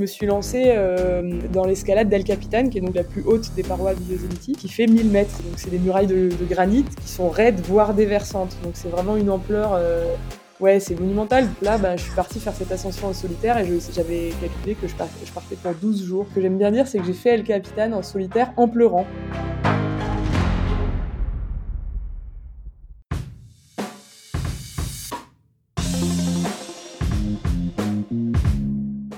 me suis lancée dans l'escalade d'El Capitan, qui est donc la plus haute des parois de Yosemite, qui fait 1000 mètres. Donc c'est des murailles de, granit qui sont raides, voire déversantes. Donc c'est vraiment une ampleur Ouais, c'est monumental. Là, ben, je suis partie faire cette ascension en solitaire et j'avais calculé que je partais, je partais pour 12 jours. Ce que j'aime bien dire, c'est que j'ai fait El Capitan en solitaire en pleurant.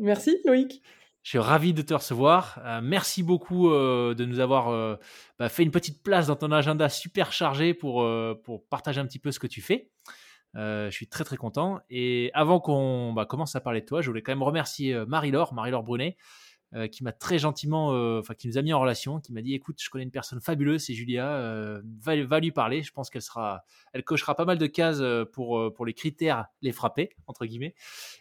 Merci Loïc. Je suis ravi de te recevoir. Euh, merci beaucoup euh, de nous avoir euh, bah, fait une petite place dans ton agenda super chargé pour, pour partager un petit peu ce que tu fais. je suis très très content. Et avant qu'on bah, commence à parler de toi, je voulais quand même remercier Marie-Laure, Marie-Laure Brunet, euh, qui m'a très gentiment, euh, enfin qui nous a mis en relation, qui m'a dit écoute, je connais une personne fabuleuse, c'est Julia, euh, va, lui parler. Je pense qu'elle sera, elle cochera pas mal de cases pour pour les critères, les frapper entre guillemets.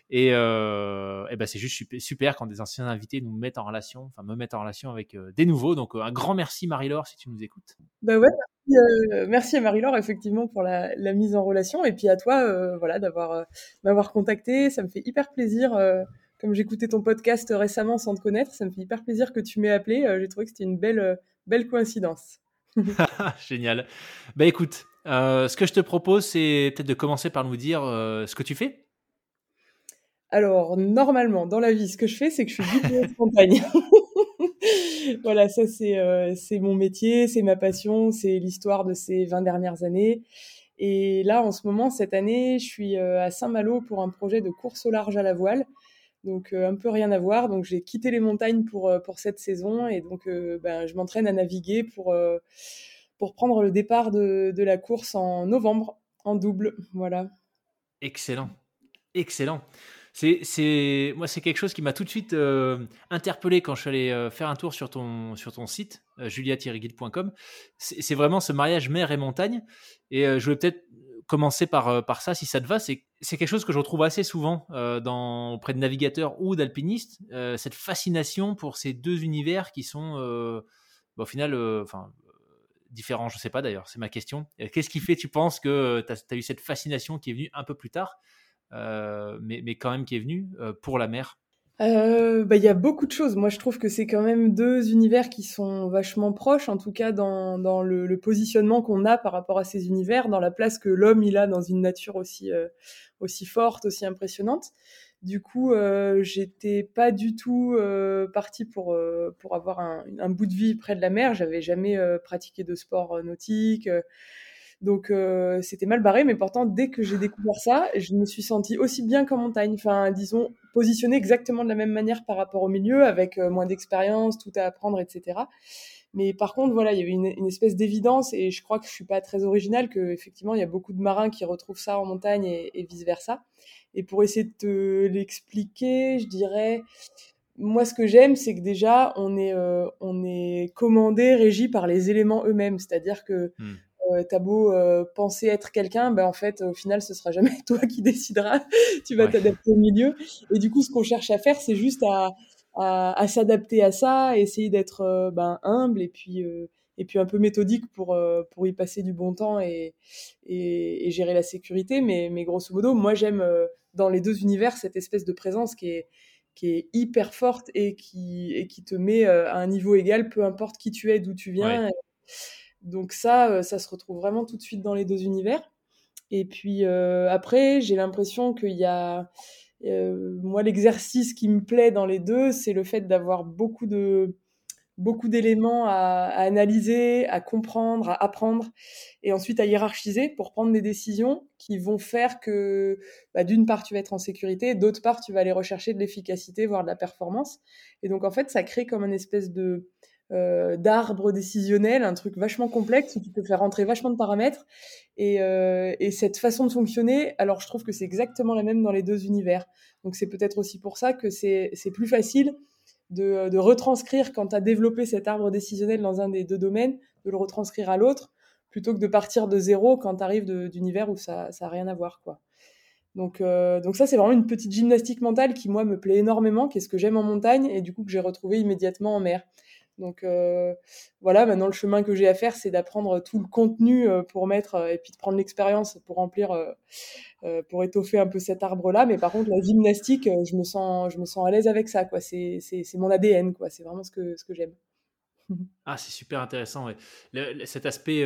Et, ben c'est juste super, quand des anciens invités nous mettent en relation, enfin me mettent en relation avec des nouveaux. Donc un grand merci Marie-Laure si tu nous écoutes. Bah ouais, merci, à Marie-Laure effectivement pour la, mise en relation et puis à toi voilà d'avoir contacté, ça me fait hyper plaisir comme j'écoutais ton podcast récemment sans te connaître, ça me fait hyper plaisir que tu m'aies appelé. Euh, j'ai trouvé que c'était une belle, euh, belle coïncidence. Génial. Bah écoute, euh, ce que je te propose, c'est peut-être de commencer par nous dire ce que tu fais. Alors, normalement, dans la vie, ce que je fais, c'est que je suis guide de montagne. voilà, ça, c'est mon métier, c'est ma passion, c'est l'histoire de ces 20 dernières années. Et là, en ce moment, cette année, je suis à Saint-Malo pour un projet de course au large à la voile donc euh, un peu rien à voir. Donc j'ai quitté les montagnes pour, euh, pour cette saison et donc euh, ben, je m'entraîne à naviguer pour, pour prendre le départ de, de, la course en novembre en double. Voilà. Excellent, excellent. C'est, moi, c'est quelque chose qui m'a tout de suite interpellé quand je suis allé faire un tour sur ton, sur ton site, julia-guide.com. C'est, vraiment ce mariage mer et montagne. Et je voulais peut-être commencer par, euh, par ça, si ça te va. C'est quelque chose que je retrouve assez souvent euh, auprès de navigateurs ou d'alpinistes, euh, cette fascination pour ces deux univers qui sont, bah, au final, différents, je ne sais pas d'ailleurs, c'est ma question. Qu'est-ce qui fait, tu penses, que tu as, eu cette fascination qui est venue un peu plus tard, mais, mais, quand même qui est venue pour la mer? Euh, bah, il y a beaucoup de choses. Moi, je trouve que c'est quand même deux univers qui sont vachement proches, en tout cas dans, le, positionnement qu'on a par rapport à ces univers, dans la place que l'homme il a dans une nature aussi euh, aussi forte, aussi impressionnante. Du coup, euh, j'étais pas du tout euh, partie pour pour avoir un, un, bout de vie près de la mer. J'avais jamais pratiqué de sport nautique. Donc c'était mal barré, mais pourtant dès que j'ai découvert ça, je me suis sentie aussi bien qu'en montagne. Enfin, disons positionné exactement de la même manière par rapport au milieu, avec euh, moins d'expérience, tout à apprendre, etc. Mais par contre, voilà, il y avait une, espèce d'évidence, et je crois que je suis pas très originale, que effectivement, il y a beaucoup de marins qui retrouvent ça en montagne et, vice versa. Et pour essayer de te l'expliquer, je dirais, moi, ce que j'aime, c'est que déjà, on est, euh, on est commandé, régi par les éléments eux-mêmes. C'est-à-dire que hmm euh, t'as beau euh, penser être quelqu'un, ben en fait, au final, ce sera jamais toi qui décideras. tu vas t'adapter au milieu. Et du coup, ce qu'on cherche à faire, c'est juste à, à, à s'adapter à ça, essayer d'être euh, ben, humble et puis et puis un peu méthodique pour pour y passer du bon temps et et, et gérer la sécurité. Mais mais grosso modo, moi, j'aime dans les deux univers cette espèce de présence qui est qui est hyper forte et qui et qui te met à un niveau égal, peu importe qui tu es, d'où tu viens. Donc ça, euh, ça se retrouve vraiment tout de suite dans les deux univers. Et puis euh, après, j'ai l'impression qu'il y a... Euh, moi, l'exercice qui me plaît dans les deux, c'est le fait d'avoir beaucoup de beaucoup d'éléments à, analyser, à comprendre, à apprendre, et ensuite à hiérarchiser pour prendre des décisions qui vont faire que, bah, d'une part, tu vas être en sécurité, d'autre part, tu vas aller rechercher de l'efficacité, voire de la performance. Et donc, en fait, ça crée comme une espèce de d'arbre décisionnel, un truc vachement complexe où tu peux faire rentrer vachement de paramètres. Et, euh, et cette façon de fonctionner, alors je trouve que c'est exactement la même dans les deux univers. Donc c'est peut-être aussi pour ça que c'est plus facile de, de retranscrire quand tu as développé cet arbre décisionnel dans un des deux domaines, de le retranscrire à l'autre, plutôt que de partir de zéro quand tu arrives d'univers où ça n'a rien à voir. quoi. Donc, euh, donc ça, c'est vraiment une petite gymnastique mentale qui, moi, me plaît énormément, qui est ce que j'aime en montagne et du coup que j'ai retrouvé immédiatement en mer. Donc euh, voilà, maintenant le chemin que j'ai à faire, c'est d'apprendre tout le contenu euh, pour mettre euh, et puis de prendre l'expérience pour remplir, pour étoffer un peu cet arbre-là. Mais par contre, la gymnastique, je me sens, je me sens à l'aise avec ça. Quoi, c'est, c'est, c'est mon ADN. Quoi, c'est vraiment ce que ce que j'aime. ah, c'est super intéressant. cet aspect,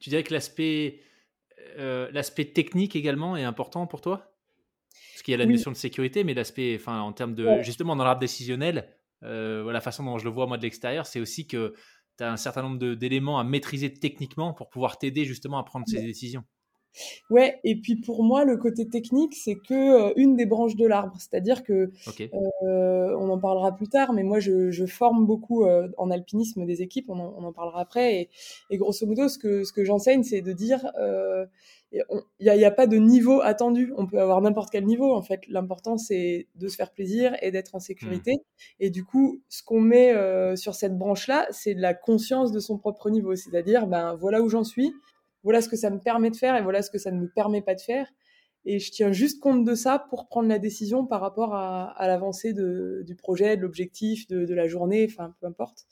tu dirais que l'aspect, l'aspect technique également est important pour toi? Parce qu'il y a la notion de sécurité, mais l'aspect, enfin, en termes de justement dans l'arbre décisionnel, euh, la façon dont je le vois moi de l'extérieur, c'est aussi que tu as un certain nombre d'éléments à maîtriser techniquement pour pouvoir t'aider justement à prendre ces décisions. Ouais, et puis pour moi, le côté technique, c'est que euh, une des branches de l'arbre. C'est-à-dire que, euh, on en parlera plus tard, mais moi, je, forme beaucoup en alpinisme des équipes, on en, parlera après. Et, et, grosso modo, ce que, ce que j'enseigne, c'est de dire, il n'y a, a, pas de niveau attendu. On peut avoir n'importe quel niveau. En fait, l'important c'est de se faire plaisir et d'être en sécurité. Mmh. Et du coup, ce qu'on met euh, sur cette branche-là, c'est de la conscience de son propre niveau. C'est-à-dire, ben voilà où j'en suis, voilà ce que ça me permet de faire et voilà ce que ça ne me permet pas de faire. Et je tiens juste compte de ça pour prendre la décision par rapport à, à l'avancée du projet, de l'objectif, de, de, la journée, enfin peu importe.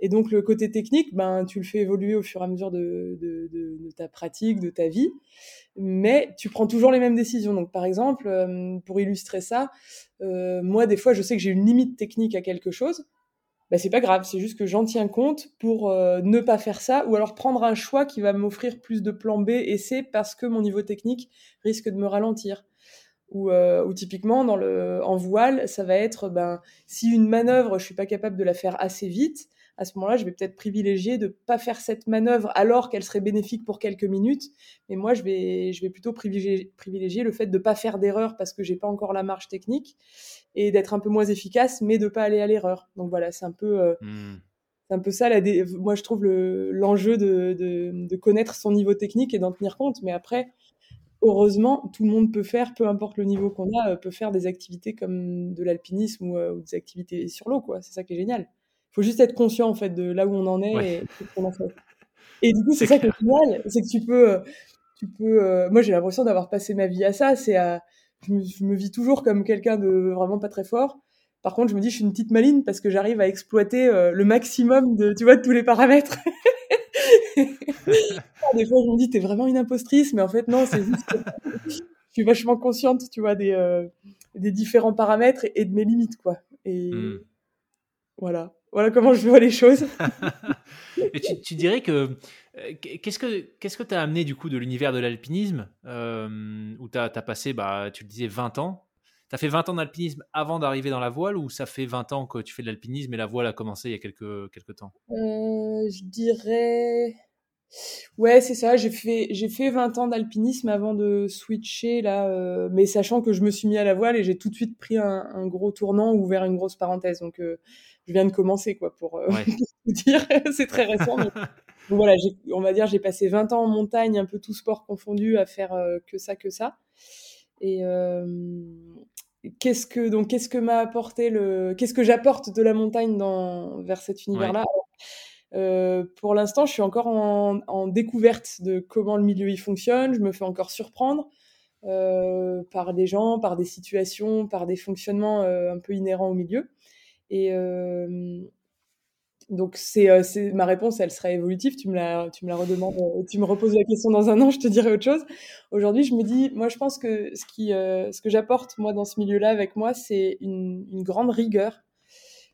Et donc le côté technique, ben tu le fais évoluer au fur et à mesure de, de, de, ta pratique, de ta vie, mais tu prends toujours les mêmes décisions. Donc par exemple, euh, pour illustrer ça, euh, moi des fois je sais que j'ai une limite technique à quelque chose, ben, c'est pas grave, c'est juste que j'en tiens compte pour euh, ne pas faire ça, ou alors prendre un choix qui va m'offrir plus de plan B et C parce que mon niveau technique risque de me ralentir. Ou, euh, typiquement en voile, ça va être ben, si une manœuvre, je suis pas capable de la faire assez vite, à ce moment-là, je vais peut-être privilégier de pas faire cette manœuvre alors qu'elle serait bénéfique pour quelques minutes. Mais moi, je vais, je vais plutôt privilégier, privilégier le fait de pas faire d'erreur parce que j'ai pas encore la marge technique et d'être un peu moins efficace, mais de pas aller à l'erreur. Donc voilà, c'est un peu, euh, mmh. c'est un peu ça. La Moi, je trouve l'enjeu de, de, de, connaître son niveau technique et d'en tenir compte. Mais après, heureusement, tout le monde peut faire, peu importe le niveau qu'on a, euh, peut faire des activités comme de l'alpinisme ou, euh, ou, des activités sur l'eau, quoi. C'est ça qui est génial faut juste être conscient en fait de là où on en est et ce qu'on en fait. Et du coup, c'est ça qui est génial, c'est que tu peux, euh, tu peux. Euh, moi, j'ai l'impression d'avoir passé ma vie à ça. C'est à, je me, vis toujours comme quelqu'un de vraiment pas très fort. Par contre, je me dis, je suis une petite maline parce que j'arrive à exploiter euh, le maximum de, tu vois, de tous les paramètres. des fois, je me dis, t'es vraiment une impostrice, mais en fait, non, c'est juste que je suis vachement consciente, tu vois, des, des différents paramètres et, de mes limites, quoi. Et mmh. voilà. Voilà comment je vois les choses. Et tu, dirais que euh, qu'est-ce que qu'est-ce que tu as amené du coup de l'univers de l'alpinisme euh, où tu as, passé, bah, tu le disais, 20 ans? Tu as fait 20 ans d'alpinisme avant d'arriver dans la voile ou ça fait 20 ans que tu fais de l'alpinisme et la voile a commencé il y a quelques, quelques temps? Euh, Je dirais... Ouais, c'est ça. J'ai fait j'ai fait 20 ans d'alpinisme avant de switcher là, mais sachant que je me suis mis à la voile et j'ai tout de suite pris un, un, gros tournant ou ouvert une grosse parenthèse. Donc je viens de commencer, quoi, pour, euh, vous dire. c'est très récent. donc voilà, on va dire, j'ai passé 20 ans en montagne, un peu tout sport confondu, à faire euh, que ça, que ça. Et euh, qu'est-ce que donc qu'est-ce que m'a apporté le, qu'est-ce que j'apporte de la montagne dans vers cet univers-là? Euh, Pour l'instant, je suis encore en, en, découverte de comment le milieu y fonctionne. Je me fais encore surprendre. Euh, par des gens, par des situations, par des fonctionnements un peu inhérents au milieu. Et euh, donc c'est c'est ma réponse, elle sera évolutive. Tu me la redemandes, euh, tu me reposes la question dans un an, je te dirai autre chose. Aujourd'hui, je me dis, moi, je pense que ce euh, que j'apporte moi dans ce milieu-là avec moi, c'est une, grande rigueur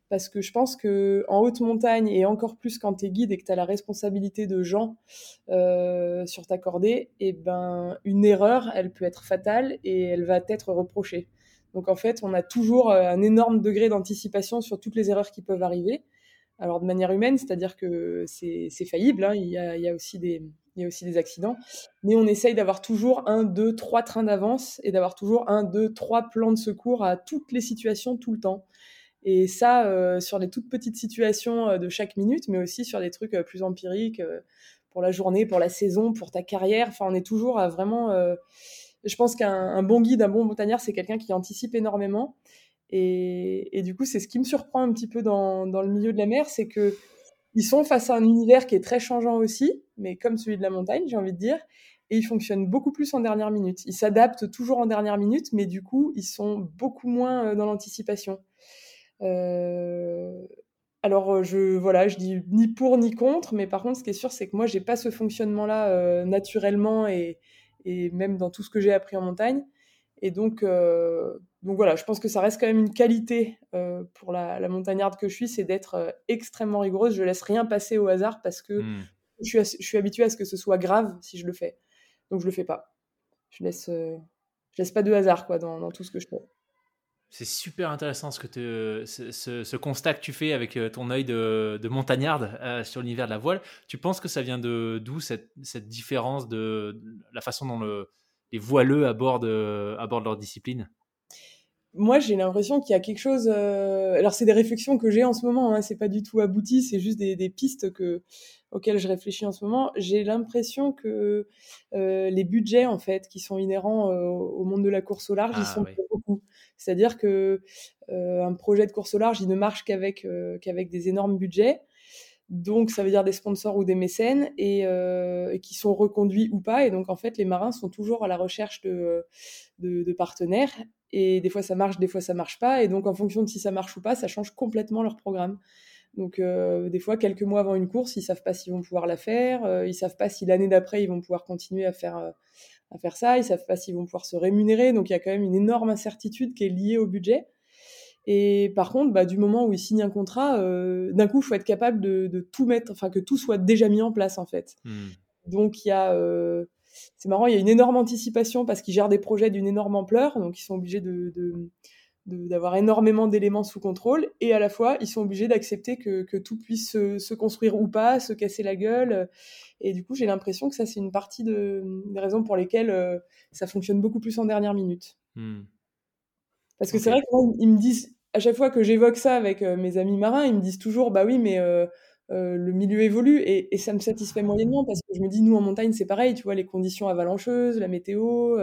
parce que je pense que en haute montagne et encore plus quand tu es guide et que tu as la responsabilité de gens euh, sur ta cordée, et eh ben une erreur, elle peut être fatale et elle va t'être reprochée. Donc en fait, on a toujours euh, un énorme degré d'anticipation sur toutes les erreurs qui peuvent arriver. Alors de manière humaine, c'est-à-dire que c'est faillible, il, y a, aussi des, accidents, mais on essaye d'avoir toujours un, deux, trois trains d'avance et d'avoir toujours un, deux, trois plans de secours à toutes les situations tout le temps. Et ça, euh, sur les toutes petites situations euh, de chaque minute, mais aussi sur des trucs plus empiriques pour la journée, pour la saison, pour ta carrière. Enfin, on est toujours à vraiment. Je pense qu'un bon guide, un bon montagnard, c'est quelqu'un qui anticipe énormément. Et, du coup, c'est ce qui me surprend un petit peu dans, le milieu de la mer, c'est que ils sont face à un univers qui est très changeant aussi, mais comme celui de la montagne, j'ai envie de dire, et ils fonctionnent beaucoup plus en dernière minute. Ils s'adaptent toujours en dernière minute, mais du coup, ils sont beaucoup moins dans l'anticipation. Euh, alors, euh, je voilà, je dis ni pour ni contre, mais par contre, ce qui est sûr, c'est que moi, j'ai pas ce fonctionnement-là euh, naturellement et, et, même dans tout ce que j'ai appris en montagne. Et donc, donc voilà, je pense que ça reste quand même une qualité pour la, la, montagnarde que je suis, c'est d'être extrêmement rigoureuse. Je laisse rien passer au hasard parce que mmh. je, suis, je suis habituée à ce que ce soit grave si je le fais. Donc je le fais pas. Je laisse, je laisse pas de hasard quoi dans, dans tout ce que je fais. C'est super intéressant ce, constat que tu fais avec euh, ton œil de, de montagnarde euh, sur l'univers de la voile. Tu penses que ça vient de d'où cette, différence de, la façon dont le, les voileux abordent, euh, abordent leur discipline? Moi, j'ai l'impression qu'il y a quelque chose. Alors, c'est des réflexions que j'ai en ce moment. Hein, c'est pas du tout abouti. C'est juste des, des, pistes que auxquelles je réfléchis en ce moment. J'ai l'impression que les budgets en fait qui sont inhérents au monde de la course au large, ils ah sont beaucoup. C'est-à-dire que euh, un projet de course au large, il ne marche qu'avec euh, qu'avec des énormes budgets. Donc, ça veut dire des sponsors ou des mécènes et, euh, qui sont reconduits ou pas. Et donc, en fait, les marins sont toujours à la recherche de, de, partenaires. Et des fois, ça marche, des fois, ça marche pas. Et donc, en fonction de si ça marche ou pas, ça change complètement leur programme. Donc, des fois, quelques mois avant une course, ils savent pas s'ils vont pouvoir la faire. ils savent pas si l'année d'après, ils vont pouvoir continuer à faire à faire ça, ils savent pas s'ils vont pouvoir se rémunérer, donc il y a quand même une énorme incertitude qui est liée au budget. Et par contre, bah, du moment où ils signent un contrat, euh, d'un coup, il faut être capable de, de, tout mettre, enfin que tout soit déjà mis en place en fait. Hmm. Donc il y a, euh, c'est marrant, il y a une énorme anticipation parce qu'ils gèrent des projets d'une énorme ampleur, donc ils sont obligés de, de d'avoir énormément d'éléments sous contrôle et à la fois ils sont obligés d'accepter que, que, tout puisse se, se, construire ou pas, se casser la gueule. Et du coup, j'ai l'impression que ça, c'est une partie de, des raisons pour lesquelles euh, ça fonctionne beaucoup plus en dernière minute. Hmm. Parce que c'est vrai qu'ils me disent, à chaque fois que j'évoque ça avec euh, mes amis marins, ils me disent toujours, bah oui, mais euh, le milieu évolue et, et, ça me satisfait moyennement parce que je me dis, nous en montagne, c'est pareil, tu vois, les conditions avalancheuses, la météo.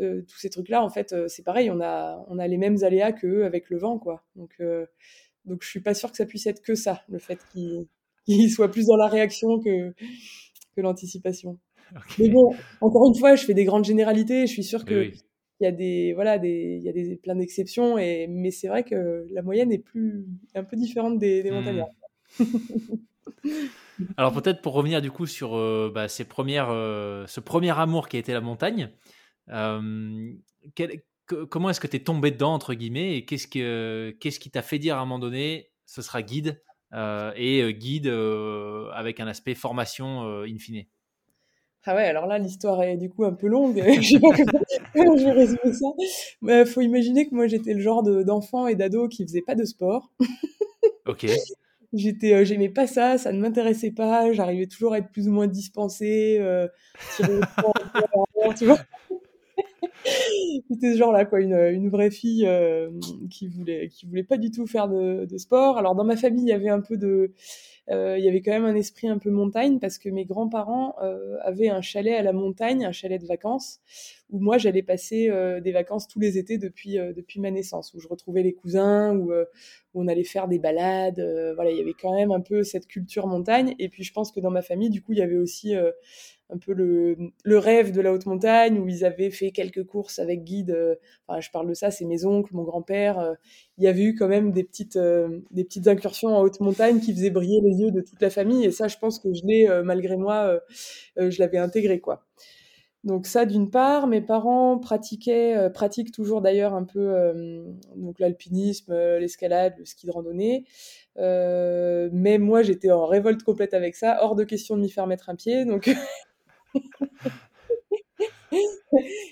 Euh, tous ces trucs-là, en fait, euh, c'est pareil, on a, on a les mêmes aléas qu'eux avec le vent, quoi. Donc, euh, donc je suis pas sûre que ça puisse être que ça, le fait qu'il soit plus dans la réaction que, que l'anticipation. Mais bon, encore une fois, je fais des grandes généralités, je suis sûre que. Il y a des voilà des il y a des plein d'exceptions et mais c'est vrai que la moyenne est plus un peu différente des, des montagnards. Hmm. Alors peut-être pour revenir du coup sur bah, ces premières, ce premier amour qui a été la montagne, comment est-ce que tu es tombé dedans, entre guillemets, et qu'est-ce, que, qu'est-ce qui t'a fait dire à un moment donné, ce sera guide, euh, et euh, guide euh, avec un aspect formation in fine? Ah ouais, alors là, l'histoire est du coup un peu longue. je vais résumer ça. Il bah, faut imaginer que moi, j'étais le genre d'enfant et d'ado qui faisait pas de sport. ok. J'étais, j'aimais pas ça, ça ne m'intéressait pas. J'arrivais toujours à être plus ou moins dispensée. tu vois C'était ce genre-là, quoi, une, une vraie fille euh, qui voulait, qui voulait pas du tout faire de, sport. Alors dans ma famille, il y avait un peu de, euh, il y avait quand même un esprit un peu montagne parce que mes grands-parents euh, avaient un chalet à la montagne, un chalet de vacances, où moi j'allais passer des vacances tous les étés depuis depuis ma naissance, où je retrouvais les cousins, où, où on allait faire des balades. voilà, il y avait quand même un peu cette culture montagne. Et puis je pense que dans ma famille, du coup, il y avait aussi un peu le, rêve de la haute montagne où ils avaient fait quelques courses avec guide. Euh, enfin, je parle de ça, c'est mes oncles, mon grand-père. Euh, il y avait eu quand même des petites, euh, des petites incursions en haute montagne qui faisaient briller les yeux de toute la famille. Et ça, je pense que je l'ai, malgré moi, je l'avais intégré, quoi. Donc ça, d'une part, mes parents pratiquaient, pratiquent toujours d'ailleurs un peu donc l'alpinisme, l'escalade, le ski de randonnée. mais moi, j'étais en révolte complète avec ça, hors de question de m'y faire mettre un pied. Donc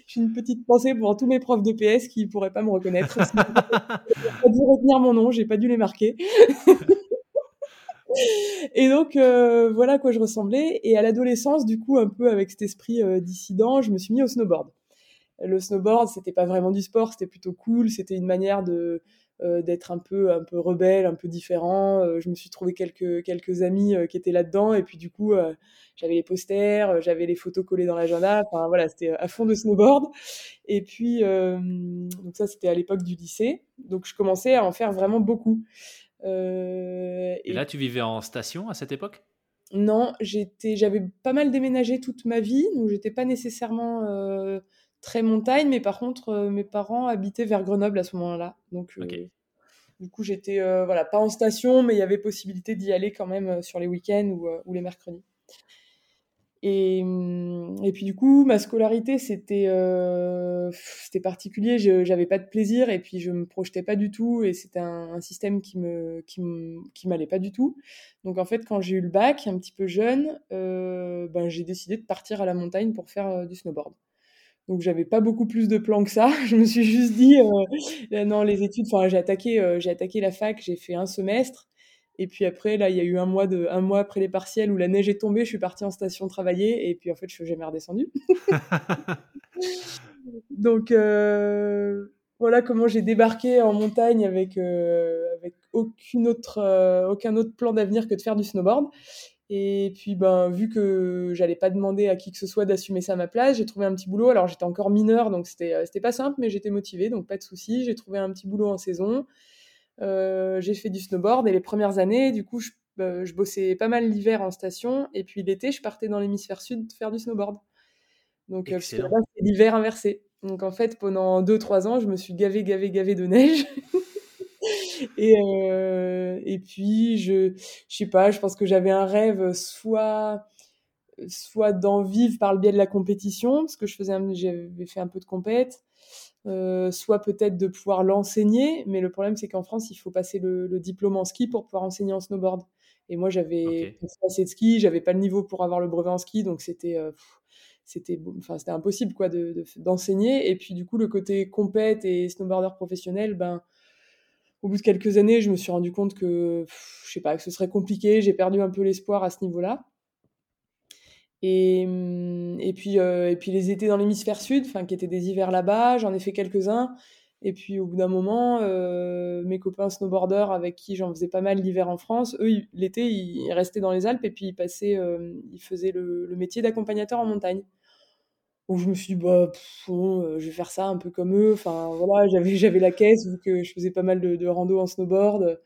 J'ai une petite pensée pour tous mes profs de PS qui pourraient pas me reconnaître. j'ai pas dû retenir mon nom, j'ai pas dû les marquer. et donc voilà à quoi je ressemblais. Et à l'adolescence, du coup, un peu avec cet esprit dissident, je me suis mis au snowboard. Le snowboard, c'était pas vraiment du sport, c'était plutôt cool, c'était une manière de euh, d'être un peu un peu rebelle, un peu différent. Euh, je me suis trouvé quelques quelques amis euh, qui étaient là-dedans et puis du coup j'avais les posters, j'avais les photos collées dans l'agenda. Enfin voilà, c'était à fond de snowboard. Et puis donc ça c'était à l'époque du lycée. Donc je commençais à en faire vraiment beaucoup. et, et là tu vivais en station à cette époque? Non, j'étais j'avais pas mal déménagé toute ma vie, donc j'étais pas nécessairement très montagne, mais par contre, euh, mes parents habitaient vers Grenoble à ce moment-là. Donc, euh, du coup, j'étais euh, voilà, pas en station, mais il y avait possibilité d'y aller quand même sur les week-ends ou, les mercredis. Et, hum, et, puis du coup, ma scolarité, c'était c'était particulier. J'avais pas de plaisir et puis je me projetais pas du tout. Et c'était un, système qui me qui m'allait pas du tout. Donc en fait, quand j'ai eu le bac, un petit peu jeune, ben j'ai décidé de partir à la montagne pour faire du snowboard. Donc j'avais pas beaucoup plus de plans que ça. Je me suis juste dit euh, non les études. Enfin j'ai attaqué euh, j'ai attaqué la fac. J'ai fait un semestre. Et puis après là il y a eu un mois de un mois après les partiels où la neige est tombée. Je suis partie en station travailler et puis en fait je suis jamais redescendue. Donc euh, voilà comment j'ai débarqué en montagne avec avec aucune autre aucun autre plan d'avenir que de faire du snowboard. Et puis, ben, vu que j'allais pas demander à qui que ce soit d'assumer ça à ma place, j'ai trouvé un petit boulot. Alors, j'étais encore mineure, donc c'était, euh, c'était pas simple, mais j'étais motivée, donc pas de souci. J'ai trouvé un petit boulot en saison. Euh, j'ai fait du snowboard et les premières années, du coup, je, euh, je bossais pas mal l'hiver en station. Et puis l'été, je partais dans l'hémisphère sud faire du snowboard. Donc, euh, c'est l'hiver inversé. Donc, en fait, pendant 2-3 ans, je me suis gavé, gavé, gavé de neige. Et, euh, et puis, je, je sais pas, je pense que j'avais un rêve soit soit d'en vivre par le biais de la compétition, parce que je faisais, j'avais fait un peu de compète, euh, soit peut-être de pouvoir l'enseigner, mais le problème c'est qu'en France il faut passer le, diplôme en ski pour pouvoir enseigner en snowboard. Et moi j'avais pas assez de ski, j'avais pas le niveau pour avoir le brevet en ski, donc c'était euh, c'était enfin c'était impossible quoi de, d'enseigner. et puis du coup le côté compète et snowboarder professionnel, ben au bout de quelques années, je me suis rendu compte que, je sais pas, que ce serait compliqué. J'ai perdu un peu l'espoir à ce niveau-là. Et, hum, et, puis, euh, et puis les étés dans l'hémisphère sud, enfin, qui étaient des hivers là-bas, j'en ai fait quelques-uns. Et puis au bout d'un moment, euh, mes copains snowboarders avec qui j'en faisais pas mal l'hiver en France, eux, l'été, ils restaient dans les Alpes et puis ils passaient, euh, ils faisaient le, le métier d'accompagnateur en montagne. Donc je me suis dit, bah, bon, euh, je vais faire ça un peu comme eux. Enfin, voilà, j'avais, j'avais la caisse, vu que je faisais pas mal de, de rando en snowboard.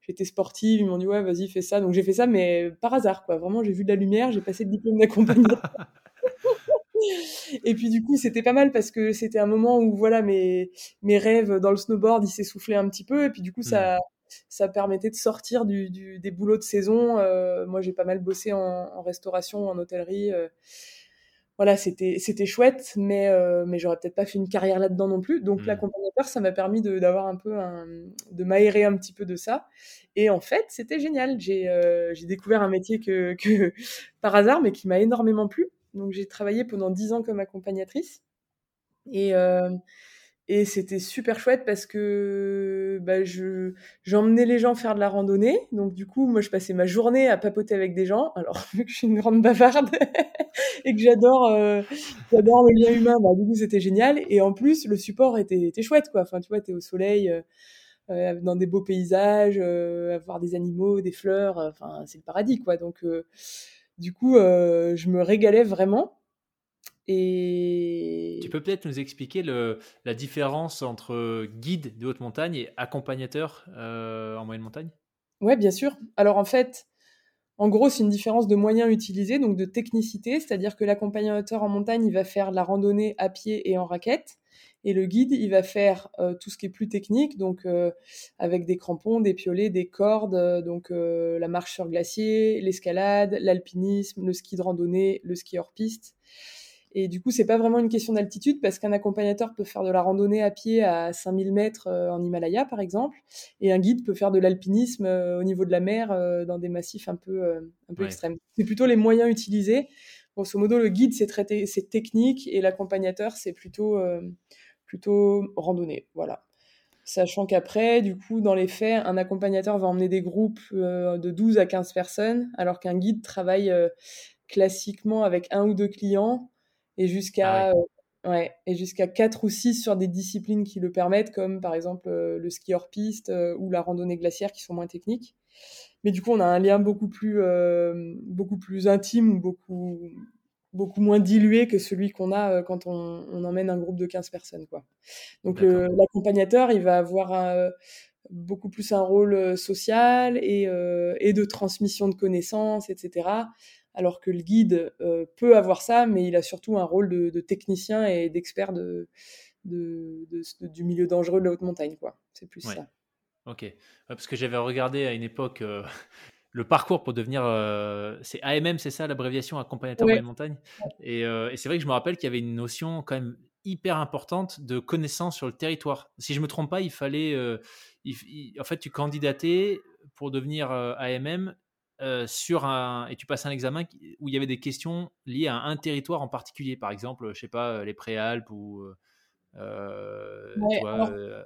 J'étais sportive, ils m'ont dit, ouais, vas-y, fais ça. Donc j'ai fait ça, mais par hasard, quoi. Vraiment, j'ai vu de la lumière, j'ai passé le diplôme d'accompagnateur. Et puis du coup, c'était pas mal parce que c'était un moment où, voilà, mes, mes rêves dans le snowboard, ils s'essoufflaient un petit peu. Et puis du coup, ça, ça permettait de sortir du, du, des boulots de saison. Euh, moi, j'ai pas mal bossé en, en restauration, en hôtellerie. Euh, voilà, c'était c'était chouette, mais euh, mais j'aurais peut-être pas fait une carrière là-dedans non plus. Donc mmh. l'accompagnateur, ça m'a permis d'avoir un peu un, de m'aérer un petit peu de ça. Et en fait, c'était génial. J'ai euh, j'ai découvert un métier que, que par hasard, mais qui m'a énormément plu. Donc j'ai travaillé pendant dix ans comme accompagnatrice. Et euh, et c'était super chouette parce que bah, je j'emmenais les gens faire de la randonnée. Donc du coup, moi, je passais ma journée à papoter avec des gens. Alors vu que je suis une grande bavarde et que j'adore euh, j'adore le lien humain, bah, du coup, c'était génial. Et en plus, le support était, était chouette, quoi. Enfin, tu vois, t'es au soleil. Euh, euh dans des beaux paysages, euh, avoir des animaux, des fleurs, enfin c'est le paradis quoi. Donc du coup, je me régalais vraiment. Et... Tu peux peut-être nous expliquer le, la différence entre guide de haute montagne et accompagnateur euh, en moyenne montagne? Ouais, bien sûr. Alors en fait, en gros, c'est une différence de moyens utilisés, donc de technicité, c'est-à-dire que l'accompagnateur en montagne, il va faire la randonnée à pied et en raquette, et le guide, il va faire euh, tout ce qui est plus technique, donc euh, avec des crampons, des piolets, des cordes, donc la marche sur glacier, l'escalade, l'alpinisme, le ski de randonnée, le ski hors piste. Et du coup, c'est pas vraiment une question d'altitude parce qu'un accompagnateur peut faire de la randonnée à pied à 5000 mètres euh, en Himalaya, par exemple, et un guide peut faire de l'alpinisme euh, au niveau de la mer euh, dans des massifs un peu, un peu extrêmes. C'est plutôt les moyens utilisés. Grosso modo, le guide, c'est traité, c'est technique et l'accompagnateur, c'est plutôt, plutôt randonnée. Voilà. Sachant qu'après, du coup, dans les faits, un accompagnateur va emmener des groupes de 12 à 15 personnes, alors qu'un guide travaille classiquement avec un ou deux clients et jusqu'à ah ouais. et jusqu'à 4 ou 6 sur des disciplines qui le permettent, comme par exemple le ski hors piste ou la randonnée glaciaire qui sont moins techniques. Mais du coup, on a un lien beaucoup plus, beaucoup plus intime ou beaucoup, beaucoup moins dilué que celui qu'on a quand on, on, emmène un groupe de 15 personnes. Quoi. Donc l'accompagnateur, il va avoir beaucoup plus un rôle social et, et, de transmission de connaissances, etc. Alors que le guide peut avoir ça, mais il a surtout un rôle de, technicien et d'expert de, du milieu dangereux de la haute montagne. quoi. C'est plus ça. Ok. parce que j'avais regardé à une époque le parcours pour devenir. c'est AMM, c'est ça l'abréviation Accompagnateur de la montagne? Et, c'est vrai que je me rappelle qu'il y avait une notion quand même hyper importante de connaissance sur le territoire. Si je me trompe pas, il fallait. en fait, tu candidatais pour devenir AMM sur un. Et tu passes un examen où il y avait des questions liées à un territoire en particulier. Par exemple, je sais pas, les Préalpes ou. Euh, euh,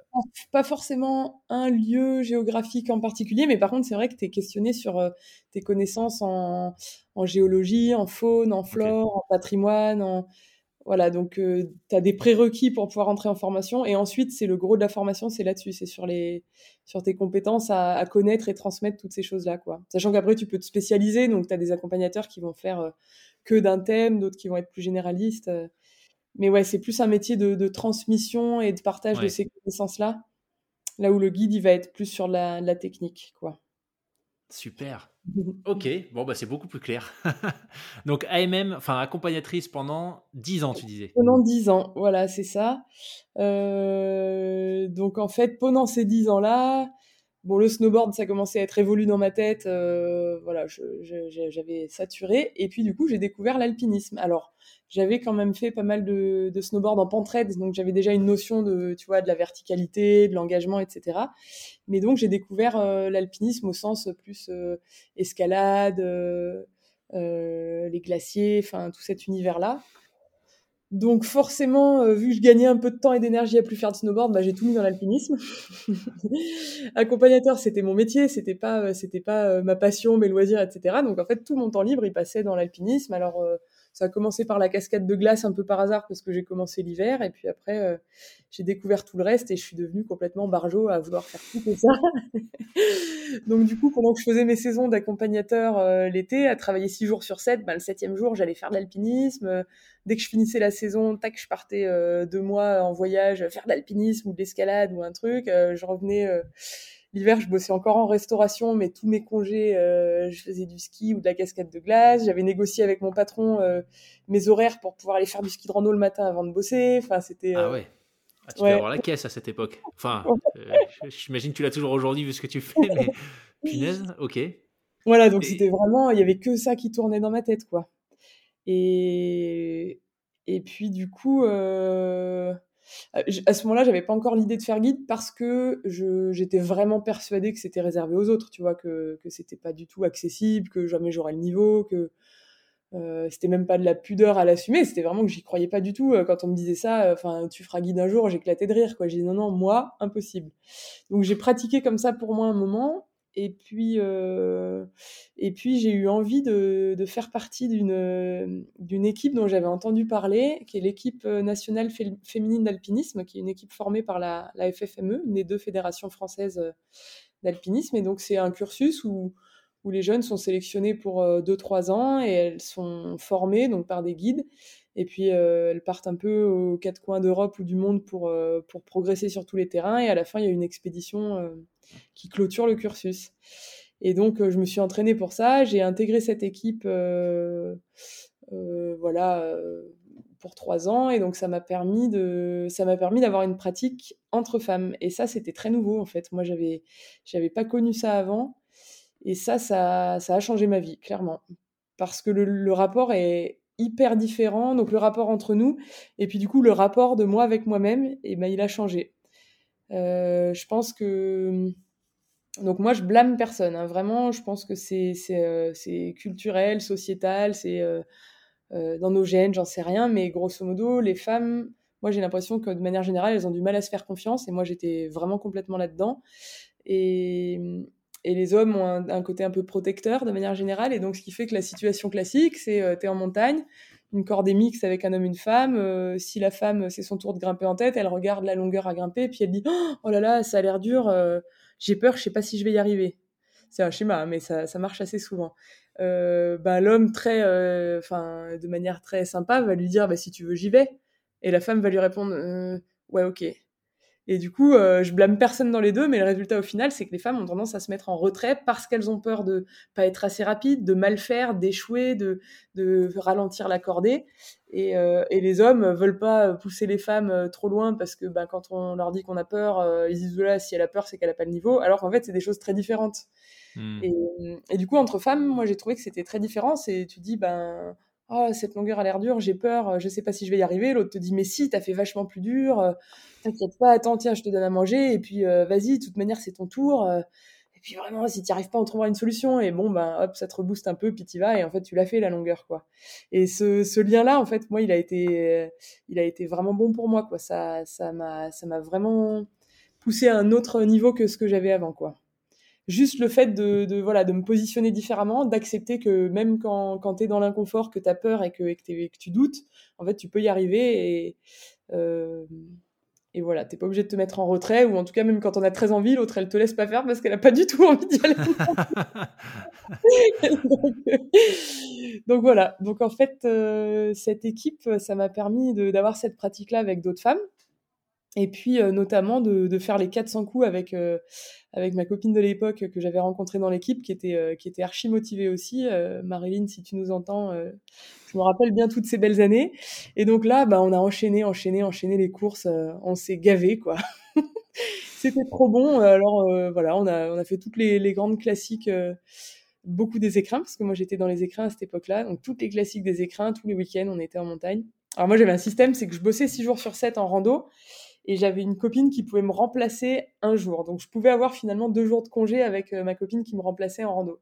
pas forcément un lieu géographique en particulier, mais par contre, c'est vrai que tu es questionné sur euh, tes connaissances en, géologie, en faune, en flore, en patrimoine. En... Voilà, donc tu as des prérequis pour pouvoir entrer en formation. Et ensuite, c'est le gros de la formation, c'est là-dessus, c'est sur, les, sur tes compétences à, à, connaître et transmettre toutes ces choses-là. quoi. Sachant qu'après, tu peux te spécialiser, donc tu as des accompagnateurs qui vont faire que d'un thème, d'autres qui vont être plus généralistes mais ouais, c'est plus un métier de, transmission et de partage de ces connaissances-là, là où le guide, il va être plus sur la, la technique, quoi. Super. Ok, bon, bah, c'est beaucoup plus clair. Donc, AMM, enfin, accompagnatrice pendant 10 ans, tu disais. Pendant 10 ans, voilà, c'est ça. Euh, donc, en fait, pendant ces 10 ans-là, Bon, le snowboard, ça commençait à être évolué dans ma tête. Euh, voilà, j'avais saturé. Et puis, du coup, j'ai découvert l'alpinisme. Alors, j'avais quand même fait pas mal de, snowboard en pentraide, donc j'avais déjà une notion de, tu vois, de la verticalité, de l'engagement, etc. Mais donc, j'ai découvert euh, l'alpinisme au sens plus euh, escalade, les glaciers, enfin, tout cet univers-là. Donc forcément, euh, vu que je gagnais un peu de temps et d'énergie à plus faire de snowboard, bah, j'ai tout mis dans l'alpinisme. Accompagnateur, c'était mon métier, c'était pas, euh, c'était pas euh, ma passion, mes loisirs, etc. Donc en fait, tout mon temps libre, il passait dans l'alpinisme. Alors ça a commencé par la cascade de glace un peu par hasard parce que j'ai commencé l'hiver et puis après euh, j'ai découvert tout le reste et je suis devenue complètement barjo à vouloir faire tout ça. Donc du coup pendant que je faisais mes saisons d'accompagnateur euh, l'été, à travailler six jours sur sept, ben, le septième jour j'allais faire de l'alpinisme. Dès que je finissais la saison, tac, je partais euh, deux mois en voyage faire de l'alpinisme ou de l'escalade ou un truc. je revenais L'hiver, je bossais encore en restauration, mais tous mes congés, euh, je faisais du ski ou de la cascade de glace. J'avais négocié avec mon patron euh, mes horaires pour pouvoir aller faire du ski de rando le matin avant de bosser. Enfin, c'était. Ah euh, ouais. Ah, tu ouais. avoir la caisse à cette époque. Enfin, j'imagine que tu l'as toujours aujourd'hui vu ce que tu fais, mais punaise, ok. Voilà, donc c'était vraiment, il y avait que ça qui tournait dans ma tête, quoi. Et et puis du coup. Euh, à ce moment-là, j'avais pas encore l'idée de faire guide parce que j'étais vraiment persuadée que c'était réservé aux autres, tu vois, que, c'était pas du tout accessible, que jamais j'aurais le niveau, que euh, c'était même pas de la pudeur à l'assumer, c'était vraiment que j'y croyais pas du tout. Euh, quand on me disait ça, enfin, tu feras guide un jour, j'éclatais de rire, quoi. J'ai dit non, non, moi, impossible. Donc j'ai pratiqué comme ça pour moi un moment, et puis, et puis j'ai eu envie de, faire partie d'une, d'une équipe dont j'avais entendu parler, qui est l'équipe nationale féminine d'alpinisme, qui est une équipe formée par la, la FFME, une des deux fédérations françaises d'alpinisme. Et donc c'est un cursus où, où les jeunes sont sélectionnés pour 2-3 euh, ans et elles sont formées donc par des guides. Et puis euh, elles partent un peu aux quatre coins d'Europe ou du monde pour, pour progresser sur tous les terrains. Et à la fin, il y a une expédition qui clôture le cursus. Et donc, euh, je me suis entraînée pour ça. J'ai intégré cette équipe, euh, euh, voilà, pour trois ans. Et donc, ça m'a permis de, ça m'a permis d'avoir une pratique entre femmes. Et ça, c'était très nouveau en fait. Moi, j'avais, j'avais pas connu ça avant. Et ça, ça, ça a changé ma vie, clairement, parce que le, rapport est hyper différent. Donc, le rapport entre nous, et puis du coup, le rapport de moi avec moi-même, et ben, il a changé. je pense que donc moi, je blâme personne. Hein. Vraiment, je pense que c'est euh, culturel, sociétal, c'est euh, euh, dans nos gènes, j'en sais rien. Mais grosso modo, les femmes, moi j'ai l'impression que de manière générale, elles ont du mal à se faire confiance et moi j'étais vraiment complètement là-dedans. Et, et les hommes ont un, côté un peu protecteur de manière générale. Et donc, ce qui fait que la situation classique, c'est euh, tu es en montagne, une cordée mixte avec un homme, une femme. Euh, si la femme, c'est son tour de grimper en tête, elle regarde la longueur à grimper, puis elle dit Oh là là, ça a l'air dur, euh, j'ai peur, je sais pas si je vais y arriver. C'est un schéma, hein, mais ça, ça marche assez souvent. bah, l'homme, très, de manière très sympa, va lui dire bah, Si tu veux, j'y vais. Et la femme va lui répondre Ouais, ok. Et du coup, euh, je blâme personne dans les deux, mais le résultat au final, c'est que les femmes ont tendance à se mettre en retrait parce qu'elles ont peur de pas être assez rapides, de mal faire, d'échouer, de, de ralentir la cordée. Et, euh, et, les hommes veulent pas pousser les femmes euh, trop loin parce que ben, quand on leur dit qu'on a peur, euh, ils disent là, si elle a peur, c'est qu'elle a pas le niveau. Alors qu'en fait, c'est des choses très différentes. Hmm. Et, et, du coup, entre femmes, moi, j'ai trouvé que c'était très différent. C'est tu dis ben oh, cette longueur a l'air dure, j'ai peur, je sais pas si je vais y arriver. L'autre te dit mais si, t'as fait vachement plus dur t'inquiète pas, attends, tiens, je te donne à manger, et puis euh, vas-y, de toute manière, c'est ton tour. Euh. et puis vraiment, si tu arrives pas, on trouvera une solution. Et bon, ben hop, ça te rebooste un peu, puis tu vas, et en fait, tu l'as fait la longueur, quoi. Et ce, ce lien-là, en fait, moi, il a été, il a été vraiment bon pour moi, quoi. Ça, ça m'a, ça m'a vraiment poussé à un autre niveau que ce que j'avais avant, quoi. Juste le fait de, de, voilà, de me positionner différemment, d'accepter que même quand, quand tu es dans l'inconfort, que tu as peur et que, et que, tu doutes, en fait, tu peux y arriver. Et, euh, et voilà, t'es pas obligé de te mettre en retrait, ou en tout cas, même quand on a très envie, l'autre, elle te laisse pas faire parce qu'elle a pas du tout envie d'y aller. Euh, donc, voilà. Donc en fait, euh, cette équipe, ça m'a permis d'avoir cette pratique-là avec d'autres femmes. Et puis euh, notamment de, de, faire les 400 coups avec, euh, avec ma copine de l'époque que j'avais rencontrée dans l'équipe, qui était, euh, qui était archi motivée aussi. Marilyn, si tu nous entends, je me rappelle bien toutes ces belles années. Et donc là, bah, on a enchaîné, enchaîné, enchaîné les courses. on s'est gavé, quoi. C'était trop bon. Alors voilà, on a, on a fait toutes les, les grandes classiques beaucoup des écrins, parce que moi j'étais dans les écrins à cette époque-là, donc toutes les classiques des écrins, tous les week-ends, on était en montagne. Alors moi j'avais un système, c'est que je bossais 6 jours sur 7 en rando, et j'avais une copine qui pouvait me remplacer un jour. Donc je pouvais avoir finalement deux jours de congé avec euh, ma copine qui me remplaçait en rando.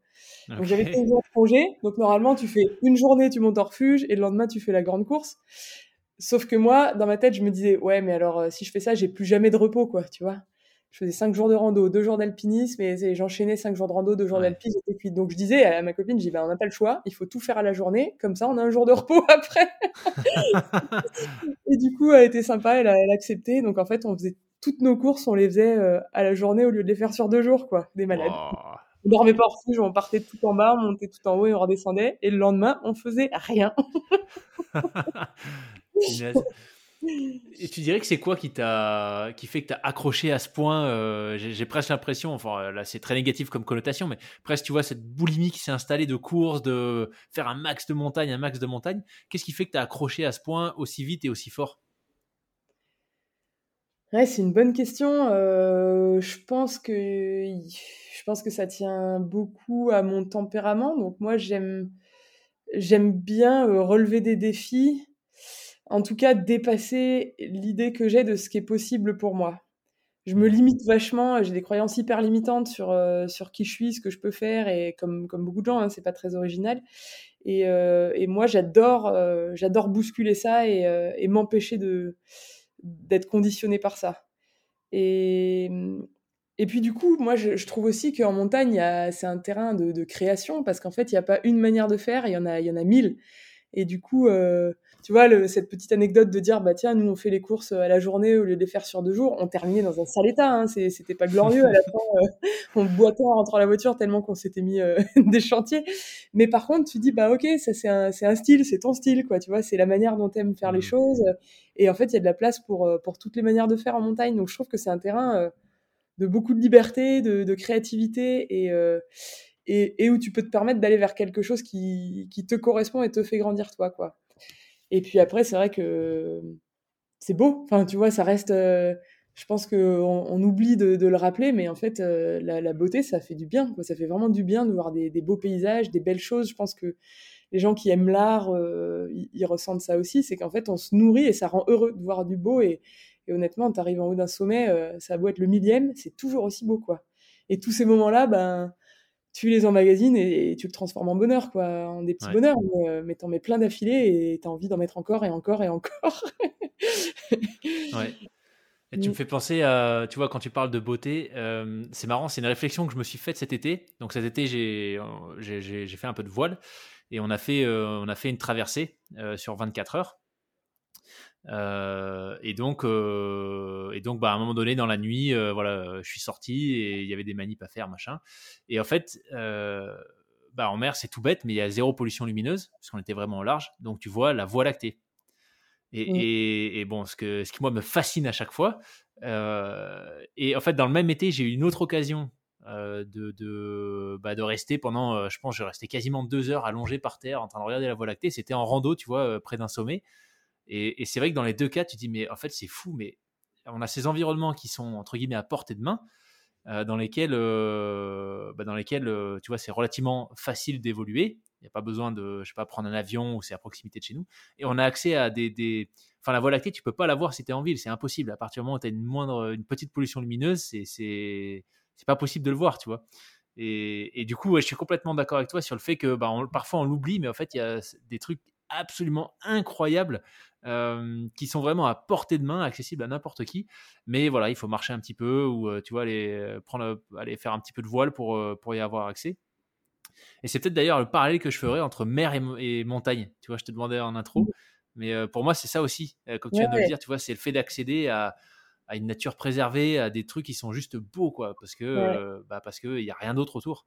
Donc j'avais deux jours de congé. Donc normalement tu fais une journée, tu montes en refuge et le lendemain tu fais la grande course. Sauf que moi, dans ma tête, je me disais ouais, mais alors euh, si je fais ça, j'ai plus jamais de repos quoi, tu vois je faisais cinq jours de rando, deux jours d'alpinisme, et j'enchaînais cinq jours de rando, deux jours d'alpinisme, Donc je disais à ma copine, je dis, ben, on n'a pas le choix, il faut tout faire à la journée, comme ça on a un jour de repos après. et du coup, elle était sympa, elle a, elle a, accepté. Donc en fait, on faisait toutes nos courses, on les faisait euh, à la journée au lieu de les faire sur deux jours, quoi, des malades. Oh. On dormait pas en on partait tout en bas, on montait tout en haut et on redescendait. Et le lendemain, on faisait rien. Et tu dirais que c'est quoi qui t'a, qui fait que t'as accroché à ce point euh, J'ai presque l'impression, enfin là c'est très négatif comme connotation, mais presque tu vois cette boulimie qui s'est installée de course, de faire un max de montagne, un max de montagne. Qu'est-ce qui fait que t'as accroché à ce point aussi vite et aussi fort? Ouais, c'est une bonne question. Euh, je pense que je pense que ça tient beaucoup à mon tempérament. Donc moi j'aime j'aime bien euh, relever des défis en tout cas dépasser l'idée que j'ai de ce qui est possible pour moi. Je me limite vachement, j'ai des croyances hyper limitantes sur, euh, sur qui je suis, ce que je peux faire, et comme, comme beaucoup de gens, hein, c'est pas très original. Et, euh, et moi, j'adore euh, j'adore bousculer ça et, et m'empêcher de d'être conditionné par ça. Et, et puis du coup, moi, je, je trouve aussi qu'en montagne, c'est un terrain de, de création, parce qu'en fait, il n'y a pas une manière de faire, il y en a, il y en a mille. Et du coup, euh, tu vois, le, cette petite anecdote de dire, bah tiens, nous on fait les courses à la journée au lieu de les faire sur deux jours, on terminait dans un sale état, hein, c'était pas glorieux à la fin, euh, on boitait en rentrant à la voiture tellement qu'on s'était mis euh, des chantiers. Mais par contre, tu dis, bah ok, ça c'est un, c'est un style, c'est ton style, quoi, tu vois, c'est la manière dont t'aimes faire les mmh. choses. Et en fait, il y a de la place pour, pour toutes les manières de faire en montagne. Donc je trouve que c'est un terrain de beaucoup de liberté, de, de créativité et et, où tu peux te permettre d'aller vers quelque chose qui, qui, te correspond et te fait grandir toi, quoi. Et puis après, c'est vrai que c'est beau. Enfin, tu vois, ça reste. Euh, je pense qu'on on oublie de, le rappeler, mais en fait, euh, la, beauté, ça fait du bien. Quoi. Ça fait vraiment du bien de voir des, beaux paysages, des belles choses. Je pense que les gens qui aiment l'art, euh, ils, ressentent ça aussi. C'est qu'en fait, on se nourrit et ça rend heureux de voir du beau. Et, et honnêtement, tu arrives en haut d'un sommet, ça a être le millième, c'est toujours aussi beau, quoi. Et tous ces moments-là, ben tu les emmagasines et, tu le transformes en bonheur, quoi, en des petits bonheurs. Mais, t'en mets plein d'affilée et t'as envie d'en mettre encore et encore et encore. ouais. Et tu me fais penser à, tu vois, quand tu parles de beauté, euh, c'est marrant, c'est une réflexion que je me suis faite cet été. Donc cet été, j'ai, j'ai, fait un peu de voile et on a fait, euh, on a fait une traversée euh, sur 24 heures. Et donc, et donc, bah, à un moment donné, dans la nuit, voilà, je suis sorti et il y avait des manips à faire, machin. Et en fait, bah, en mer, c'est tout bête, mais il y a zéro pollution lumineuse parce qu'on était vraiment au large. Donc tu vois la voie lactée. Mmh. Et, bon, ce, que, ce qui, moi, me fascine à chaque fois. Euh, et en fait, dans le même été, j'ai eu une autre occasion euh, de, de, bah, de, rester pendant, euh, je pense, je restais quasiment deux heures allongé par terre en train de regarder la Voie lactée. C'était en rando, tu vois, près d'un sommet. Et, c'est vrai que dans les deux cas, tu dis, mais en fait, c'est fou, mais on a ces environnements qui sont, entre guillemets, à portée de main. dans lesquels, bah, dans lesquels tu vois, c'est relativement facile d'évoluer. Il n'y a pas besoin de, je sais pas, prendre un avion ou c'est à proximité de chez nous. Et on a accès à des, enfin la Voie lactée, tu peux pas la voir si tu es en ville, c'est impossible. À partir du moment où tu as une moindre, une petite pollution lumineuse, c'est c'est c'est pas possible de le voir, tu vois. Et, et du coup, je suis complètement d'accord avec toi sur le fait que bah, parfois on l'oublie, mais en fait il y a des trucs absolument incroyables euh, qui sont vraiment à portée de main, accessibles à n'importe qui. Mais voilà, il faut marcher un petit peu ou euh, tu vois aller prendre, aller faire un petit peu de voile pour euh, pour y avoir accès. Et c'est peut-être d'ailleurs le parallèle que je ferais entre mer et, montagne. Tu vois, je te demandais en intro. Mais euh, pour moi, c'est ça aussi. Euh, comme tu viens de le dire, tu vois, c'est le fait d'accéder à, une nature préservée, à des trucs qui sont juste beaux, quoi. Parce que, euh, bah, parce qu'il n'y a rien d'autre autour.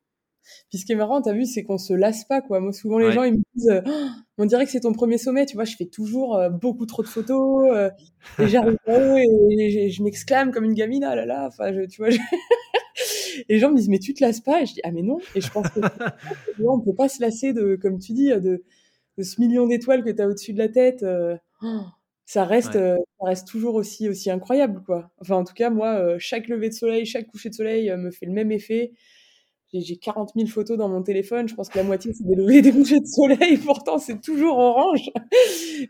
Puis ce qui est marrant, t'as vu, c'est qu'on se lasse pas, quoi. Moi, souvent, les gens, ils me disent, oh, on dirait que c'est ton premier sommet, tu vois, je fais toujours beaucoup trop de photos, et j'arrive et, je m'exclame comme une gamine, ah là là, enfin, tu vois, et les gens me disent, mais tu te lasses pas? Et je dis, ah mais non. Et je pense que on peut pas se lasser de, comme tu dis, de, de ce million d'étoiles que tu as au-dessus de la tête. Euh, ça reste, euh, ça reste toujours aussi, aussi incroyable, quoi. Enfin, en tout cas, moi, euh, chaque lever de soleil, chaque coucher de soleil me fait le même effet. J'ai 40 000 photos dans mon téléphone. Je pense que la moitié, c'est des levées des couchers de soleil. Pourtant, c'est toujours orange.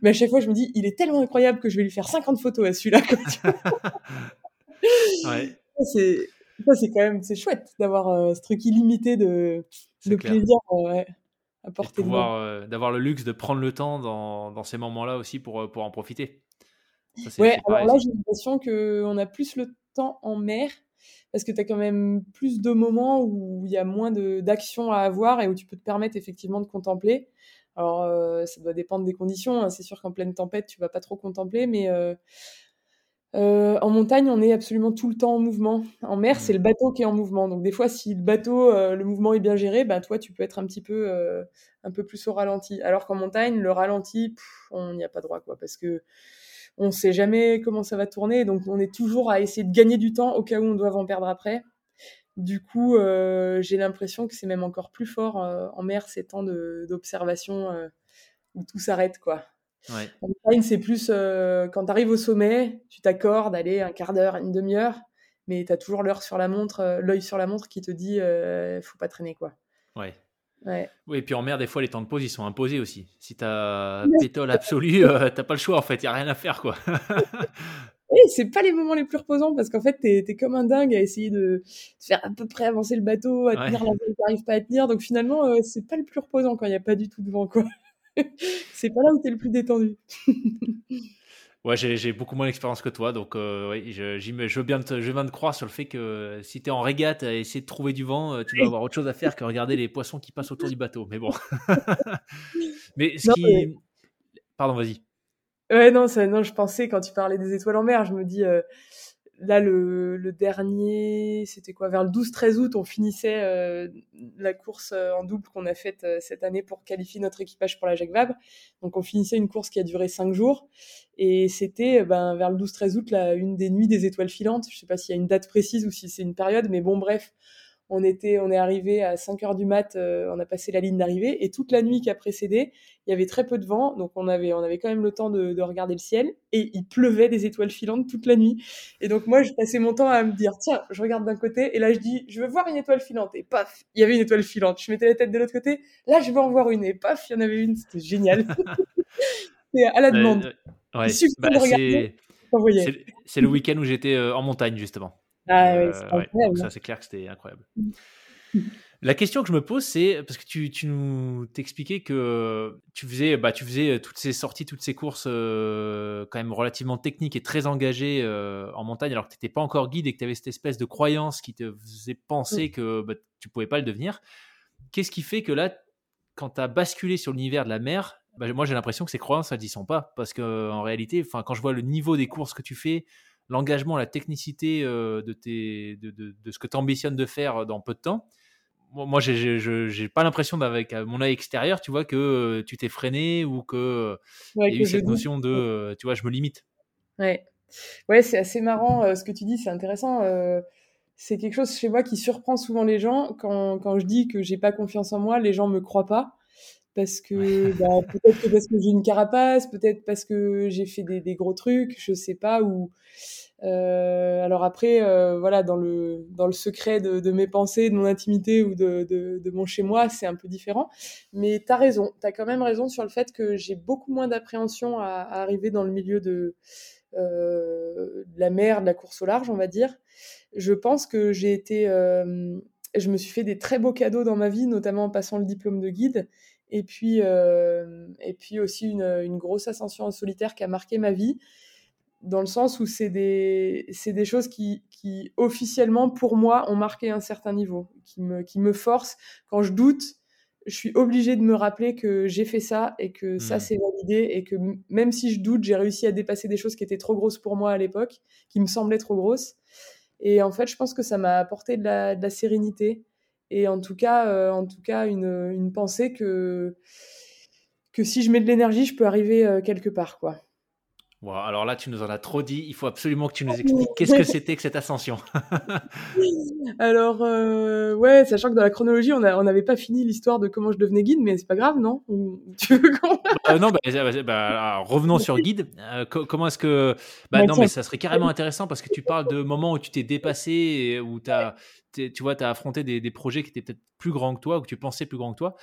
Mais à chaque fois, je me dis, il est tellement incroyable que je vais lui faire 50 photos à celui-là. ouais. C'est ça, c'est quand même c'est chouette d'avoir euh, ce truc illimité de, de plaisir euh, à porter euh, D'avoir le luxe de prendre le temps dans, dans ces moments-là aussi pour, pour en profiter. Ça, ouais, alors là, j'ai l'impression qu'on a plus le temps en mer parce que tu as quand même plus de moments où il y a moins d'actions à avoir et où tu peux te permettre effectivement de contempler. Alors, ça doit dépendre des conditions. Hein. C'est sûr qu'en pleine tempête, tu vas pas trop contempler, mais euh, en montagne, on est absolument tout le temps en mouvement. En mer, c'est le bateau qui est en mouvement. Donc des fois, si le bateau, euh, le mouvement est bien géré, bah toi, tu peux être un petit peu, euh, un peu plus au ralenti. Alors qu'en montagne, le ralenti, on n'y a pas droit, quoi, parce que on sait jamais comment ça va tourner. Donc on est toujours à essayer de gagner du temps au cas où on doit en perdre après. Du coup, j'ai l'impression que c'est même encore plus fort en mer ces temps d'observation où tout s'arrête, quoi. Ouais. En montagne, c'est plus euh, quand tu arrives au sommet, tu t'accordes, aller un quart d'heure, une demi-heure, mais tu as toujours l'heure sur la montre, euh, l'œil sur la montre qui te dit euh, faut pas traîner quoi. Ouais. Ouais. Oui, et puis en mer, des fois, les temps de pause, ils sont imposés aussi. Si tu as pétole absolu, t'as pas le choix en fait, il n'y a rien à faire quoi. Et c'est pas les moments les plus reposants parce qu'en fait, tu es, comme un dingue à essayer de faire à peu près avancer le bateau, à tenir la voile que pas à tenir. Donc finalement, c'est pas le plus reposant quand il n'y a pas du tout de vent, quoi. c'est pas là où tu es le plus détendu. Ouais, j'ai beaucoup moins d'expérience que toi, donc euh, ouais, je, je, veux bien te, je viens de croire sur le fait que si tu es en régate à essayer de trouver du vent, euh, tu dois avoir autre chose à faire que regarder les poissons qui passent autour du bateau. Mais bon. Mais ce qui. Pardon, vas-y. Ouais, non, ça, non, je pensais quand tu parlais des étoiles en mer, je me dis. Euh, là, le, le dernier, c'était quoi Vers le 12-13 août, on finissait euh, la course euh, en double qu'on a faite euh, cette année pour qualifier notre équipage pour la Jacques Vabre. Donc, on finissait une course qui a duré 5 jours. Et c'était ben, vers le 12-13 août, là, une des nuits des étoiles filantes. Je sais pas s'il y a une date précise ou si c'est une période, mais bon, bref, on était, on est arrivé à 5 heures du mat, euh, on a passé la ligne d'arrivée et toute la nuit qui a précédé, il y avait très peu de vent, donc on avait, on avait quand même le temps de, regarder le ciel et il pleuvait des étoiles filantes toute la nuit. Et donc moi, je passais mon temps à me dire, tiens, je regarde d'un côté et là je dis, je veux voir une étoile filante et paf, il y avait une étoile filante. Je mettais la tête de l'autre côté, là je veux en voir une et paf, il y en avait une, c'était génial. c'est à la demande. Bah, c'est le week-end où j'étais euh, en montagne justement. Ah, oui, euh, ça, c'est clair que c'était incroyable. La question que je me pose, c'est parce que tu, tu nous t'expliquais que tu faisais, bah, tu faisais toutes ces sorties, toutes ces courses euh, quand même relativement techniques et très engagées euh, en montagne, alors que tu n'étais pas encore guide et que tu avais cette espèce de croyance qui te faisait penser que bah, tu pouvais pas le devenir. Qu'est-ce qui fait que là, quand tu as basculé sur l'univers de la mer, bah, moi j'ai l'impression que ces croyances, elles n'y sont pas. Parce qu'en réalité, quand je vois le niveau des courses que tu fais, l'engagement, la technicité euh, de, tes, de, de, de, ce que tu ambitionnes de faire dans peu de temps, moi, j'ai pas l'impression d'avec mon œil extérieur, tu vois, que euh, tu t'es freiné ou que il y a eu cette notion de, euh, tu vois, je me limite. Ouais, ouais, c'est assez marrant euh, ce que tu dis, c'est intéressant. c'est quelque chose chez moi qui surprend souvent les gens. Quand, quand je dis que j'ai pas confiance en moi, les gens me croient pas parce que bah, peut-être que parce que j'ai une carapace, peut-être parce que j'ai fait des, des, gros trucs, je sais pas ou euh, alors après, euh, voilà, dans le dans le secret de, de, mes pensées, de mon intimité ou de, de, de mon chez moi, c'est un peu différent. Mais t'as raison, t'as quand même raison sur le fait que j'ai beaucoup moins d'appréhension à, à, arriver dans le milieu de, euh, de la mer, de la course au large, on va dire. Je pense que j'ai été, je me suis fait des très beaux cadeaux dans ma vie, notamment en passant le diplôme de guide. Et puis, euh, et puis aussi une, une grosse ascension en solitaire qui a marqué ma vie dans le sens où c'est des, des choses qui, qui, officiellement, pour moi, ont marqué un certain niveau, qui me, qui me forcent. Quand je doute, je suis obligée de me rappeler que j'ai fait ça et que ça, hmm. c'est validé et que même si je doute, j'ai réussi à dépasser des choses qui étaient trop grosses pour moi à l'époque, qui me semblaient trop grosses. Et en fait, je pense que ça m'a apporté de la, de la, sérénité et en tout cas, euh, en tout cas une, une pensée que, que si je mets de l'énergie, je peux arriver euh, quelque part, quoi alors là, tu nous en as trop dit. Il faut absolument que tu nous expliques qu'est-ce que c'était que cette ascension. alors, euh, ouais, sachant que dans la chronologie, on n'avait pas fini l'histoire de comment je devenais guide, mais c'est pas grave, non? Tu veux euh, Non, bah, bah, bah revenons sur guide. Euh, comment est-ce que. Bah, non, mais ça serait carrément intéressant parce que tu parles de moments où tu t'es dépassé, et où tu as tu vois, tu as affronté des, projets qui étaient peut-être plus grands que toi ou que tu pensais plus grands que toi.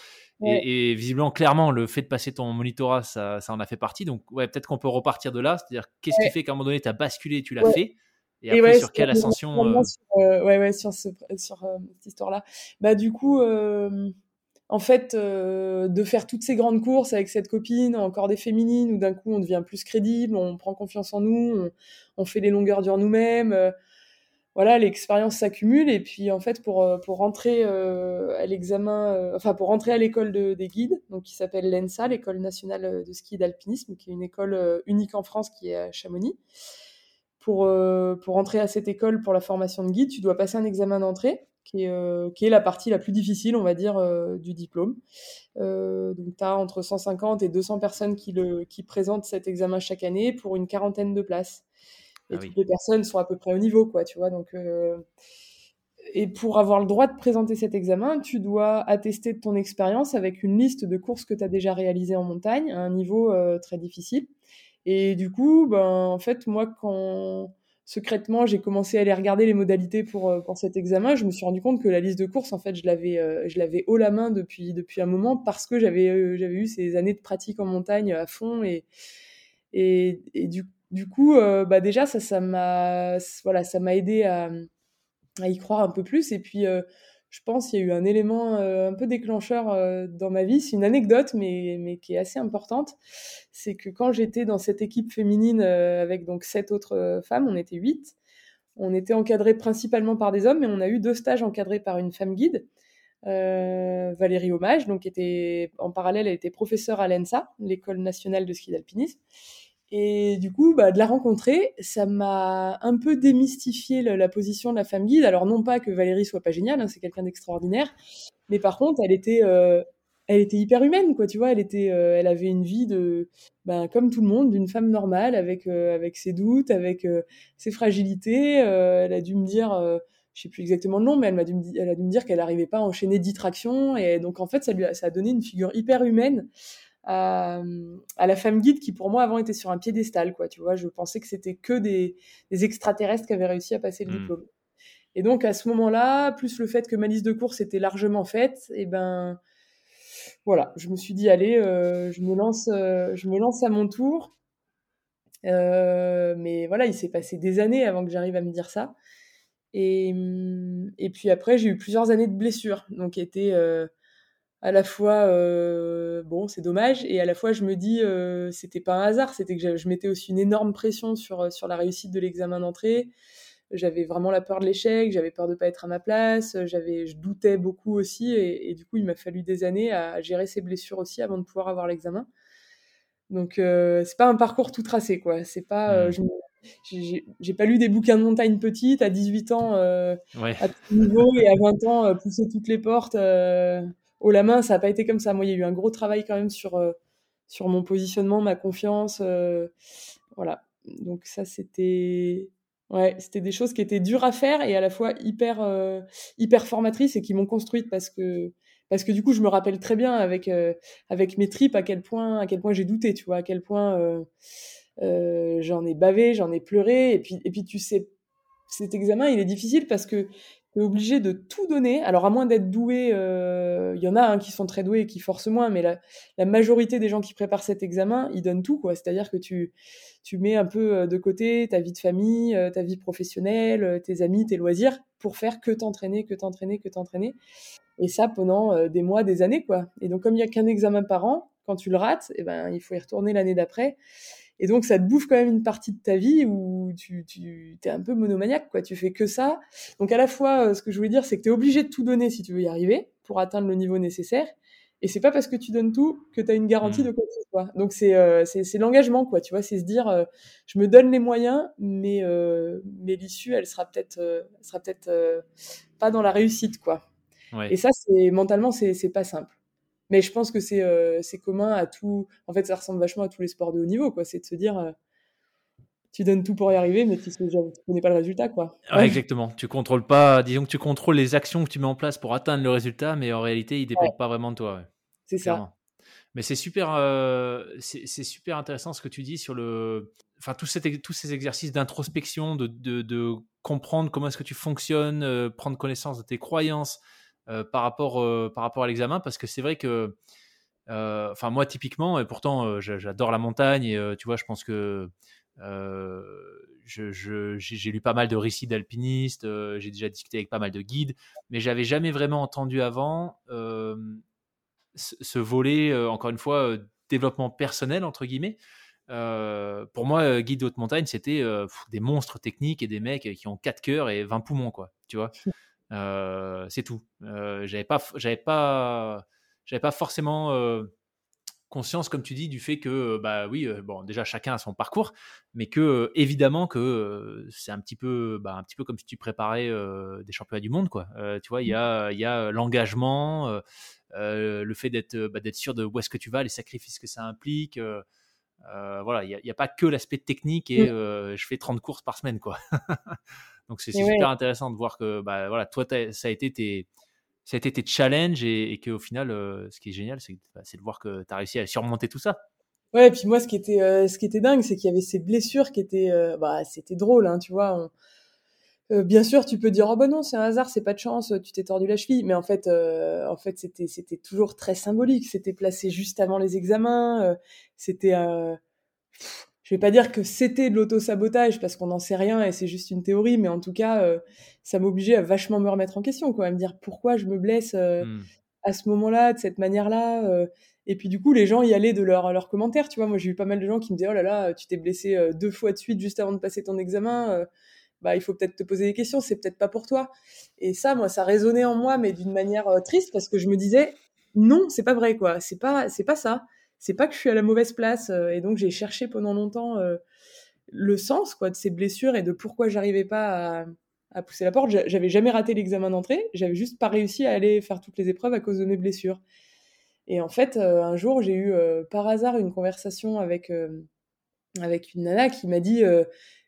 Et, visiblement, clairement, le fait de passer ton monitorat, ça, ça en a fait partie. Donc, ouais, peut-être qu'on peut repartir de là. C'est-à-dire, qu'est-ce qui fait qu'à un moment donné, tu as basculé, tu l'as fait? Et après, sur quelle ascension euh sur, euh, Ouais, ouais, sur, ce, sur euh, cette histoire-là. Bah, du coup, en fait, de faire toutes ces grandes courses avec cette copine, encore des féminines, où d'un coup, on devient plus crédible, on prend confiance en nous, on, on fait les longueurs dure nous-mêmes voilà, l'expérience s'accumule et puis en fait pour euh, pour rentrer euh, à l'examen, euh, enfin pour rentrer à l'école de, des guides, donc qui s'appelle l'ENSA, l'école nationale de ski d'alpinisme, qui est une école unique en France qui est à Chamonix. Pour pour rentrer à cette école pour la formation de guide, tu dois passer un examen d'entrée qui est qui est la partie la plus difficile, on va dire, du diplôme. donc tu as entre 150 et 200 personnes qui le qui présentent cet examen chaque année pour une quarantaine de places. Et ah toutes les personnes sont à peu près au niveau, quoi, tu vois. Donc, euh, Et pour avoir le droit de présenter cet examen, tu dois attester de ton expérience avec une liste de courses que tu as déjà réalisées en montagne à un niveau euh, très difficile. Et du coup, ben, en fait, moi, quand secrètement j'ai commencé à aller regarder les modalités pour, euh, pour cet examen, je me suis rendu compte que la liste de courses, en fait, je l'avais, je l'avais haut la main depuis, depuis un moment parce que j'avais, j'avais eu ces années de pratique en montagne à fond et, et, et du coup, du coup, euh, bah déjà, ça, m'a, aidé à, y croire un peu plus. Et puis, euh, je pense qu'il y a eu un élément euh, un peu déclencheur dans ma vie. C'est une anecdote, mais, mais qui est assez importante. C'est que quand j'étais dans cette équipe féminine avec donc sept autres femmes, on était huit. On était encadrés principalement par des hommes, mais on a eu deux stages encadrés par une femme guide. Valérie Hommage, donc était en parallèle, elle était professeure à l'ENSA, l'école nationale de ski d'alpinisme, et du coup, bah, de la rencontrer, ça m'a un peu démystifié la, position de la femme guide. Alors non pas que Valérie soit pas géniale, hein, c'est quelqu'un d'extraordinaire, mais par contre, elle était, euh, elle était hyper humaine, quoi. Tu vois, elle était, euh, elle avait une vie de, ben, comme tout le monde, d'une femme normale, avec euh, avec ses doutes, avec ses fragilités. elle a dû me dire, je sais plus exactement le nom, mais elle m'a dû me, elle a dû me dire qu'elle n'arrivait pas à enchaîner dix tractions, et donc en fait, ça lui a, ça a donné une figure hyper humaine à, à, la femme guide qui pour moi avant était sur un piédestal quoi tu vois. Je pensais que c'était que des, des, extraterrestres qui avaient réussi à passer le mmh. diplôme. Et donc à ce moment-là plus le fait que ma liste de courses était largement faite et eh ben voilà je me suis dit allez euh, je me lance euh, je me lance à mon tour. Euh, mais voilà il s'est passé des années avant que j'arrive à me dire ça. Et, et puis après, j'ai eu plusieurs années de blessures, donc qui étaient à la fois bon, c'est dommage, et à la fois je me dis c'était pas un hasard, c'était que je, mettais aussi une énorme pression sur sur la réussite de l'examen d'entrée. J'avais vraiment la peur de l'échec, j'avais peur de pas être à ma place, j'avais, je doutais beaucoup aussi, et, du coup il m'a fallu des années à gérer ces blessures aussi avant de pouvoir avoir l'examen. Donc c'est pas un parcours tout tracé quoi. C'est pas, mmh j'ai pas lu des bouquins de montagne petite à 18 ans euh, à tout niveau et à 20 ans euh, pousser toutes les portes euh, haut la main ça n'a pas été comme ça moi il y a eu un gros travail quand même sur sur mon positionnement ma confiance voilà donc ça c'était ouais c'était des choses qui étaient dures à faire et à la fois hyper hyper formatrices et qui m'ont construite parce que parce que du coup je me rappelle très bien avec avec mes tripes à quel point point j'ai douté tu vois à quel point euh, j'en ai bavé, j'en ai pleuré. Et puis, et puis, tu sais, cet examen, il est difficile parce que tu es obligé de tout donner. Alors, à moins d'être doué, euh, il y en a hein, qui sont très doués et qui forcent moins, mais la, majorité des gens qui préparent cet examen, ils donnent tout. quoi. C'est-à-dire que tu, mets un peu euh, de côté ta vie de famille, ta vie professionnelle, tes amis, tes loisirs, pour faire que t'entraîner, que t'entraîner, que t'entraîner. Et ça pendant des mois, des années. quoi. Et donc, comme il n'y a qu'un examen par an, quand tu le rates, eh ben, il faut y retourner l'année d'après. Et donc, ça te bouffe quand même une partie de ta vie où tu, tu es un peu monomaniaque, quoi. Tu fais que ça. Donc, à la fois, euh, ce que je voulais dire, c'est que tu es obligé de tout donner si tu veux y arriver pour atteindre le niveau nécessaire. Et c'est pas parce que tu donnes tout que tu as une garantie mmh. de quoi que ce soit. Donc, c'est euh, l'engagement, quoi. Tu vois, c'est se dire, euh, je me donne les moyens, mais, euh, mais l'issue, elle sera peut-être sera peut-être pas dans la réussite, quoi. Et ça, c'est mentalement, c'est pas simple. Mais je pense que c'est euh, c'est commun à tout. En fait, ça ressemble vachement à tous les sports de haut niveau, quoi. C'est de se dire, euh, tu donnes tout pour y arriver, mais tu ne connais pas le résultat, quoi. exactement. Tu contrôles pas. Disons que tu contrôles les actions que tu mets en place pour atteindre le résultat, mais en réalité, il dépend pas vraiment de toi. C'est ça. Mais c'est super, euh, c'est super intéressant ce que tu dis sur le, enfin tous, tous ces exercices d'introspection, de, de, de, comprendre comment est-ce que tu fonctionnes, prendre connaissance de tes croyances, par, rapport, euh, par rapport à l'examen, parce que c'est vrai que, euh, enfin moi typiquement, et pourtant j'adore la montagne, et tu vois, je pense que j'ai lu pas mal de récits d'alpinistes, j'ai déjà discuté avec pas mal de guides, mais j'avais jamais vraiment entendu avant ce, volet, encore une fois, développement personnel, entre guillemets. pour moi, guide de haute montagne, c'était des monstres techniques et des mecs qui ont 4 cœurs et 20 poumons, quoi. Tu vois Euh, c'est tout. Euh, j'avais pas, j'avais pas, j'avais pas forcément euh, conscience, comme tu dis, du fait que, bah oui, bon, déjà chacun a son parcours, mais que évidemment que c'est un petit peu, bah, un petit peu comme si tu préparais des championnats du monde, quoi. tu vois, il y a, il y a l'engagement, le fait d'être, bah, d'être sûr de où est-ce que tu vas, les sacrifices que ça implique. voilà, il n'y a, a, pas que l'aspect technique et mmh. je fais 30 courses par semaine, quoi. Donc c'est super intéressant de voir que bah, voilà, toi, ça a été tes, ça a été tes challenges et, et qu'au final, euh, ce qui est génial, c'est bah, de voir que tu as réussi à surmonter tout ça. Ouais, et puis moi, ce qui était, euh, ce qui était dingue, c'est qu'il y avait ces blessures qui étaient, euh, bah, c'était drôle, hein, tu vois. bien sûr, tu peux dire oh ben non, c'est un hasard, c'est pas de chance, tu t'es tordu la cheville, mais en fait, en fait, c'était, c'était toujours très symbolique. C'était placé juste avant les examens, c'était je vais pas dire que c'était de l'auto-sabotage parce qu'on n'en sait rien et c'est juste une théorie, mais en tout cas, euh, ça m'obligeait à vachement me remettre en question, quoi, à me dire pourquoi je me blesse euh, mmh. à ce moment-là, de cette manière-là. Euh. et puis du coup, les gens y allaient de leurs leur commentaires, tu vois. Moi, j'ai eu pas mal de gens qui me disaient oh là là, tu t'es blessé deux fois de suite juste avant de passer ton examen. bah, il faut peut-être te poser des questions, c'est peut-être pas pour toi. Et ça, moi, ça résonnait en moi, mais d'une manière triste parce que je me disais non, c'est pas vrai, quoi. C'est pas, c'est pas ça c'est pas que je suis à la mauvaise place. Euh, et donc, j'ai cherché pendant longtemps euh, le sens quoi, de ces blessures et de pourquoi j'arrivais pas à, pousser la porte. J'avais jamais raté l'examen d'entrée, j'avais juste pas réussi à aller faire toutes les épreuves à cause de mes blessures. Et en fait, euh, un jour, j'ai eu par hasard une conversation avec, avec une nana qui m'a dit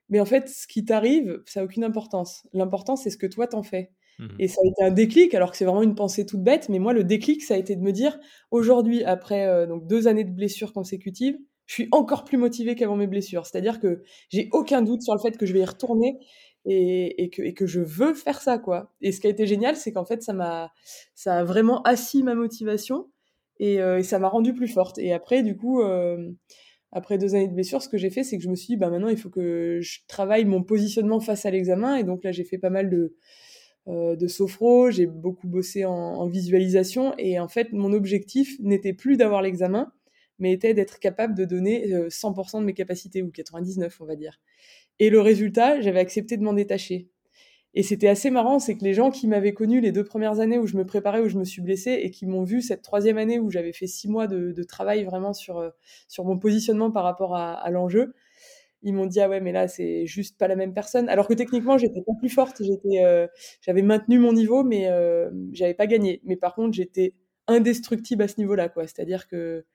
Mais en fait, ce qui t'arrive, ça n'a aucune importance. L'important, c'est ce que toi t'en fais. Mmh et ça a été un déclic, alors que c'est vraiment une pensée toute bête, mais moi, le déclic, ça a été de me dire, aujourd'hui, après euh, donc deux années de blessures consécutives, je suis encore plus motivée qu'avant mes blessures. C'est-à-dire que j'ai aucun doute sur le fait que je vais y retourner et, que, et que je veux faire ça, quoi. Et ce qui a été génial, c'est qu'en fait, ça m'a, ça a vraiment assis ma motivation et, euh, ça m'a rendue plus forte. Et après, du coup, euh, après deux années de blessure, ce que j'ai fait, c'est que je me suis dit, bah maintenant, il faut que je travaille mon positionnement face à l'examen. Et donc là, j'ai fait pas mal de, de sophro, j'ai beaucoup bossé en, visualisation. Et en fait, mon objectif n'était plus d'avoir l'examen, mais était d'être capable de donner 100% euh, de mes capacités, ou 99, on va dire. Et le résultat, j'avais accepté de m'en détacher. Et c'était assez marrant, c'est que les gens qui m'avaient connu les deux premières années où je me préparais, où je me suis blessée, et qui m'ont vu cette troisième année où j'avais fait six mois de, de, travail vraiment sur, euh, sur mon positionnement par rapport à, à l'enjeu, ils m'ont dit ah ouais mais là c'est juste pas la même personne. Alors que techniquement j'étais pas plus forte, j'étais, euh, j'avais maintenu mon niveau mais euh, j'avais pas gagné. Mais par contre j'étais indestructible à ce niveau-là quoi. C'est-à-dire que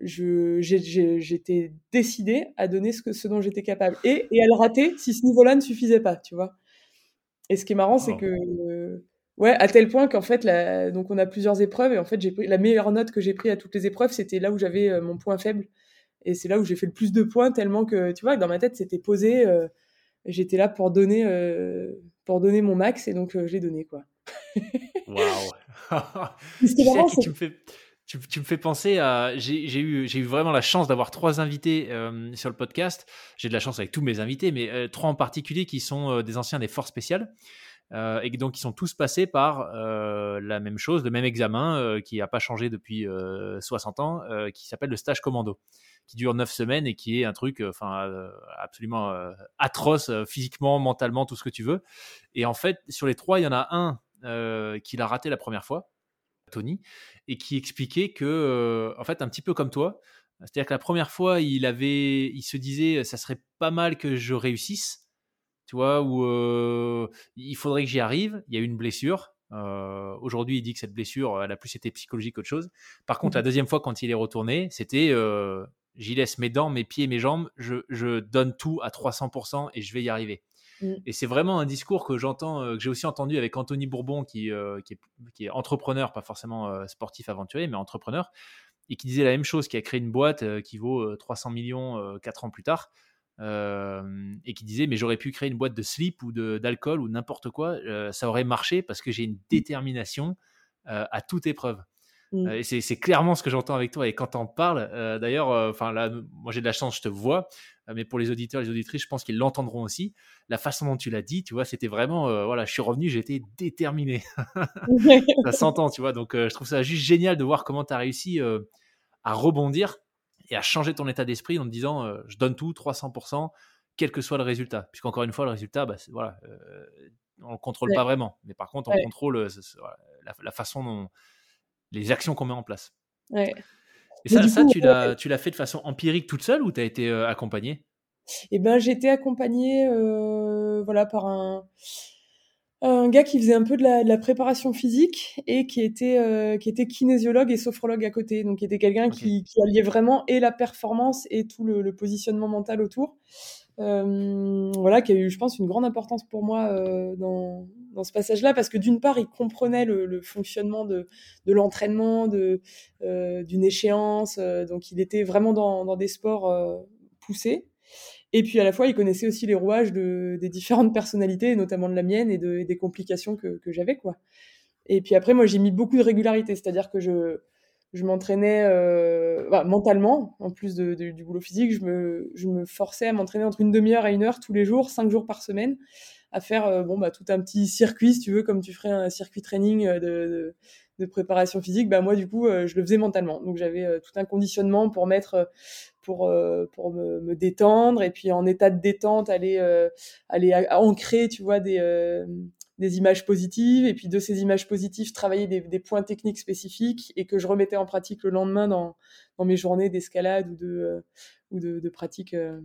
je, j'étais décidée à donner ce, que, ce dont j'étais capable et, et à le rater si ce niveau-là ne suffisait pas, tu vois. Et ce qui est marrant, c'est que, ouais, à tel point qu'en fait, donc on a plusieurs épreuves et en fait, j'ai pris la meilleure note que j'ai pris à toutes les épreuves, c'était là où j'avais euh, mon point faible et c'est là où j'ai fait le plus de points tellement que, tu vois, dans ma tête, c'était posé. Euh, j'étais là pour donner, euh, pour donner mon max et donc j'ai donné quoi. Waouh. tu me fais tu, tu, me fais penser à. J'ai eu, eu vraiment la chance d'avoir trois invités euh, sur le podcast. J'ai de la chance avec tous mes invités, mais euh, trois en particulier qui sont euh, des anciens des forces spéciales. et donc, ils sont tous passés par la même chose, le même examen qui n'a pas changé depuis 60 ans, qui s'appelle le stage commando, qui dure 9 semaines et qui est un truc enfin absolument atroce physiquement, mentalement, tout ce que tu veux. Et en fait, sur les trois, il y en a un qui l'a raté la première fois Tony, et qui expliquait que, euh, en fait, un petit peu comme toi, c'est-à-dire que la première fois, il avait, il se disait, ça serait pas mal que je réussisse, tu vois, ou euh, il faudrait que j'y arrive. Il y a eu une blessure. Euh, aujourd'hui, il dit que cette blessure, elle a plus été psychologique qu'autre chose. Par contre, la mmh deuxième fois, quand il est retourné, c'était j'y laisse mes dents, mes pieds, mes jambes, je, je donne tout à 300% et je vais y arriver. Mm. Et c'est vraiment un discours que j'entends, euh, que j'ai aussi entendu avec Anthony Bourbon, qui, euh, qui, est, entrepreneur, pas forcément euh, sportif aventurier, mais entrepreneur, et qui disait la même chose, qui a créé une boîte qui vaut 300 millions 4 ans plus tard, et qui disait mais j'aurais pu créer une boîte de slip ou d'alcool ou n'importe quoi, ça aurait marché parce que j'ai une détermination à toute épreuve. Mm. et c'est clairement ce que j'entends avec toi. Et quand on parle, d'ailleurs, enfin là, moi j'ai de la chance, je te vois. Euh, mais pour les auditeurs les auditrices, je pense qu'ils l'entendront aussi. La façon dont tu l'as dit, tu vois, c'était vraiment, euh, voilà, je suis revenu, j'étais déterminé. ça s'entend, tu vois. Donc, euh, je trouve ça juste génial de voir comment tu as réussi à rebondir et à changer ton état d'esprit en te disant, je donne tout, 300%, quel que soit le résultat. Puisqu'encore une fois, le résultat, bah, voilà, on ne le contrôle pas vraiment. Mais par contre, on contrôle la, façon dont les actions qu'on met en place. Ouais. Et ça, ça tu l'as, tu l'as fait de façon empirique toute seule ou tu as été euh, accompagnée? Eh ben, j'ai été accompagnée, euh, voilà, par un, un gars qui faisait un peu de la, de la préparation physique et qui était, euh, qui était kinésiologue et sophrologue à côté. Donc, qui était quelqu'un qui, qui, alliait vraiment et la performance et tout le, le positionnement mental autour. Euh, voilà, qui a eu, je pense, une grande importance pour moi euh, dans, dans ce passage-là, parce que d'une part, il comprenait le, fonctionnement de, de l'entraînement, euh, d'une échéance, donc il était vraiment dans, dans des sports poussés. Et puis à la fois, il connaissait aussi les rouages de, des différentes personnalités, notamment de la mienne, et, et des complications que, que j'avais. Et puis après, moi, j'ai mis beaucoup de régularité, c'est-à-dire que je, je m'entraînais euh, bah, mentalement, en plus du boulot physique, je me, je me forçais à m'entraîner entre une demi-heure et une heure tous les jours, cinq jours par semaine, à faire euh, bon bah tout un petit circuit, si tu veux, comme tu ferais un circuit training euh, de, de, de préparation physique. Bah moi du coup, euh, je le faisais mentalement, donc j'avais tout un conditionnement pour mettre, pour pour me, me, détendre et puis en état de détente aller aller ancrer, tu vois, des des images positives et puis de ces images positives travailler des, points techniques spécifiques et que je remettais en pratique le lendemain dans, dans mes journées d'escalade ou de euh, ou de, pratique euh,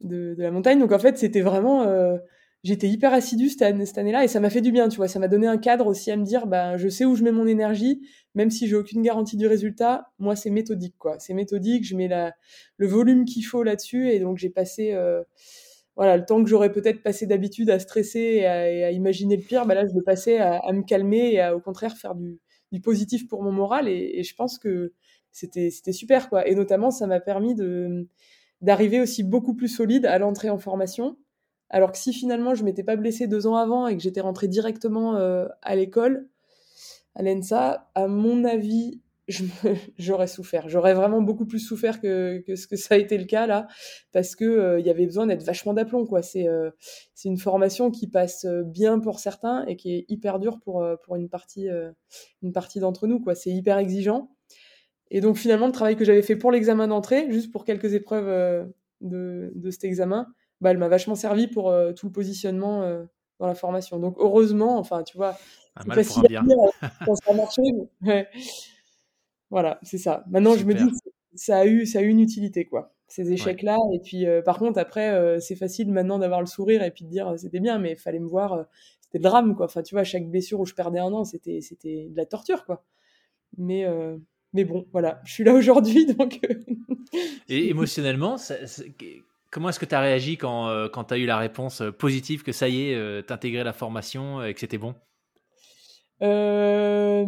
de, la montagne. Donc en fait c'était vraiment euh, j'étais hyper assidue cette, année, cette année-là et ça m'a fait du bien tu vois. Ça m'a donné un cadre aussi à me dire ben je sais où je mets mon énergie même si j'ai aucune garantie du résultat moi c'est méthodique quoi. C'est méthodique je mets la le volume qu'il faut là-dessus et donc j'ai passé voilà, le temps que j'aurais peut-être passé d'habitude à stresser et à, imaginer le pire, bah là, je le passais à, me calmer et à, au contraire, faire du, positif pour mon moral. Et, je pense que c'était, super, quoi. Et notamment, ça m'a permis d'arriver aussi beaucoup plus solide à l'entrée en formation. Alors que si finalement, je m'étais pas blessée deux ans avant et que j'étais rentrée directement euh, à l'école, à l'ENSA, à mon avis, j'aurais souffert. J'aurais vraiment beaucoup plus souffert que, que, ce que ça a été le cas là, parce que euh, il y avait besoin d'être vachement d'aplomb quoi. C'est euh, c'est une formation qui passe bien pour certains et qui est hyper dure pour pour une partie une partie d'entre nous quoi. C'est hyper exigeant. Et donc finalement le travail que j'avais fait pour l'examen d'entrée, juste pour quelques épreuves de, de cet examen, bah elle m'a vachement servi pour tout le positionnement dans la formation. Donc heureusement, enfin tu vois, c'est facile à dire quand ça a marché. Voilà, c'est ça. Maintenant, je me dis ça a eu, ça a eu une utilité, quoi. Ces échecs-là. Et puis, euh, par contre, après, euh, c'est facile maintenant d'avoir le sourire et puis de dire c'était bien, mais il fallait me voir. Euh, c'était le drame, quoi. Enfin, tu vois, chaque blessure où je perdais un an, c'était, c'était de la torture, quoi. Mais, mais bon, voilà, je suis là aujourd'hui, donc. et émotionnellement, comment est-ce que tu as réagi quand, quand tu as eu la réponse positive que ça y est, t'intégrais la formation et que c'était bon? Euh,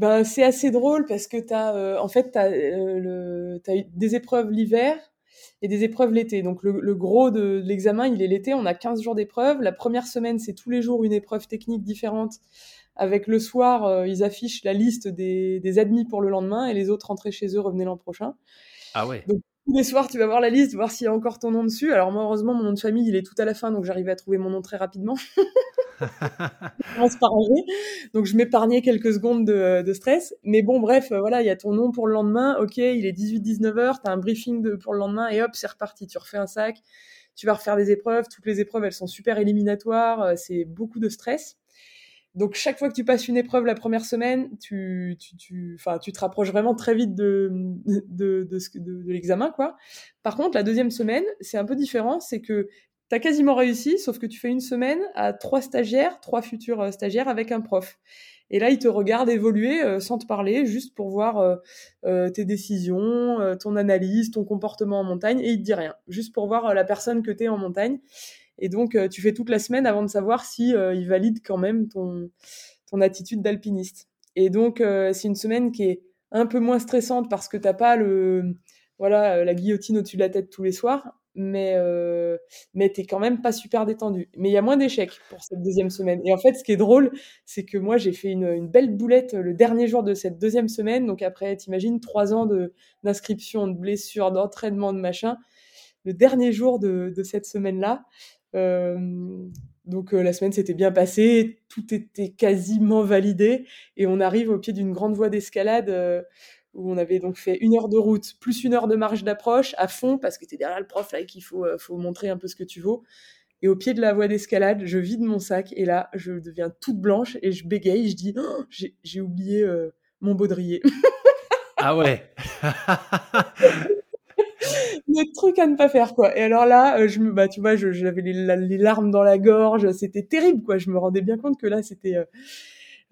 ben, c'est assez drôle parce que tu as, euh, en fait, tu as, euh, as, des épreuves l'hiver et des épreuves l'été. Donc, le, le gros de, l'examen, il est l'été. On a 15 jours d'épreuves. La première semaine, c'est tous les jours une épreuve technique différente. Avec le soir, euh, ils affichent la liste des, des, admis pour le lendemain et les autres rentrés chez eux, revenaient l'an prochain. Ah ouais. Donc, tous les soirs, tu vas voir la liste, voir s'il y a encore ton nom dessus. Alors, moi, heureusement, mon nom de famille, il est tout à la fin, donc j'arrivais à trouver mon nom très rapidement. Donc je m'épargnais quelques secondes de, stress. Mais bon, bref, euh, voilà, il y a ton nom pour le lendemain. Ok, il est 18-19 heures, tu as un briefing de, pour le lendemain et hop, c'est reparti. Tu refais un sac, tu vas refaire des épreuves. Toutes les épreuves, elles sont super éliminatoires. Euh, c'est beaucoup de stress. Donc chaque fois que tu passes une épreuve la première semaine, tu, tu, tu, tu te rapproches vraiment très vite de, de, de, de, l'examen. quoi. Par contre, la deuxième semaine, c'est un peu différent. C'est que T'as quasiment réussi, sauf que tu fais une semaine à trois stagiaires, trois futurs euh, stagiaires avec un prof. Et là, il te regarde évoluer euh, sans te parler, juste pour voir euh, tes décisions, ton analyse, ton comportement en montagne, et il te dit rien, juste pour voir la personne que tu es en montagne. Et donc, tu fais toute la semaine avant de savoir si il valide quand même ton, ton attitude d'alpiniste. Et donc, c'est une semaine qui est un peu moins stressante parce que t'as pas le voilà la guillotine au-dessus de la tête tous les soirs, mais euh, mais t'es quand même pas super détendu. Mais il y a moins d'échecs pour cette deuxième semaine. Et en fait, ce qui est drôle, c'est que moi j'ai fait une, belle boulette le dernier jour de cette deuxième semaine. Donc après, t'imagines trois ans d'inscription, de blessures, d'entraînement, de machin. Le dernier jour de cette semaine-là. Donc euh, la semaine s'était bien passée, tout était quasiment validé et on arrive au pied d'une grande voie d'escalade euh, où on avait donc fait une heure de route plus une heure de marche d'approche à fond parce que tu es derrière le prof là et qu'il faut, euh, faut montrer un peu ce que tu vaux. Et au pied de la voie d'escalade, je vide mon sac et là, je deviens toute blanche et je bégaye. Je dis, oh, j'ai oublié euh, mon baudrier. ah ouais. le truc à ne pas faire quoi. Et alors là, euh, je me, bah tu vois, j'avais les, les, larmes dans la gorge. C'était terrible quoi. Je me rendais bien compte que là, c'était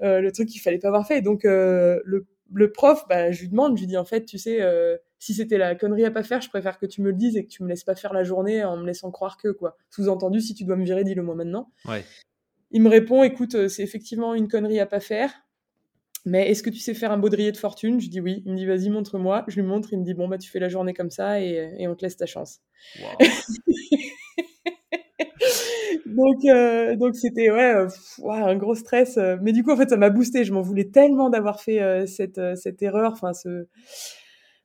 le truc qu'il fallait pas avoir fait. donc le le prof, bah, je lui demande, je lui dis en fait, tu sais, euh, si c'était la connerie à pas faire, je préfère que tu me le dises et que tu me laisses pas faire la journée en me laissant croire que quoi. Sous-entendu, si tu dois me virer, dis-le moi maintenant. Ouais. Il me répond, écoute, euh, c'est effectivement une connerie à pas faire, mais est-ce que tu sais faire un baudrier de fortune? Je dis oui. Il me dit vas-y, montre-moi. Je lui montre. Il me dit bon bah tu fais la journée comme ça et, et on te laisse ta chance. Wow. donc euh, donc c'était ouais, euh, un gros stress euh. mais du coup en fait ça m'a boosté je m'en voulais tellement d'avoir fait cette cette erreur enfin ce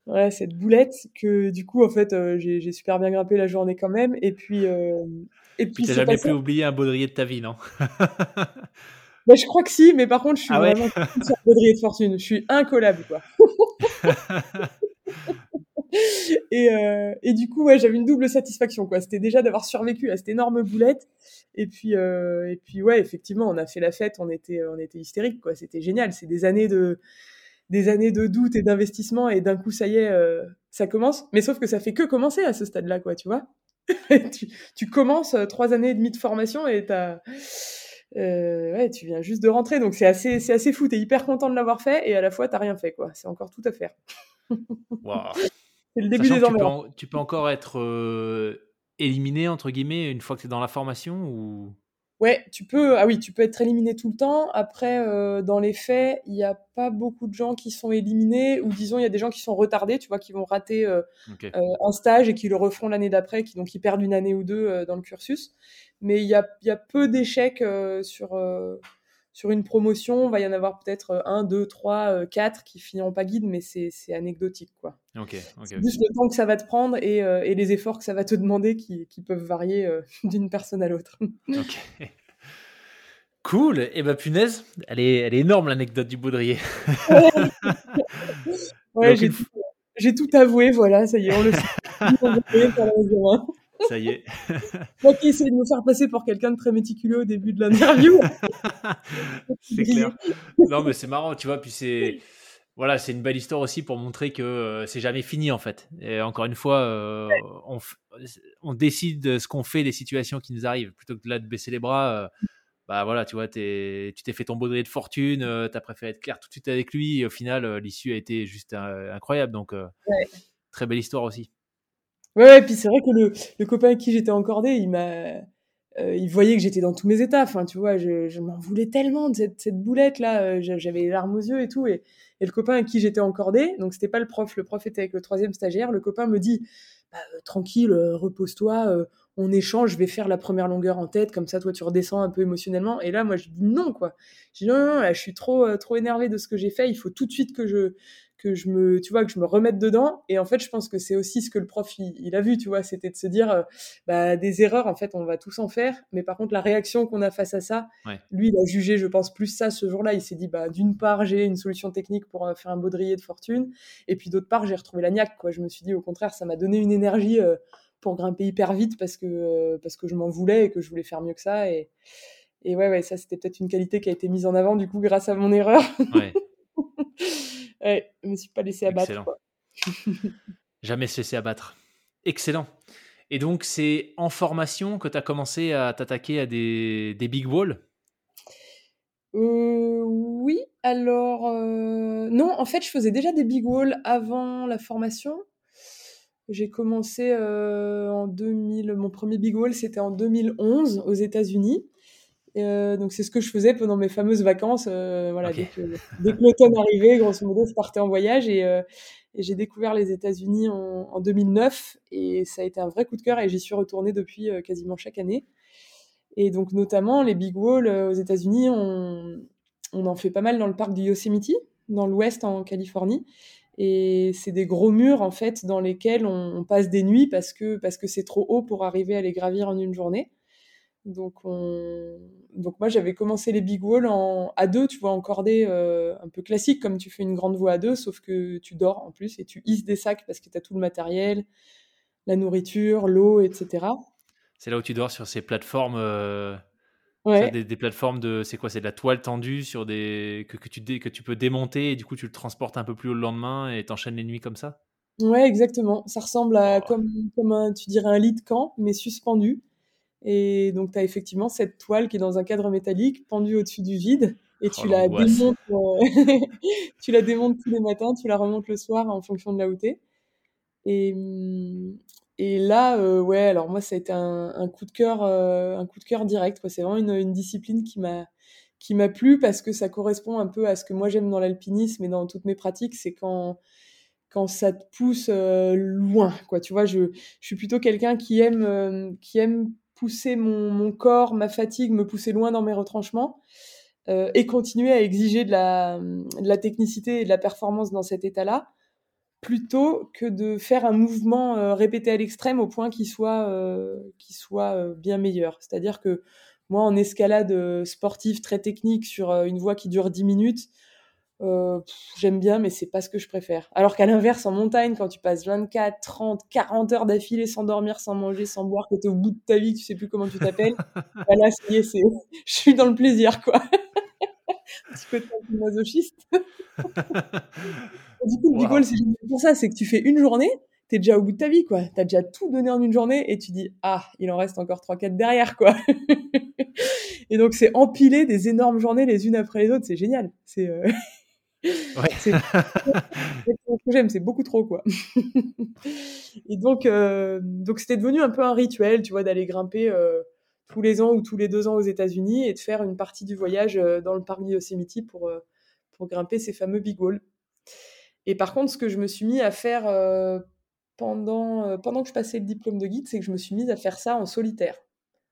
ouais cette boulette que du coup en fait j'ai super bien grimpé la journée quand même et puis et puis t'as jamais pu oublier un baudrier de ta vie non? bah, je crois que si mais par contre je suis ah vraiment sur baudrier de fortune je suis incollable quoi et, euh, et du coup, ouais, j'avais une double satisfaction, quoi. C'était déjà d'avoir survécu à cette énorme boulette. Et puis, euh, et puis, ouais, effectivement, on a fait la fête, on était, on était hystérique, quoi. C'était génial. C'est des années de, des années de doute et d'investissement, et d'un coup, ça y est, euh, ça commence. Mais sauf que ça fait que commencer à ce stade-là, quoi, tu vois. tu, tu, commences trois années et demie de formation et t'as, euh, ouais, tu viens juste de rentrer, donc c'est assez, c'est assez fou. T'es hyper content de l'avoir fait et à la fois t'as rien fait, quoi. C'est encore tout à faire. Wow. C'est le début des tu peux, tu peux encore être euh, éliminé, entre guillemets, une fois que tu es dans la formation ou... Ouais, tu peux. Ah oui, tu peux être éliminé tout le temps. Après, euh, dans les faits, il n'y a pas beaucoup de gens qui sont éliminés, ou disons, il y a des gens qui sont retardés, tu vois, qui vont rater euh, un stage et qui le referont l'année d'après, qui donc ils perdent une année ou deux dans le cursus. Mais il y a, y a peu d'échecs sur sur une promotion, il va y en avoir peut-être un, deux, trois, quatre qui finiront pas guide, mais c'est anecdotique. Quoi. Ok, juste le temps que ça va te prendre et, et, les efforts que ça va te demander qui, qui peuvent varier d'une personne à l'autre. ok. Cool. Et eh ben punaise, elle est, elle est énorme l'anecdote du baudrier. ouais, j'ai tout, avoué, voilà, ça y est, on le sait. Ça y est. Moi qui de me faire passer pour quelqu'un de très méticuleux au début de l'interview. c'est clair. Non, mais c'est marrant, tu vois, puis c'est voilà, c'est une belle histoire aussi pour montrer que euh, c'est jamais fini en fait. Et encore une fois, euh, on, on, décide ce qu'on fait des situations qui nous arrivent plutôt que de là de baisser les bras. Euh, bah voilà, tu vois, tu t'es fait ton baudrier de fortune, tu as préféré être clair tout de suite avec lui, et au final, l'issue a été juste incroyable. Donc, très belle histoire aussi. Ouais, et puis c'est vrai que le, copain avec qui j'étais encordé, il m'a. il voyait que j'étais dans tous mes états. Enfin, tu vois, je, m'en voulais tellement de cette, cette boulette-là. J'avais les larmes aux yeux et tout. Et, le copain avec qui j'étais encordé, donc c'était pas le prof, le prof était avec le troisième stagiaire. Le copain me dit bah, Tranquille, repose-toi on échange, je vais faire la première longueur en tête, comme ça, toi, tu redescends un peu émotionnellement. Et là, moi, je dis non, quoi. Je dis non, non, là, je suis trop, euh, trop énervé de ce que j'ai fait. Il faut tout de suite que je, que je me, tu vois, que je me remette dedans. Et en fait, je pense que c'est aussi ce que le prof, il, a vu, tu vois, c'était de se dire, euh, bah, des erreurs, en fait, on va tous en faire. Mais par contre, la réaction qu'on a face à ça, lui, il a jugé, je pense, plus ça ce jour-là. Il s'est dit, bah, d'une part, j'ai une solution technique pour euh, faire un baudrier de fortune. Et puis d'autre part, j'ai retrouvé la niaque, quoi. Je me suis dit, au contraire, ça m'a donné une énergie pour grimper hyper vite parce que, euh, parce que je m'en voulais et que je voulais faire mieux que ça. Et, et ouais, ouais, ça, c'était peut-être une qualité qui a été mise en avant, du coup, grâce à mon erreur. Ouais. ouais je me suis pas laissé abattre. Jamais se laisser abattre. Excellent. Et donc, c'est en formation que tu as commencé à t'attaquer à des, des big walls euh, Oui, alors euh, non, en fait, je faisais déjà des big walls avant la formation. J'ai commencé euh, en 2000, mon premier big wall c'était en 2011 aux États-Unis. Euh, donc c'est ce que je faisais pendant mes fameuses vacances. Euh, voilà, dès que, l'automne arrivait, grosso modo, je partais en voyage et, et j'ai découvert les États-Unis en, en, 2009 et ça a été un vrai coup de cœur et j'y suis retournée depuis quasiment chaque année. Et donc notamment les big walls aux États-Unis, on, on en fait pas mal dans le parc du Yosemite, dans l'ouest en Californie. Et c'est des gros murs en fait dans lesquels on, passe des nuits parce que parce que c'est trop haut pour arriver à les gravir en une journée. Donc on... donc moi j'avais commencé les big walls en à deux, tu vois, en cordée euh, un peu classique comme tu fais une grande voie à deux, sauf que tu dors en plus et tu hisses des sacs parce que tu as tout le matériel, la nourriture, l'eau, etc. C'est là où tu dors sur ces plateformes. Euh, Ouais. Des, plateformes de, c'est quoi, c'est de la toile tendue sur des que, que tu que tu peux démonter et du coup tu le transportes un peu plus haut le lendemain et t'enchaînes les nuits comme ça? Ouais, exactement. Ça ressemble à comme comme un, tu dirais un lit de camp mais suspendu. Et donc tu as effectivement cette toile qui est dans un cadre métallique pendue au-dessus du vide et tu oh, la démontes euh, tu la démontes tous les matins, tu la remontes le soir en fonction de la hauteur. Et, hum, et là, euh, ouais, alors moi, ça a été un, un coup de cœur, euh, un coup de cœur direct. C'est vraiment une, une, discipline qui m'a qui m'a plu parce que ça correspond un peu à ce que moi j'aime dans l'alpinisme et dans toutes mes pratiques, c'est quand quand ça te pousse euh, loin, quoi. Tu vois, je, je suis plutôt quelqu'un qui aime qui aime pousser mon, corps, ma fatigue, me pousser loin dans mes retranchements. et continuer à exiger de la, technicité et de la performance dans cet état-là, plutôt que de faire un mouvement euh, répété à l'extrême au point qu'il soit, euh, soit euh, bien meilleur. C'est-à-dire que moi, en escalade sportive très technique sur une voie qui dure 10 minutes, j'aime bien, mais c'est pas ce que je préfère. Alors qu'à l'inverse, en montagne, quand tu passes 24, 30, 40 heures d'affilée sans dormir, sans manger, sans boire, que tu es au bout de ta vie, tu sais plus comment tu t'appelles, bah là, ça y est, je suis dans le plaisir, quoi. un petit peu de masochiste. du coup, le wow. c'est pour ça, c'est que tu fais une journée, t'es déjà au bout de ta vie, quoi. T'as déjà tout donné en une journée et tu dis, ah, il en reste encore 3-4 derrière, quoi. et donc, c'est empiler des énormes journées les unes après les autres, c'est génial. C'est, euh... ouais. c'est que j'aime, c'est beaucoup trop, quoi. et donc, euh... donc, c'était devenu un peu un rituel, tu vois, d'aller grimper euh, tous les ans ou tous les deux ans aux États-Unis et de faire une partie du voyage euh, dans le parc Yosemite pour, pour grimper ces fameux big walls. Et par contre, ce que je me suis mis à faire pendant, pendant que je passais le diplôme de guide, c'est que je me suis mise à faire ça en solitaire.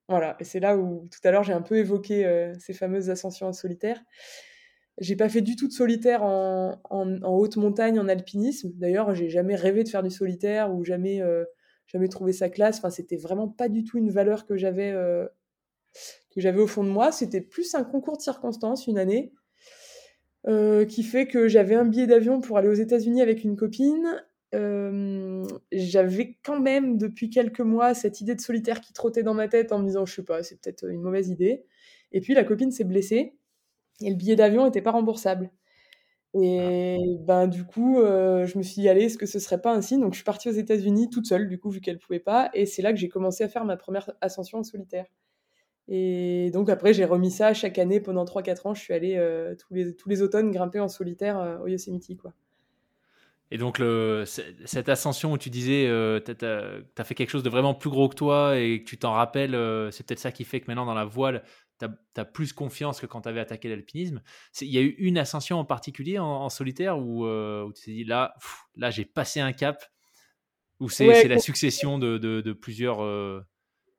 Voilà, et c'est là où tout à l'heure j'ai un peu évoqué ces fameuses ascensions en solitaire. J'ai pas fait du tout de solitaire en, haute montagne, en alpinisme. D'ailleurs, j'ai jamais rêvé de faire du solitaire ou jamais, jamais trouvé sa classe. Enfin, c'était vraiment pas du tout une valeur que j'avais que j'avais au fond de moi. C'était plus un concours de circonstances une année euh, qui fait que j'avais un billet d'avion pour aller aux États-Unis avec une copine. Euh, j'avais quand même depuis quelques mois cette idée de solitaire qui trottait dans ma tête en me disant je sais pas c'est peut-être une mauvaise idée et puis la copine s'est blessée et le billet d'avion n'était pas remboursable et ben du coup euh, je me suis dit allez est-ce que ce serait pas ainsi donc je suis partie aux États-Unis toute seule du coup vu qu'elle pouvait pas et c'est là que j'ai commencé à faire ma première ascension en solitaire et donc après, j'ai remis ça chaque année pendant 3-4 ans. Je suis allée euh, tous, les, tous les automnes grimper en solitaire euh, au Yosemite. Quoi. Et donc, le, cette ascension où tu disais, tu as, fait quelque chose de vraiment plus gros que toi et que tu t'en rappelles, c'est peut-être ça qui fait que maintenant dans la voile, tu as, plus confiance que quand tu avais attaqué l'alpinisme. Il y a eu une ascension en particulier en, solitaire où, tu t'es dit, là, là j'ai passé un cap, ou c'est la succession de, de, de plusieurs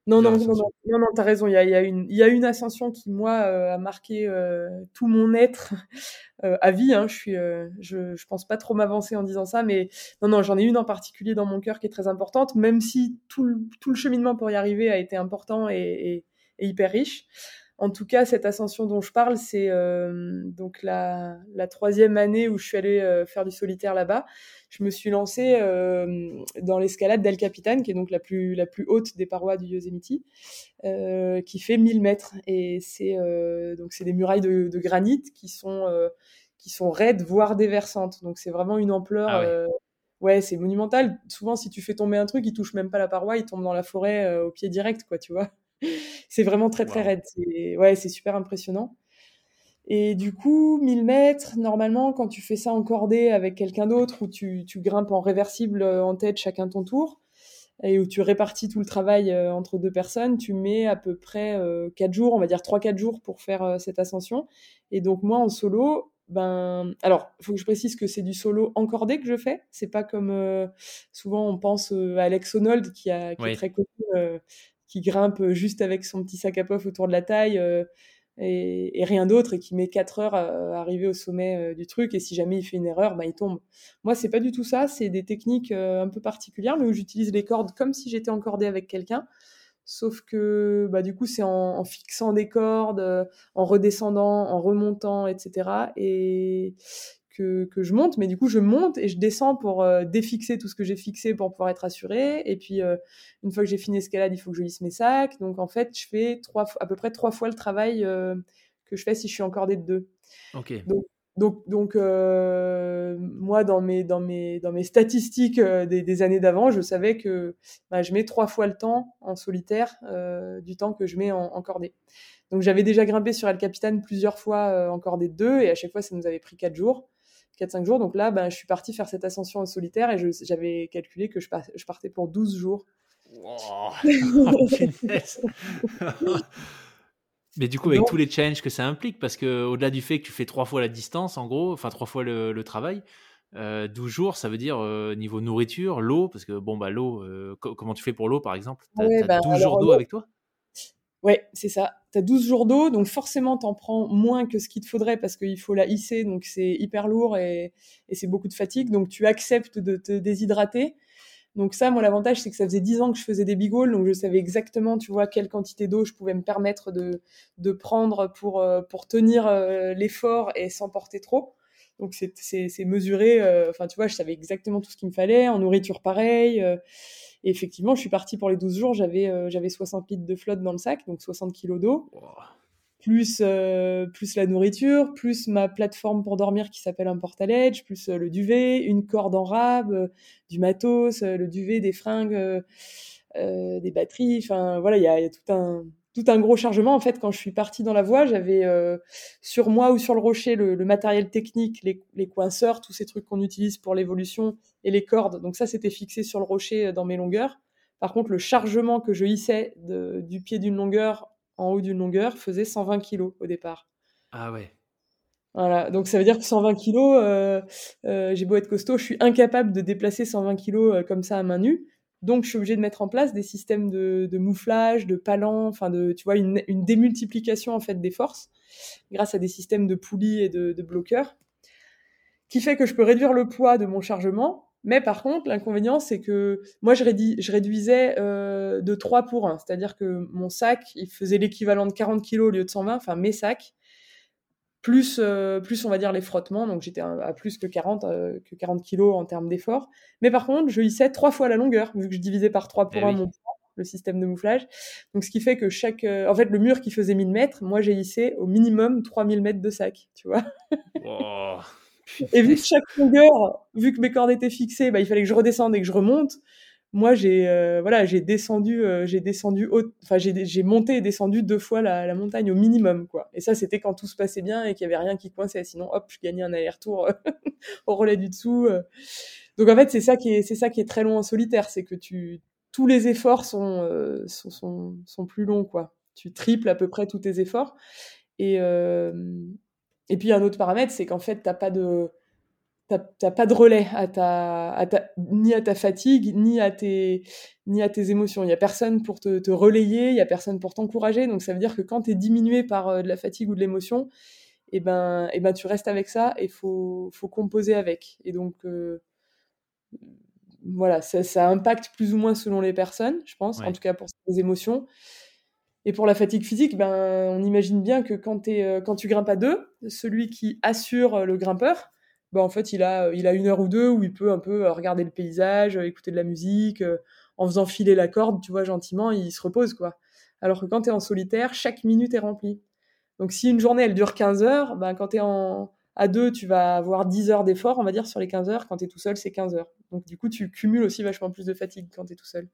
non, non, non, non, non, t'as raison. Il y a, y, a y a une ascension qui, moi, euh, a marqué euh, tout mon être euh, à vie. Hein. Je suis, je, je pense pas trop m'avancer en disant ça, mais non, non, j'en ai une en particulier dans mon cœur qui est très importante, même si tout le, tout le cheminement pour y arriver a été important et, et, et hyper riche. En tout cas, cette ascension dont je parle, c'est euh, donc la, la, troisième année où je suis allée euh, faire du solitaire là-bas. Je me suis lancée euh, dans l'escalade d'El Capitan, qui est donc la plus, la plus haute des parois du Yosemite, qui fait 1000 mètres. Et c'est donc c'est des murailles de, de, granit qui sont qui sont raides, voire déversantes. Donc c'est vraiment une ampleur. Ah ouais, c'est monumental. Souvent, si tu fais tomber un truc, il touche même pas la paroi, il tombe dans la forêt au pied direct, quoi, tu vois c'est vraiment très très raide. Ouais, c'est super impressionnant. Et du coup, 1000 mètres, normalement, quand tu fais ça en cordée avec quelqu'un d'autre, ou tu, tu, grimpes en réversible euh, en tête chacun ton tour, et où tu répartis tout le travail euh, entre deux personnes, tu mets à peu près 4 euh, jours, on va dire 3-4 jours pour faire cette ascension. Et donc moi, en solo, ben, alors, il faut que je précise que c'est du solo encordé que je fais. C'est pas comme souvent on pense à Alex Honnold qui, a, qui est très connu qui grimpe juste avec son petit sac à pof autour de la taille euh, et, rien d'autre et qui met 4 heures à, arriver au sommet euh, du truc et si jamais il fait une erreur, bah, il tombe. Moi, c'est pas du tout ça, c'est des techniques euh, un peu particulières mais où j'utilise les cordes comme si j'étais encordée avec quelqu'un. Sauf que bah, du coup, c'est en, fixant des cordes, en redescendant, en remontant, etc. Et que, que, je monte, mais du coup je monte et je descends pour euh, défixer tout ce que j'ai fixé pour pouvoir être assuré. Et puis euh, une fois que j'ai fini l'escalade, il faut que je lisse mes sacs. Donc en fait, je fais trois, à peu près trois fois le travail euh, que je fais si je suis encordé de deux. Donc, donc, donc moi, dans mes, dans mes, dans mes statistiques des, des, années d'avant, je savais que bah, je mets trois fois le temps en solitaire du temps que je mets en, en cordée. Donc j'avais déjà grimpé sur El Capitan plusieurs fois en cordée de deux et à chaque fois ça nous avait pris quatre jours. 4-5 jours. Donc là, ben, je suis partie faire cette ascension en solitaire et j'avais calculé que je, je, partais pour 12 jours. Mais du coup, avec tous les challenges que ça implique, parce que au-delà du fait que tu fais trois fois la distance, en gros, enfin trois fois le, travail, 12 euh, jours, ça veut dire euh, niveau nourriture, l'eau, parce que bon, bah l'eau, euh, comment tu fais pour l'eau par exemple? Tu as, 12 jours d'eau avec toi? Ouais, c'est ça. Tu as 12 jours d'eau, donc forcément, tu en prends moins que ce qu'il te faudrait parce qu'il faut la hisser, donc c'est hyper lourd et, c'est beaucoup de fatigue. Donc tu acceptes de te déshydrater. Donc ça, moi, l'avantage, c'est que ça faisait 10 ans que je faisais des bigoles, donc je savais exactement, tu vois, quelle quantité d'eau je pouvais me permettre de, de prendre pour, euh, pour tenir euh, l'effort et sans porter trop. Donc c'est mesuré, euh, enfin, tu vois, je savais exactement tout ce qu'il me fallait, en nourriture pareil. Et effectivement, je suis partie pour les 12 jours, j'avais euh, j'avais 60 litres de flotte dans le sac, donc 60 kilos d'eau. Plus, euh, plus la nourriture, plus ma plateforme pour dormir qui s'appelle un portaledge, plus euh, le duvet, une corde en rab, du matos, le duvet, des fringues, des batteries. Enfin, voilà, il y a, tout un, tout un gros chargement. En fait, quand je suis partie dans la voie, j'avais sur moi ou sur le rocher le, matériel technique, les, les, coinceurs, tous ces trucs qu'on utilise pour l'évolution et les cordes. Donc ça, c'était fixé sur le rocher euh, dans mes longueurs. Par contre, le chargement que je hissais de, du pied d'une longueur en haut d'une longueur faisait 120 kg au départ. Ah ouais. Voilà, donc ça veut dire que 120 kg, euh, euh, j'ai beau être costaud, je suis incapable de déplacer 120 kg comme ça à main nue. Donc, je suis obligée de mettre en place des systèmes de, mouflage, de palans, enfin, de, tu vois, une, démultiplication en fait des forces grâce à des systèmes de poulies et de, bloqueurs, qui fait que je peux réduire le poids de mon chargement. Mais par contre, l'inconvénient, c'est que moi, je réduisais euh, de 3 pour 1. C'est-à-dire que mon sac, il faisait l'équivalent de 40 kg au lieu de 120, enfin mes sacs plus, euh, plus on va dire les frottements, donc j'étais à plus que 40, euh, que 40 kilos en termes d'effort. Mais par contre, je hissais trois fois la longueur, vu que je divisais par 3 pour 1 eh mon poids, le système de mouflage. Donc ce qui fait que chaque... Euh, en fait, le mur qui faisait 1000 mètres, moi j'ai hissé au minimum 3000 mètres de sac, tu vois. Et vu que chaque longueur, vu que mes cordes étaient fixées, bah, il fallait que je redescende et que je remonte moi j'ai euh, voilà j'ai descendu euh, j'ai descendu enfin j'ai monté et descendu deux fois la, la, montagne au minimum quoi. Et ça c'était quand tout se passait bien et qu'il y avait rien qui coinçait. Sinon hop je gagnais un aller-retour euh, au relais du dessous donc en fait c'est ça qui est c'est ça qui est très long en solitaire c'est que tu tous les efforts sont, sont, sont sont plus longs quoi. Tu triples à peu près tous tes efforts. Et et puis un autre paramètre c'est qu'en fait t'as pas de t'as pas de relais à ta, ni à ta fatigue, ni à tes, ni à tes émotions. Il y a personne pour te, relayer, il y a personne pour t'encourager. Donc ça veut dire que quand tu es diminué par euh, de la fatigue ou de l'émotion, et eh ben, et eh ben tu restes avec ça et faut, faut composer avec. Et donc euh, voilà, ça, impacte plus ou moins selon les personnes, je pense, en tout cas pour les émotions. Et pour la fatigue physique, ben, on imagine bien que quand, es, euh, quand tu grimpes à deux, celui qui assure le grimpeur, bah, en fait, il a, il a une heure ou deux où il peut un peu euh, regarder le paysage, euh, écouter de la musique, euh, en faisant filer la corde, tu vois, gentiment, il se repose, quoi. Alors que quand tu es en solitaire, chaque minute est remplie. Donc si une journée, elle dure 15 heures, ben, quand tu es en, à deux, tu vas avoir 10 heures d'effort, on va dire, sur les 15 heures. Quand tu es tout seul, c'est 15 heures. Donc du coup, tu cumules aussi vachement plus de fatigue quand tu es tout seul.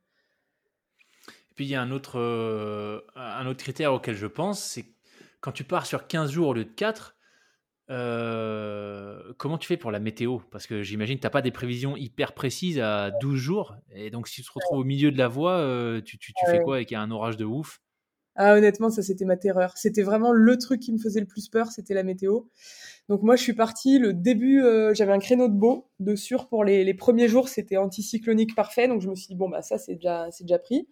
Et puis il y a un autre, un autre critère auquel je pense, c'est quand tu pars sur 15 jours au lieu de 4, euh, comment tu fais pour la météo? Parce que j'imagine que tu n'as pas des prévisions hyper précises à 12 jours. Et donc, si tu te retrouves au milieu de la voie, euh, tu, tu, fais quoi avec un orage de ouf? Ah, honnêtement, ça c'était ma terreur. C'était vraiment le truc qui me faisait le plus peur, c'était la météo. Donc moi, je suis partie le début, euh, j'avais un créneau de beau, de sûr pour les, les premiers jours, c'était anticyclonique parfait. Donc je me suis dit bon bah ça c'est déjà c'est déjà pris.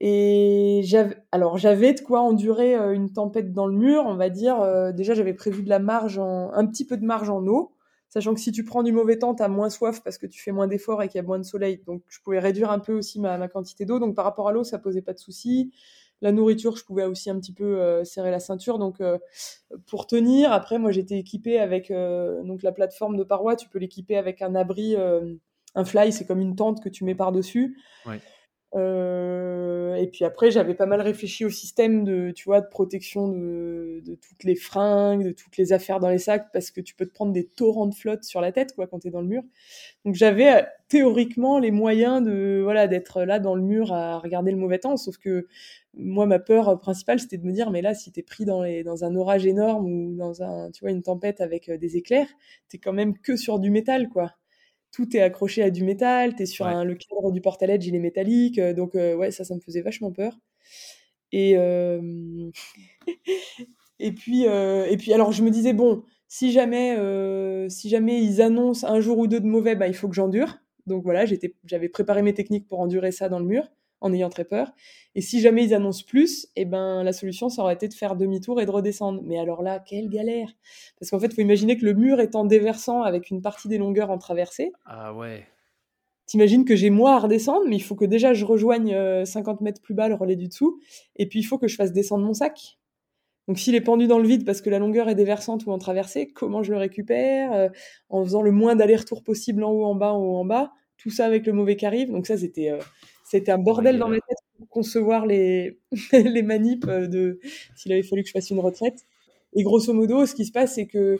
Et j'avais, alors j'avais de quoi endurer euh, une tempête dans le mur, on va dire. Euh, déjà, j'avais prévu de la marge, un petit peu de marge en eau, sachant que si tu prends du mauvais temps, tu as moins soif parce que tu fais moins d'efforts et qu'il y a moins de soleil. Donc, je pouvais réduire un peu aussi ma, quantité d'eau. Donc, par rapport à l'eau, ça posait pas de souci. La nourriture, je pouvais aussi un petit peu euh, serrer la ceinture. Donc, pour tenir, après, moi, j'étais équipée avec donc la plateforme de paroi. Tu peux l'équiper avec un abri, un fly, c'est comme une tente que tu mets par dessus. Euh, et puis après, j'avais pas mal réfléchi au système de, tu vois, de protection de, de, toutes les fringues, de toutes les affaires dans les sacs, parce que tu peux te prendre des torrents de flotte sur la tête, quoi, quand t'es dans le mur. Donc j'avais euh, théoriquement les moyens de, voilà, d'être là dans le mur à regarder le mauvais temps. Sauf que moi, ma peur principale, c'était de me dire, mais là, si t'es pris dans, dans un orage énorme ou dans un, tu vois, une tempête avec euh, des éclairs, t'es quand même que sur du métal, quoi tout est accroché à du métal, tu es sur un, le cadre du portaledge, il est métallique, euh, donc euh, ouais, ça, ça me faisait vachement peur. Et, euh, et, puis, et puis, alors je me disais, bon, si jamais, si jamais ils annoncent un jour ou deux de mauvais, bah, il faut que j'endure. Donc voilà, j'avais préparé mes techniques pour endurer ça dans le mur en ayant très peur. Et si jamais ils annoncent plus, eh ben la solution ça aurait été de faire demi-tour et de redescendre. Mais alors là, quelle galère Parce qu'en fait, il faut imaginer que le mur étant déversant avec une partie des longueurs en traversée. Ah ouais. T'imagines que j'ai moi à redescendre, mais il faut que déjà je rejoigne 50 euh, mètres plus bas le relais du dessous, et puis il faut que je fasse descendre mon sac. Donc s'il est pendu dans le vide parce que la longueur est déversante ou en traversée, comment je le récupère euh, En faisant le moins d'aller-retour possible en haut, en bas, en haut, en bas? Tout ça avec le mauvais qui arrive. Donc ça, c'était euh, c'était un bordel dans ma tête pour concevoir les, les manips euh, de s'il avait fallu que je fasse une retraite. Et grosso modo, ce qui se passe, c'est que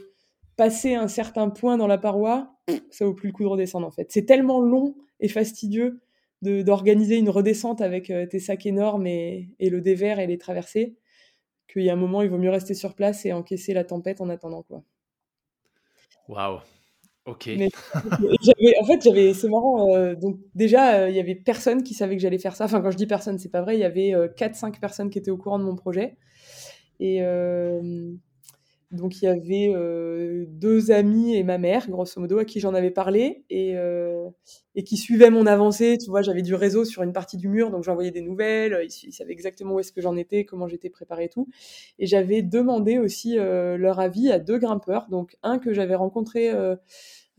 passer un certain point dans la paroi, ça vaut plus le coup de redescendre en fait. C'est tellement long et fastidieux d'organiser une redescente avec euh, tes sacs énormes et, et, le dévers et les traversées qu'il y a un moment, il vaut mieux rester sur place et encaisser la tempête en attendant quoi. Waouh, Ok. en fait, j'avais, c'est marrant. Euh, donc déjà, euh, il y avait personne qui savait que j'allais faire ça. Enfin, quand je dis personne, c'est pas vrai. Il y avait 4-5 euh, personnes qui étaient au courant de mon projet. Et donc il y avait euh, deux amis et ma mère, grosso modo, à qui j'en avais parlé et, euh, et qui suivaient mon avancée. Tu vois, j'avais du réseau sur une partie du mur, donc j'envoyais des nouvelles. Ils, ils, savaient exactement où est-ce que j'en étais, comment j'étais préparée et tout. Et j'avais demandé aussi leur avis à deux grimpeurs. Donc un que j'avais rencontré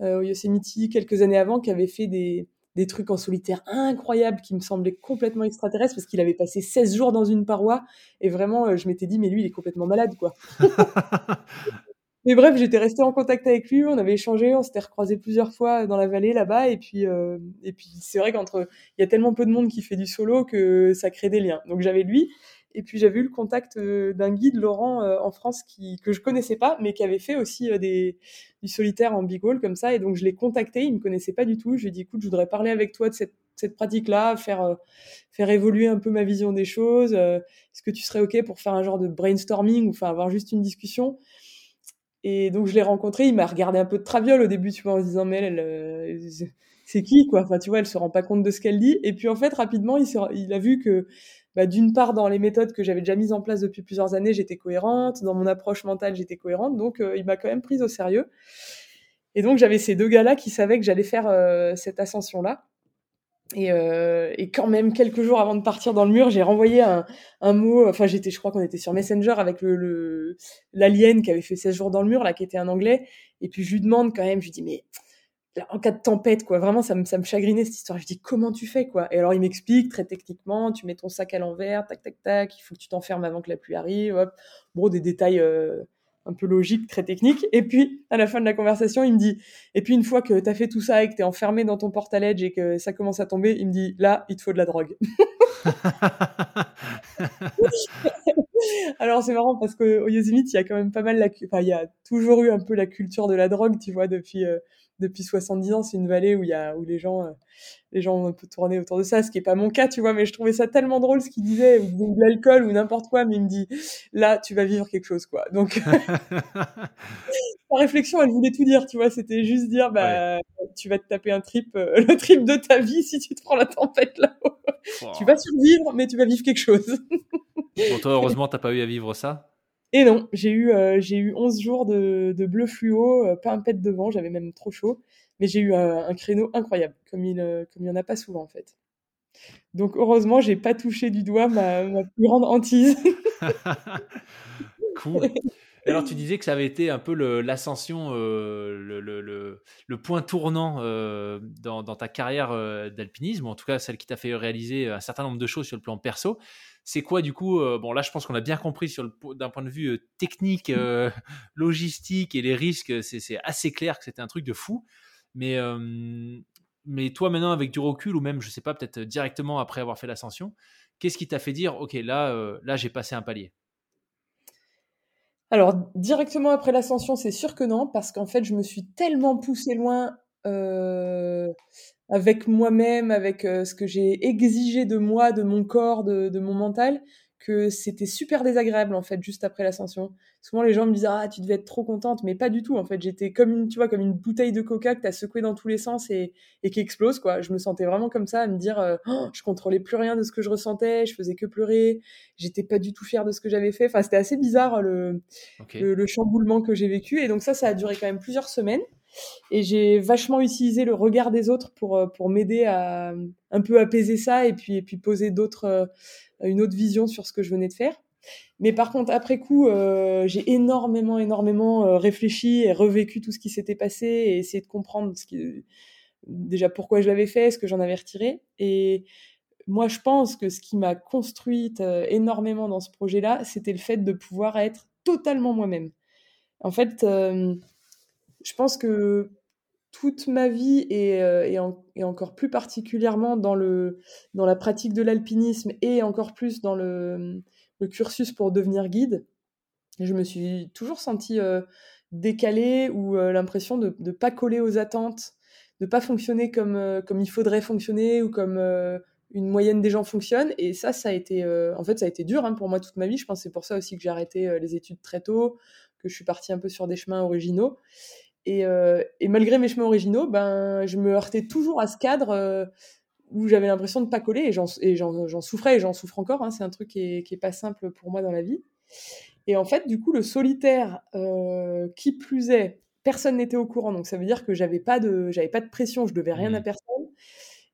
euh, au Yosemite quelques années avant, qui avait fait des, des trucs en solitaire incroyables qui me semblaient complètement extraterrestres parce qu'il avait passé 16 jours dans une paroi et vraiment euh, je m'étais dit mais lui il est complètement malade quoi. mais bref, j'étais restée en contact avec lui, on avait échangé, on s'était recroisé plusieurs fois dans la vallée là-bas et puis euh, et puis c'est vrai qu'entre il y a tellement peu de monde qui fait du solo que ça crée des liens. Donc j'avais lui et puis j'avais eu le contact euh, d'un guide, Laurent, euh, en France, qui, que je connaissais pas, mais qui avait fait aussi euh, des, du solitaire en big comme ça. Et donc je l'ai contacté, il me connaissait pas du tout. Je lui ai dit, écoute, je voudrais parler avec toi de cette, cette pratique-là, faire, faire évoluer un peu ma vision des choses. Est-ce que tu serais OK pour faire un genre de brainstorming ou avoir juste une discussion? Et donc je l'ai rencontré, il m'a regardé un peu de traviole au début, tu en se disant, mais elle, c'est qui, quoi? Enfin, tu vois, elle se rend pas compte de ce qu'elle dit. Et puis en fait, rapidement, il a vu que bah, d'une part dans les méthodes que j'avais déjà mises en place depuis plusieurs années, j'étais cohérente, dans mon approche mentale, j'étais cohérente, donc euh, il m'a quand même prise au sérieux. Et donc j'avais ces deux gars-là qui savaient que j'allais faire euh, cette ascension-là. Et, euh, et, quand même, quelques jours avant de partir dans le mur, j'ai renvoyé un, un mot. Enfin, j'étais, je crois qu'on était sur Messenger avec le l'alien qui avait fait 16 jours dans le mur, là, qui était en anglais. Et puis je lui demande quand même, je lui dis mais en cas de tempête, quoi. Vraiment, ça me, ça me chagrinait cette histoire. Je dis, comment tu fais, quoi? Et alors, il m'explique très techniquement, tu mets ton sac à l'envers, tac, tac, tac, il faut que tu t'enfermes avant que la pluie arrive, hop. Bon, des détails euh, un peu logiques, très techniques. Et puis, à la fin de la conversation, il me dit, et puis une fois que tu as fait tout ça et que tu es enfermé dans ton porte à et que ça commence à tomber, il me dit, là, il te faut de la drogue. Alors c'est marrant parce qu'au Yosemite, il y a quand même pas mal la, enfin il y a toujours eu un peu la culture de la drogue, tu vois, depuis euh, depuis 70 ans, c'est une vallée où il y a où les gens euh, les gens ont un peu tourné autour de ça, ce qui est pas mon cas, tu vois, mais je trouvais ça tellement drôle ce qu'il disait, ou de l'alcool ou n'importe quoi, mais il me dit là, tu vas vivre quelque chose quoi. Donc sa réflexion, elle voulait tout dire, tu vois, c'était juste dire bah tu vas te taper un trip euh, le trip de ta vie si tu te prends la tempête là-haut. Tu vas survivre, mais tu vas vivre quelque chose. bon, toi, heureusement, t'as pas eu à vivre ça. Et non, j'ai eu, euh, j'ai eu 11 jours de, de bleu fluo, euh, pas un pet de vent, j'avais même trop chaud. Mais j'ai eu un, un, créneau incroyable, comme il euh, comme il y en a pas souvent en fait. Donc heureusement, j'ai pas touché du doigt ma, ma plus grande hantise. cool. alors, tu disais que ça avait été un peu l'ascension, euh, le, le, le, le, point tournant euh, dans, dans, ta carrière d'alpinisme, en tout cas celle qui t'a fait réaliser un certain nombre de choses sur le plan perso. C'est quoi du coup euh, Bon là, je pense qu'on a bien compris sur d'un point de vue euh, technique, euh, logistique et les risques, c'est assez clair que c'était un truc de fou. Mais mais toi maintenant avec du recul ou même je sais pas peut-être directement après avoir fait l'ascension, qu'est-ce qui t'a fait dire ok là là j'ai passé un palier? Alors, directement après l'ascension, c'est sûr que non, parce qu'en fait, je me suis tellement poussé loin avec moi-même, avec euh, ce que j'ai exigé de moi, de mon corps, de, de mon mental, que c'était super désagréable en fait juste après l'ascension. Souvent les gens me disent ah tu devais être trop contente, mais pas du tout en fait. J'étais comme une tu vois comme une bouteille de coca que t'as secoué dans tous les sens et, et qui explose quoi. Je me sentais vraiment comme ça à me dire euh, oh, je contrôlais plus rien de ce que je ressentais, je faisais que pleurer, j'étais pas du tout fière de ce que j'avais fait. Enfin c'était assez bizarre le, le, le chamboulement que j'ai vécu et donc ça ça a duré quand même plusieurs semaines. Et j'ai vachement utilisé le regard des autres pour, euh, pour m'aider à un peu apaiser ça et puis, et puis poser d'autres, euh, une autre vision sur ce que je venais de faire. Mais par contre, après coup, euh, j'ai énormément, énormément euh, réfléchi et revécu tout ce qui s'était passé et essayé de comprendre ce qui, déjà pourquoi je l'avais fait, ce que j'en avais retiré. Et moi, je pense que ce qui m'a construite énormément dans ce projet-là, c'était le fait de pouvoir être totalement moi-même. En fait, je pense que toute ma vie et, euh, et, encore plus particulièrement dans, le, dans la pratique de l'alpinisme et encore plus dans le, cursus pour devenir guide, je me suis toujours sentie euh, décalée ou euh, l'impression de ne pas coller aux attentes, de pas fonctionner comme, comme il faudrait fonctionner ou comme une moyenne des gens fonctionne. Et ça, ça a été, en fait, ça a été dur hein, pour moi toute ma vie. Je pense que c'est pour ça aussi que j'ai arrêté les études très tôt, que je suis partie un peu sur des chemins originaux. Et, euh, et, malgré mes chemins originaux, ben, je me heurtais toujours à ce cadre euh, où j'avais l'impression de pas coller et j'en souffrais et j'en souffre encore. Hein, c'est un truc qui est, qui est, pas simple pour moi dans la vie. Et en fait, du coup, le solitaire, euh, qui plus est, personne n'était au courant, donc ça veut dire que j'avais pas de, j'avais pas de pression, je devais rien à mmh. personne.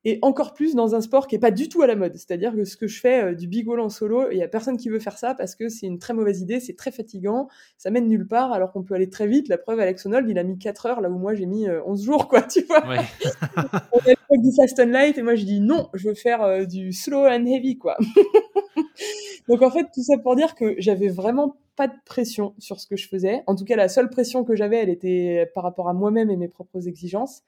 Et encore plus dans un sport qui est pas du tout à la mode. C'est-à-dire que ce que je fais euh, du big wall en solo, il y a personne qui veut faire ça parce que c'est une très mauvaise idée, c'est très fatigant, ça mène nulle part alors qu'on peut aller très vite. La preuve, Alex Honnold, il a mis 4 heures là où moi j'ai mis 11 euh, jours, quoi, tu vois. Ouais. On a du fast and light et moi je dis non, je veux faire euh, du slow and heavy, quoi. Donc en fait, tout ça pour dire que j'avais vraiment pas de pression sur ce que je faisais. En tout cas, la seule pression que j'avais, elle était par rapport à moi-même et mes propres exigences.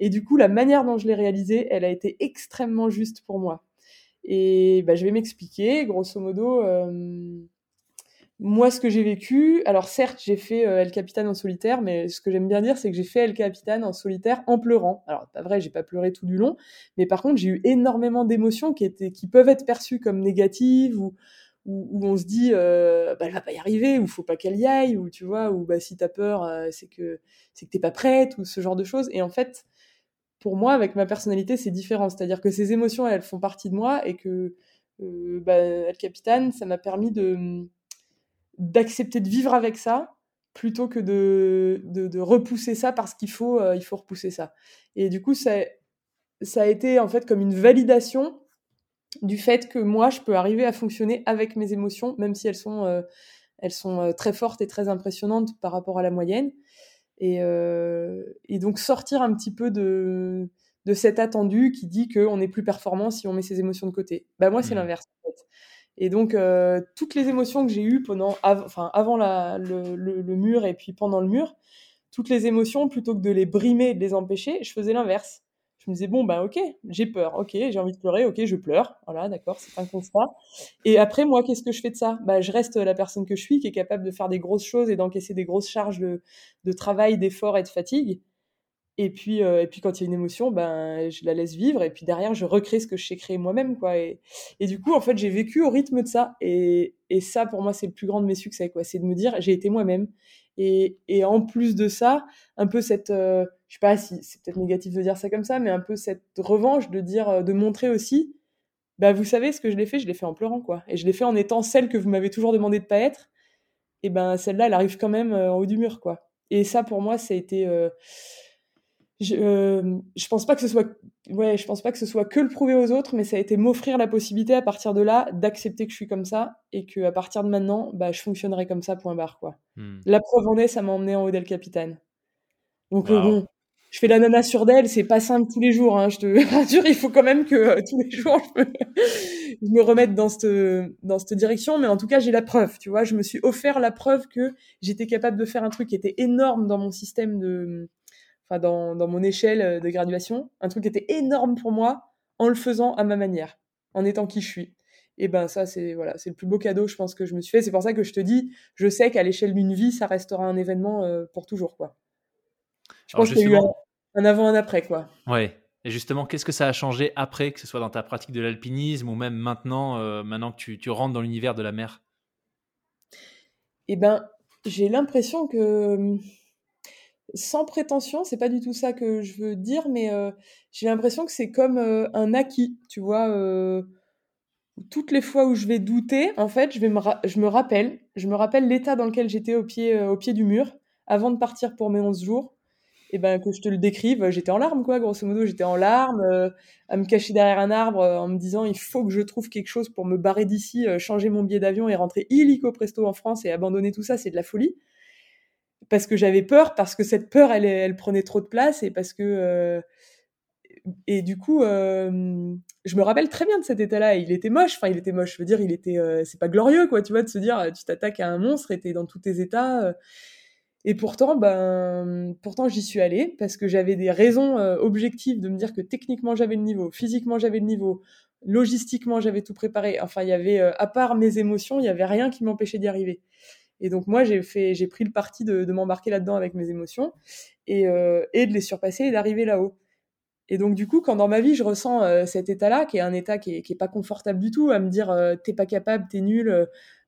Et du coup, la manière dont je l'ai réalisé, elle a été extrêmement juste pour moi. Et bah, je vais m'expliquer, grosso modo. Euh, moi, ce que j'ai vécu, alors certes, j'ai fait euh, El Capitan en solitaire, mais ce que j'aime bien dire, c'est que j'ai fait El Capitan en solitaire en pleurant. Alors, pas vrai, j'ai pas pleuré tout du long, mais par contre, j'ai eu énormément d'émotions qui étaient, qui peuvent être perçues comme négatives ou où, on se dit, euh, bah, elle va pas y arriver, ou faut pas qu'elle y aille, ou tu vois, ou bah si t'as peur, euh, c'est que c'est que t'es pas prête, ou ce genre de choses. Et en fait, pour moi, avec ma personnalité, c'est différent. C'est-à-dire que ces émotions, elles font partie de moi et que euh, bah, ça m'a permis de d'accepter de vivre avec ça plutôt que de, de, repousser ça parce qu'il faut, euh, faut repousser ça. Et du coup, ça, a été en fait comme une validation du fait que moi, je peux arriver à fonctionner avec mes émotions, même si elles sont, euh, elles sont très fortes et très impressionnantes par rapport à la moyenne. Euh, et, donc sortir un petit peu de, de cet attendu qui dit qu'on n'est plus performant si on met ses émotions de côté. Bah moi, c'est mmh. l'inverse. En fait. Et donc, euh, toutes les émotions que j'ai eues pendant, enfin, avant la, le, le, mur et puis pendant le mur, toutes les émotions, plutôt que de les brimer, de les empêcher, je faisais l'inverse je me disais, bon, bah, ok, j'ai peur, ok, j'ai envie de pleurer, ok, je pleure. Voilà, d'accord, c'est un constat. Et après, moi, qu'est-ce que je fais de ça? Bah, Je reste la personne que je suis, qui est capable de faire des grosses choses et d'encaisser des grosses charges de, de travail, d'effort et de fatigue. Et puis, euh, et puis quand il y a une émotion, ben, je la laisse vivre. Et puis derrière, je recrée ce que je sais créer moi-même. quoi. Et, et, du coup, en fait, j'ai vécu au rythme de ça. Et, et ça, pour moi, c'est le plus grand de mes succès. quoi. C'est de me dire, j'ai été moi-même. Et, et, en plus de ça, un peu cette... Euh, je sais pas si c'est peut-être négatif de dire ça comme ça, mais un peu cette revanche de dire, euh, de montrer aussi, bah vous savez ce que je l'ai fait, je l'ai fait en pleurant quoi, et je l'ai fait en étant celle que vous m'avez toujours demandé de pas être, et ben celle-là elle arrive quand même euh, en haut du mur quoi. Et ça pour moi ça a été, euh, je, je pense pas que ce soit, ouais, je pense pas que ce soit que le prouver aux autres, mais ça a été m'offrir la possibilité à partir de là d'accepter que je suis comme ça et que à partir de maintenant, bah je fonctionnerai comme ça point barre quoi. Hmm. La preuve en est, ça m'a emmené en haut d'El Capitaine. Donc bon, je fais la nana sur d'elle, c'est pas simple tous les jours. Hein, je te rassure, il faut quand même que euh, tous les jours je me, remette dans cette dans cette direction. Mais en tout cas, j'ai la preuve. Tu vois, je me suis offert la preuve que j'étais capable de faire un truc qui était énorme dans mon système de, enfin dans dans mon échelle de graduation, un truc qui était énorme pour moi en le faisant à ma manière, en étant qui je suis. Et ben ça, c'est voilà, c'est le plus beau cadeau, je pense que je me suis fait. C'est pour ça que je te dis, je sais qu'à l'échelle d'une vie, ça restera un événement euh, pour toujours, quoi. Je pense qu'il y a eu un, avant, un après, quoi. Ouais. Et justement, qu'est-ce que ça a changé après, que ce soit dans ta pratique de l'alpinisme ou même maintenant, euh, maintenant que tu, tu, rentres dans l'univers de la mer? Eh ben, j'ai l'impression que, sans prétention, c'est pas du tout ça que je veux dire, mais euh, j'ai l'impression que c'est comme euh, un acquis, tu vois. toutes les fois où je vais douter, en fait, je, vais me, je me rappelle, je me rappelle l'état dans lequel j'étais au pied, au pied du mur avant de partir pour mes 11 jours et ben que je te le décrive, j'étais en larmes quoi, grosso modo, j'étais en larmes, euh, à me cacher derrière un arbre euh, en me disant il faut que je trouve quelque chose pour me barrer d'ici, euh, changer mon billet d'avion et rentrer illico presto en France et abandonner tout ça, c'est de la folie. Parce que j'avais peur, parce que cette peur elle, elle prenait trop de place et parce que et du coup je me rappelle très bien de cet état-là. Il était moche, enfin il était moche, je veux dire il était c'est pas glorieux quoi, tu vois, de se dire tu t'attaques à un monstre et t'es dans tous tes états et pourtant, ben, pourtant j'y suis allée parce que j'avais des raisons euh, objectives de me dire que techniquement j'avais le niveau, physiquement j'avais le niveau, logistiquement j'avais tout préparé. Enfin, il y avait, euh, à part mes émotions, il y avait rien qui m'empêchait d'y arriver. Et donc moi, j'ai fait, j'ai pris le parti de, m'embarquer là-dedans avec mes émotions et, euh, et de les surpasser et d'arriver là-haut. Et donc du coup, quand dans ma vie je ressens cet état-là, qui est un état qui est, qui est, pas confortable du tout, à me dire t'es pas capable, t'es nul,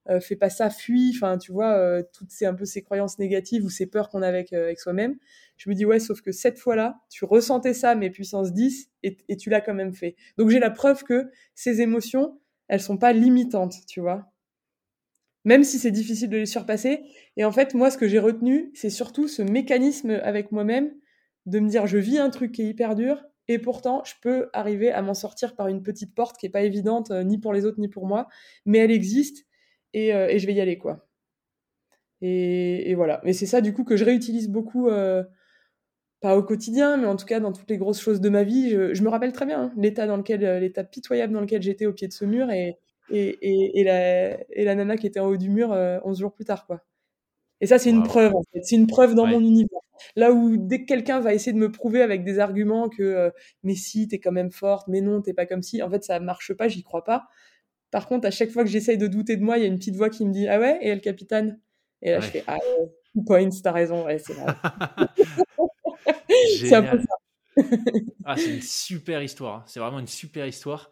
euh, fais pas ça, fuis, enfin tu vois, euh, toutes ces un peu ces croyances négatives ou ces peurs qu'on a avec, euh, avec soi-même. Je me dis ouais, sauf que cette fois-là, tu ressentais ça, mais puissance 10, et, et tu l'as quand même fait. Donc j'ai la preuve que ces émotions, elles sont pas limitantes, tu vois. même si c'est difficile de les surpasser. Et en fait, moi, ce que j'ai retenu, c'est surtout ce mécanisme avec moi-même de me dire, je vis un truc qui est hyper dur, et pourtant, je peux arriver à m'en sortir par une petite porte qui est pas évidente euh, ni pour les autres ni pour moi, mais elle existe et, euh, et je vais y aller quoi. Et, et voilà. Mais c'est ça du coup que je réutilise beaucoup, euh, pas au quotidien, mais en tout cas dans toutes les grosses choses de ma vie. Je, je me rappelle très bien hein, l'état dans lequel, l'état pitoyable dans lequel j'étais au pied de ce mur et, et, et, la, et la nana qui était en haut du mur 11 jours plus tard quoi. Et ça, c'est une preuve, en fait. C'est une preuve dans mon univers. Là où dès que quelqu'un va essayer de me prouver avec des arguments que euh, mais si, t'es quand même forte, mais non, t'es pas comme si, en fait, ça marche pas, j'y crois pas. Par contre, à chaque fois que j'essaye de douter de moi, il y a une petite voix qui me dit Ah ouais, et elle capitaine? Et là, je fais Ah ouais, points, t'as raison, ouais, c'est vrai. c'est un peu ça. ah, c'est une super histoire. Hein. C'est vraiment une super histoire.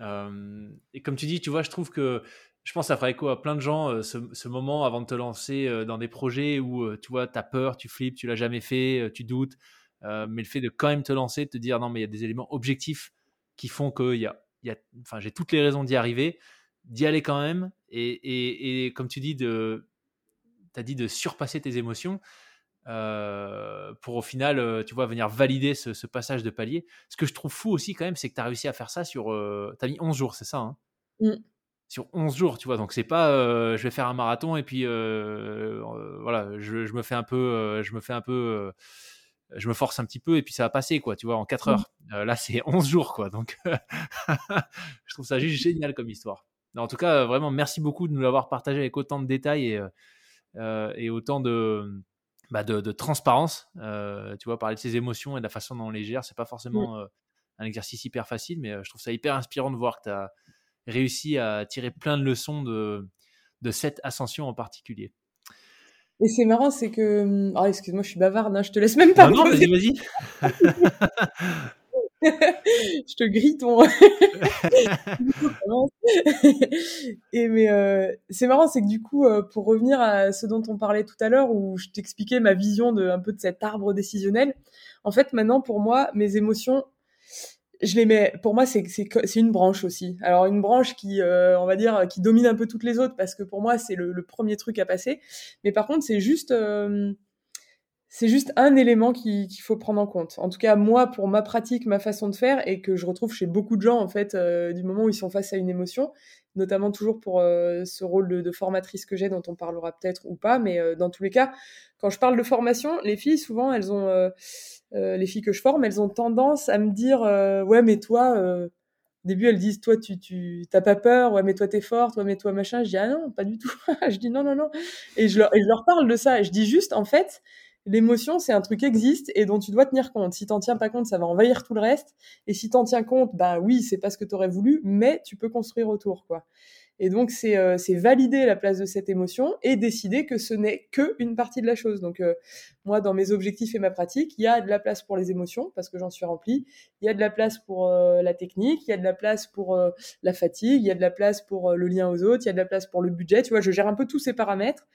Euh, et comme tu dis, tu vois, je trouve que je pense que ça ferait écho à plein de gens, euh, ce, moment avant de te lancer euh, dans des projets où tu vois, tu as peur, tu flippes, tu l'as jamais fait, tu doutes. mais le fait de quand même te lancer, de te dire non, mais il y a des éléments objectifs qui font que y a, y a, enfin, j'ai toutes les raisons d'y arriver, d'y aller quand même. Et, et, comme tu dis, de, as dit de surpasser tes émotions. pour au final, tu vois, venir valider ce, passage de palier. Ce que je trouve fou aussi, quand même, c'est que tu as réussi à faire ça sur. tu as mis 11 jours, c'est ça hein? Mmh sur 11 jours, tu vois. Donc c'est pas euh, je vais faire un marathon et puis euh, euh, voilà, je, me fais un peu je me fais un peu je me force un petit peu et puis ça va passer quoi, tu vois, en 4 mmh. heures. là c'est 11 jours quoi. Donc je trouve ça juste génial comme histoire. En tout cas, vraiment merci beaucoup de nous l'avoir partagé avec autant de détails et et autant de bah de, transparence, tu vois, parler de ses émotions et de la façon dont on les gère, c'est pas forcément mmh. un exercice hyper facile, mais je trouve ça hyper inspirant de voir que tu as réussi à tirer plein de leçons de, de cette ascension en particulier. Et c'est marrant, c'est que. Oh, excuse-moi, je suis bavarde, hein, je te laisse même pas. Non, non, vas-y, vas-y. je te grille ton. et mais euh, c'est marrant, c'est que du coup, euh, pour revenir à ce dont on parlait tout à l'heure, où je t'expliquais ma vision de un peu de cet arbre décisionnel, en fait, maintenant, pour moi, mes émotions, je les mets. Pour moi, c'est une branche aussi. Alors une branche qui, euh, on va dire, qui domine un peu toutes les autres parce que pour moi, c'est le, premier truc à passer. Mais par contre, c'est juste, euh, un élément qu'il faut prendre en compte. En tout cas, moi, pour ma pratique, ma façon de faire, et que je retrouve chez beaucoup de gens en fait, euh, du moment où ils sont face à une émotion, notamment toujours pour ce rôle de, formatrice que j'ai, dont on parlera peut-être ou pas. Mais dans tous les cas, quand je parle de formation, les filles souvent, elles ont euh, les filles que je forme, elles ont tendance à me dire euh, ouais mais toi euh, au début elles disent toi tu tu t'as pas peur ouais mais toi t'es forte ouais mais toi machin je dis ah non pas du tout. Je dis non non non et je et je leur parle de ça. Je dis juste en fait l'émotion c'est un truc qui existe et dont tu dois tenir compte si t'en tiens pas compte ça va envahir tout le reste et si t'en tiens compte bah oui c'est pas ce que t'aurais voulu mais tu peux construire autour quoi et donc, c'est euh, valider la place de cette émotion et décider que ce n'est que une partie de la chose. Donc, euh, moi, dans mes objectifs et ma pratique, il y a de la place pour les émotions parce que j'en suis remplie. Il y a de la place pour euh, la technique. Il y a de la place pour la fatigue. Il y a de la place pour le lien aux autres. Il y a de la place pour le budget. Tu vois, je gère un peu tous ces paramètres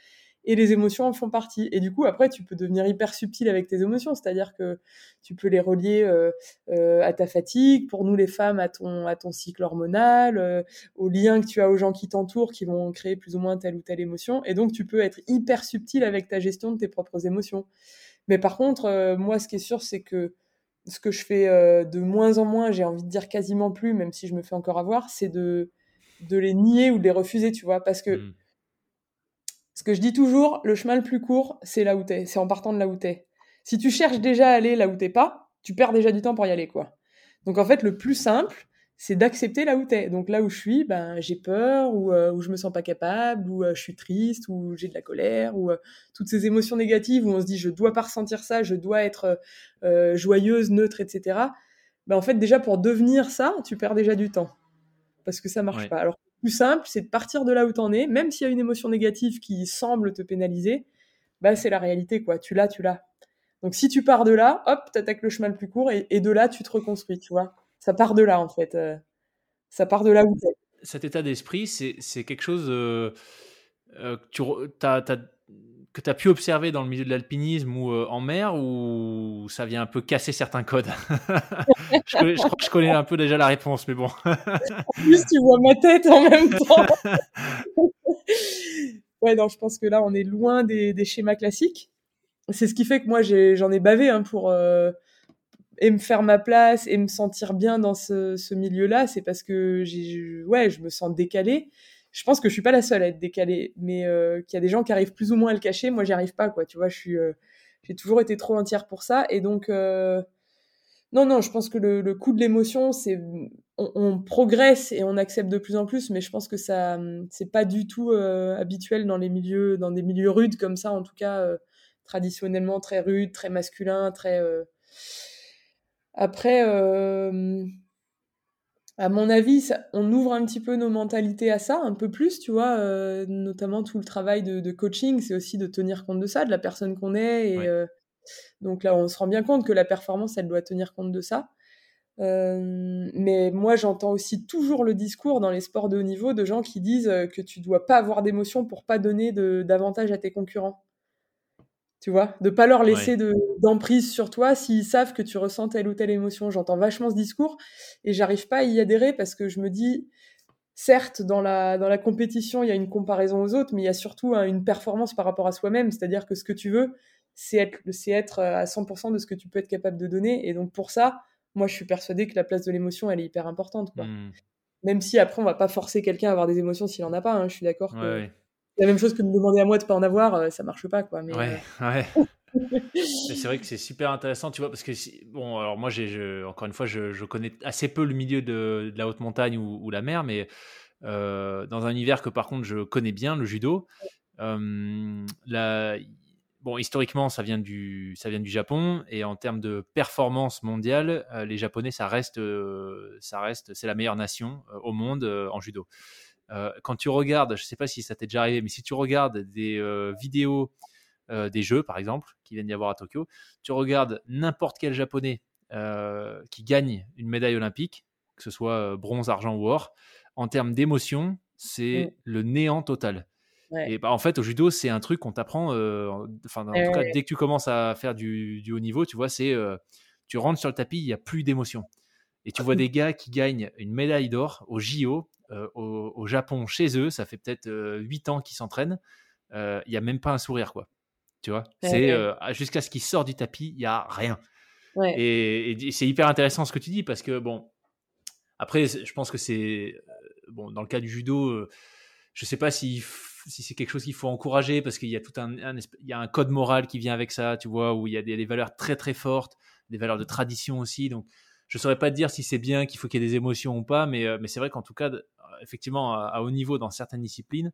et les émotions en font partie. Et du coup, après, tu peux devenir hyper subtil avec tes émotions, c'est-à-dire que tu peux les relier euh, euh, à ta fatigue, pour nous les femmes, à ton, à ton cycle hormonal, euh, aux liens que tu as aux gens qui t'entourent, qui vont créer plus ou moins telle ou telle émotion. Et donc, tu peux être hyper subtil avec ta gestion de tes propres émotions. Mais par contre, moi, ce qui est sûr, c'est que ce que je fais de moins en moins, j'ai envie de dire quasiment plus, même si je me fais encore avoir, c'est de, de les nier ou de les refuser, tu vois, parce que mmh. Ce que je dis toujours, le chemin le plus court, c'est là où t'es, c'est en partant de là où t'es. Si tu cherches déjà à aller là où t'es pas, tu perds déjà du temps pour y aller, quoi. Donc en fait, le plus simple, c'est d'accepter là où t'es. Donc là où je suis, ben j'ai peur, ou euh, où je me sens pas capable, ou euh, je suis triste, ou j'ai de la colère, ou euh, toutes ces émotions négatives où on se dit je dois pas ressentir ça, je dois être joyeuse, neutre, etc. Ben en fait déjà pour devenir ça, tu perds déjà du temps parce que ça marche pas. Alors simple, c'est de partir de là où t'en es, même s'il y a une émotion négative qui semble te pénaliser, bah c'est la réalité, quoi. Tu l'as, tu l'as. Donc si tu pars de là, hop, t'attaques le chemin le plus court et, de là tu te reconstruis, tu vois. Ça part de là en fait. Euh, ça part de là où t'es. Cet état d'esprit, c'est quelque chose. Euh, euh, tu as, que tu as pu observer dans le milieu de l'alpinisme ou euh, en mer ou ça vient un peu casser certains codes? Je, crois que je connais un peu déjà la réponse, mais bon. en plus, tu vois ma tête en même temps. ouais, non, je pense que là, on est loin des, des schémas classiques. C'est ce qui fait que moi, j'en ai, bavé hein, pour et me faire ma place et me sentir bien dans ce, ce milieu-là. C'est parce que ouais, je me sens décalée. Je pense que je suis pas la seule à être décalée, mais qu'il y a des gens qui arrivent plus ou moins à le cacher. Moi, j'y arrive pas, quoi. Tu vois, je suis, j'ai toujours été trop entière pour ça, et donc non, non, je pense que le, coût de l'émotion, c'est on, progresse et on accepte de plus en plus, mais je pense que ça, c'est pas du tout euh, habituel dans les milieux, dans des milieux rudes comme ça, en tout cas euh, traditionnellement très rudes, très masculins, très. Euh. Après, à mon avis, ça, on ouvre un petit peu nos mentalités à ça, un peu plus, tu vois, notamment tout le travail de, de coaching, c'est aussi de tenir compte de ça, de la personne qu'on est et donc là, on se rend bien compte que la performance, elle doit tenir compte de ça. Euh, mais moi, j'entends aussi toujours le discours dans les sports de haut niveau de gens qui disent euh, que tu dois pas avoir d'émotion pour pas donner d'avantage à tes concurrents. Tu vois, de pas leur laisser d'emprise sur toi s'ils savent que tu ressens telle ou telle émotion. J'entends vachement ce discours et j'arrive pas à y adhérer parce que je me dis, certes, dans la, dans la compétition, il y a une comparaison aux autres, mais il y a surtout hein, une performance par rapport à soi-même. C'est-à-dire que ce que tu veux, c'est être, être à 100% de ce que tu peux être capable de donner. Et donc, pour ça, moi, je suis persuadée que la place de l'émotion, elle est hyper importante. Quoi. Mmh. Même si après, on va pas forcer quelqu'un à avoir des émotions s'il en a pas. Hein, je suis d'accord. que La même chose que de me demander à moi de pas en avoir, euh, ça marche pas. Quoi, mais, ouais, euh, ouais. c'est vrai que c'est super intéressant, tu vois, parce que bon, alors moi, j'ai, encore une fois, je, connais assez peu le milieu de, la haute montagne ou, la mer, mais euh, dans un univers que par contre je connais bien, le judo, la, bon, historiquement, ça vient du, ça vient du Japon et en termes de performance mondiale, euh, les Japonais, ça reste, euh, ça reste, c'est la meilleure nation euh, au monde en judo. Quand tu regardes, je ne sais pas si ça t'est déjà arrivé, mais si tu regardes des vidéos des Jeux, par exemple, qui viennent d'y avoir à Tokyo, tu regardes n'importe quel Japonais qui gagne une médaille olympique, que ce soit bronze, argent ou or, en termes d'émotion, c'est mm. le néant total. Et bah, en fait, au judo, c'est un truc qu'on t'apprend. Euh, enfin, en tout cas, dès que tu commences à faire du, haut niveau, tu vois, c'est euh, tu rentres sur le tapis, il n'y a plus d'émotion. Et tu vois des gars qui gagnent une médaille d'or au JO, euh, au, Japon, chez eux, ça fait peut-être 8 ans qu'ils s'entraînent. Il n'y a même pas un sourire, quoi. Tu vois, c'est jusqu'à ce qu'ils sortent du tapis, il n'y a rien. Et, et c'est hyper intéressant ce que tu dis parce que, bon, après, je pense que c'est. Bon, dans le cas du judo, je ne sais pas si si c'est quelque chose qu'il faut encourager parce qu'il y a tout un, il y a un code moral qui vient avec ça, tu vois, où il y a des, valeurs très très fortes, des valeurs de tradition aussi. Donc, je saurais pas te dire si c'est bien qu'il faut qu'il y ait des émotions ou pas, mais, euh, mais c'est vrai qu'en tout cas, effectivement, à, haut niveau dans certaines disciplines,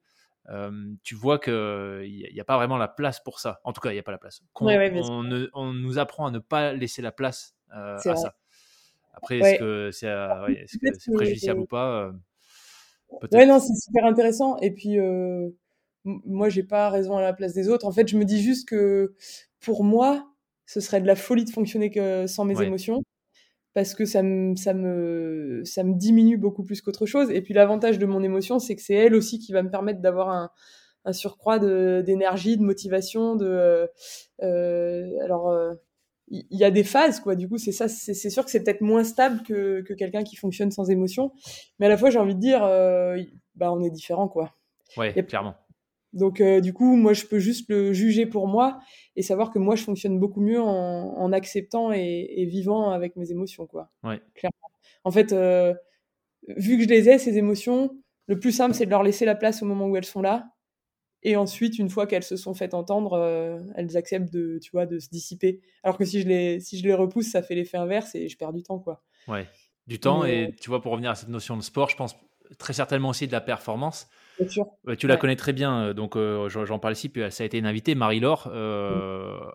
euh, tu vois qu'il n'y a, pas vraiment la place pour ça. En tout cas, il n'y a pas la place. on, nous apprend à ne pas laisser la place euh, à ça. Après, est-ce que c'est préjudiciable ou pas Ouais, non, c'est super intéressant. Et puis, euh, moi, j'ai pas raison à la place des autres. En fait, je me dis juste que pour moi, ce serait de la folie de fonctionner que sans mes émotions parce que ça me, ça me, ça me diminue beaucoup plus qu'autre chose. Et puis l'avantage de mon émotion, c'est que c'est elle aussi qui va me permettre d'avoir un, un surcroît d'énergie, de, motivation, de, euh, euh alors, euh, il y a des phases quoi. Du coup c'est ça c'est sûr que c'est peut-être moins stable que, que quelqu'un qui fonctionne sans émotion. Mais à la fois j'ai envie de dire euh, bah on est différent quoi. Ouais clairement donc euh, du coup moi je peux juste le juger pour moi et savoir que moi je fonctionne beaucoup mieux en, en acceptant et, et, vivant avec mes émotions quoi ouais clairement en fait euh, vu que je les ai ces émotions le plus simple c'est de leur laisser la place au moment où elles sont là et ensuite, une fois qu'elles se sont faites entendre, euh, elles acceptent de, tu vois, de se dissiper. Alors que si je les, si je les repousse, ça fait l'effet inverse et je perds du temps, quoi. Ouais, du temps. et tu vois, pour revenir à cette notion de sport, je pense très certainement aussi de la performance. Bien sûr. tu la connais très bien, euh, donc euh, j'en parle ici, puis ça a été une invitée, Marie-Laure. Mm.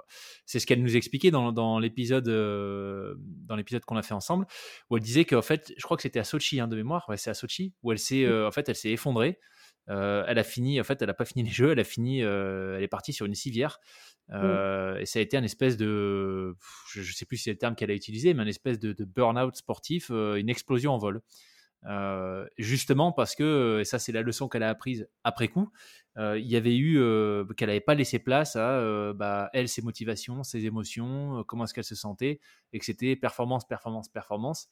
C'est ce qu'elle nous expliquait dans, dans l'épisode dans l'épisode qu'on a fait ensemble, où elle disait qu'en fait, je crois que c'était à Sochi hein, de mémoire, ouais, c'est à Sochi, où elle s'est mm. en fait, elle s'est effondrée. Euh, elle a fini, en fait, elle n'a pas fini les jeux, elle a fini, euh, elle est partie sur une civière. Mmh. Euh, et ça a été un espèce de, je ne sais plus si c'est le terme qu'elle a utilisé, mais un espèce de, burn-out sportif, une explosion en vol. justement parce que, et ça c'est la leçon qu'elle a apprise après coup, il y avait eu qu'elle n'avait pas laissé place à bah, elle, ses motivations, ses émotions, comment est-ce qu'elle se sentait, et que c'était performance, performance, performance,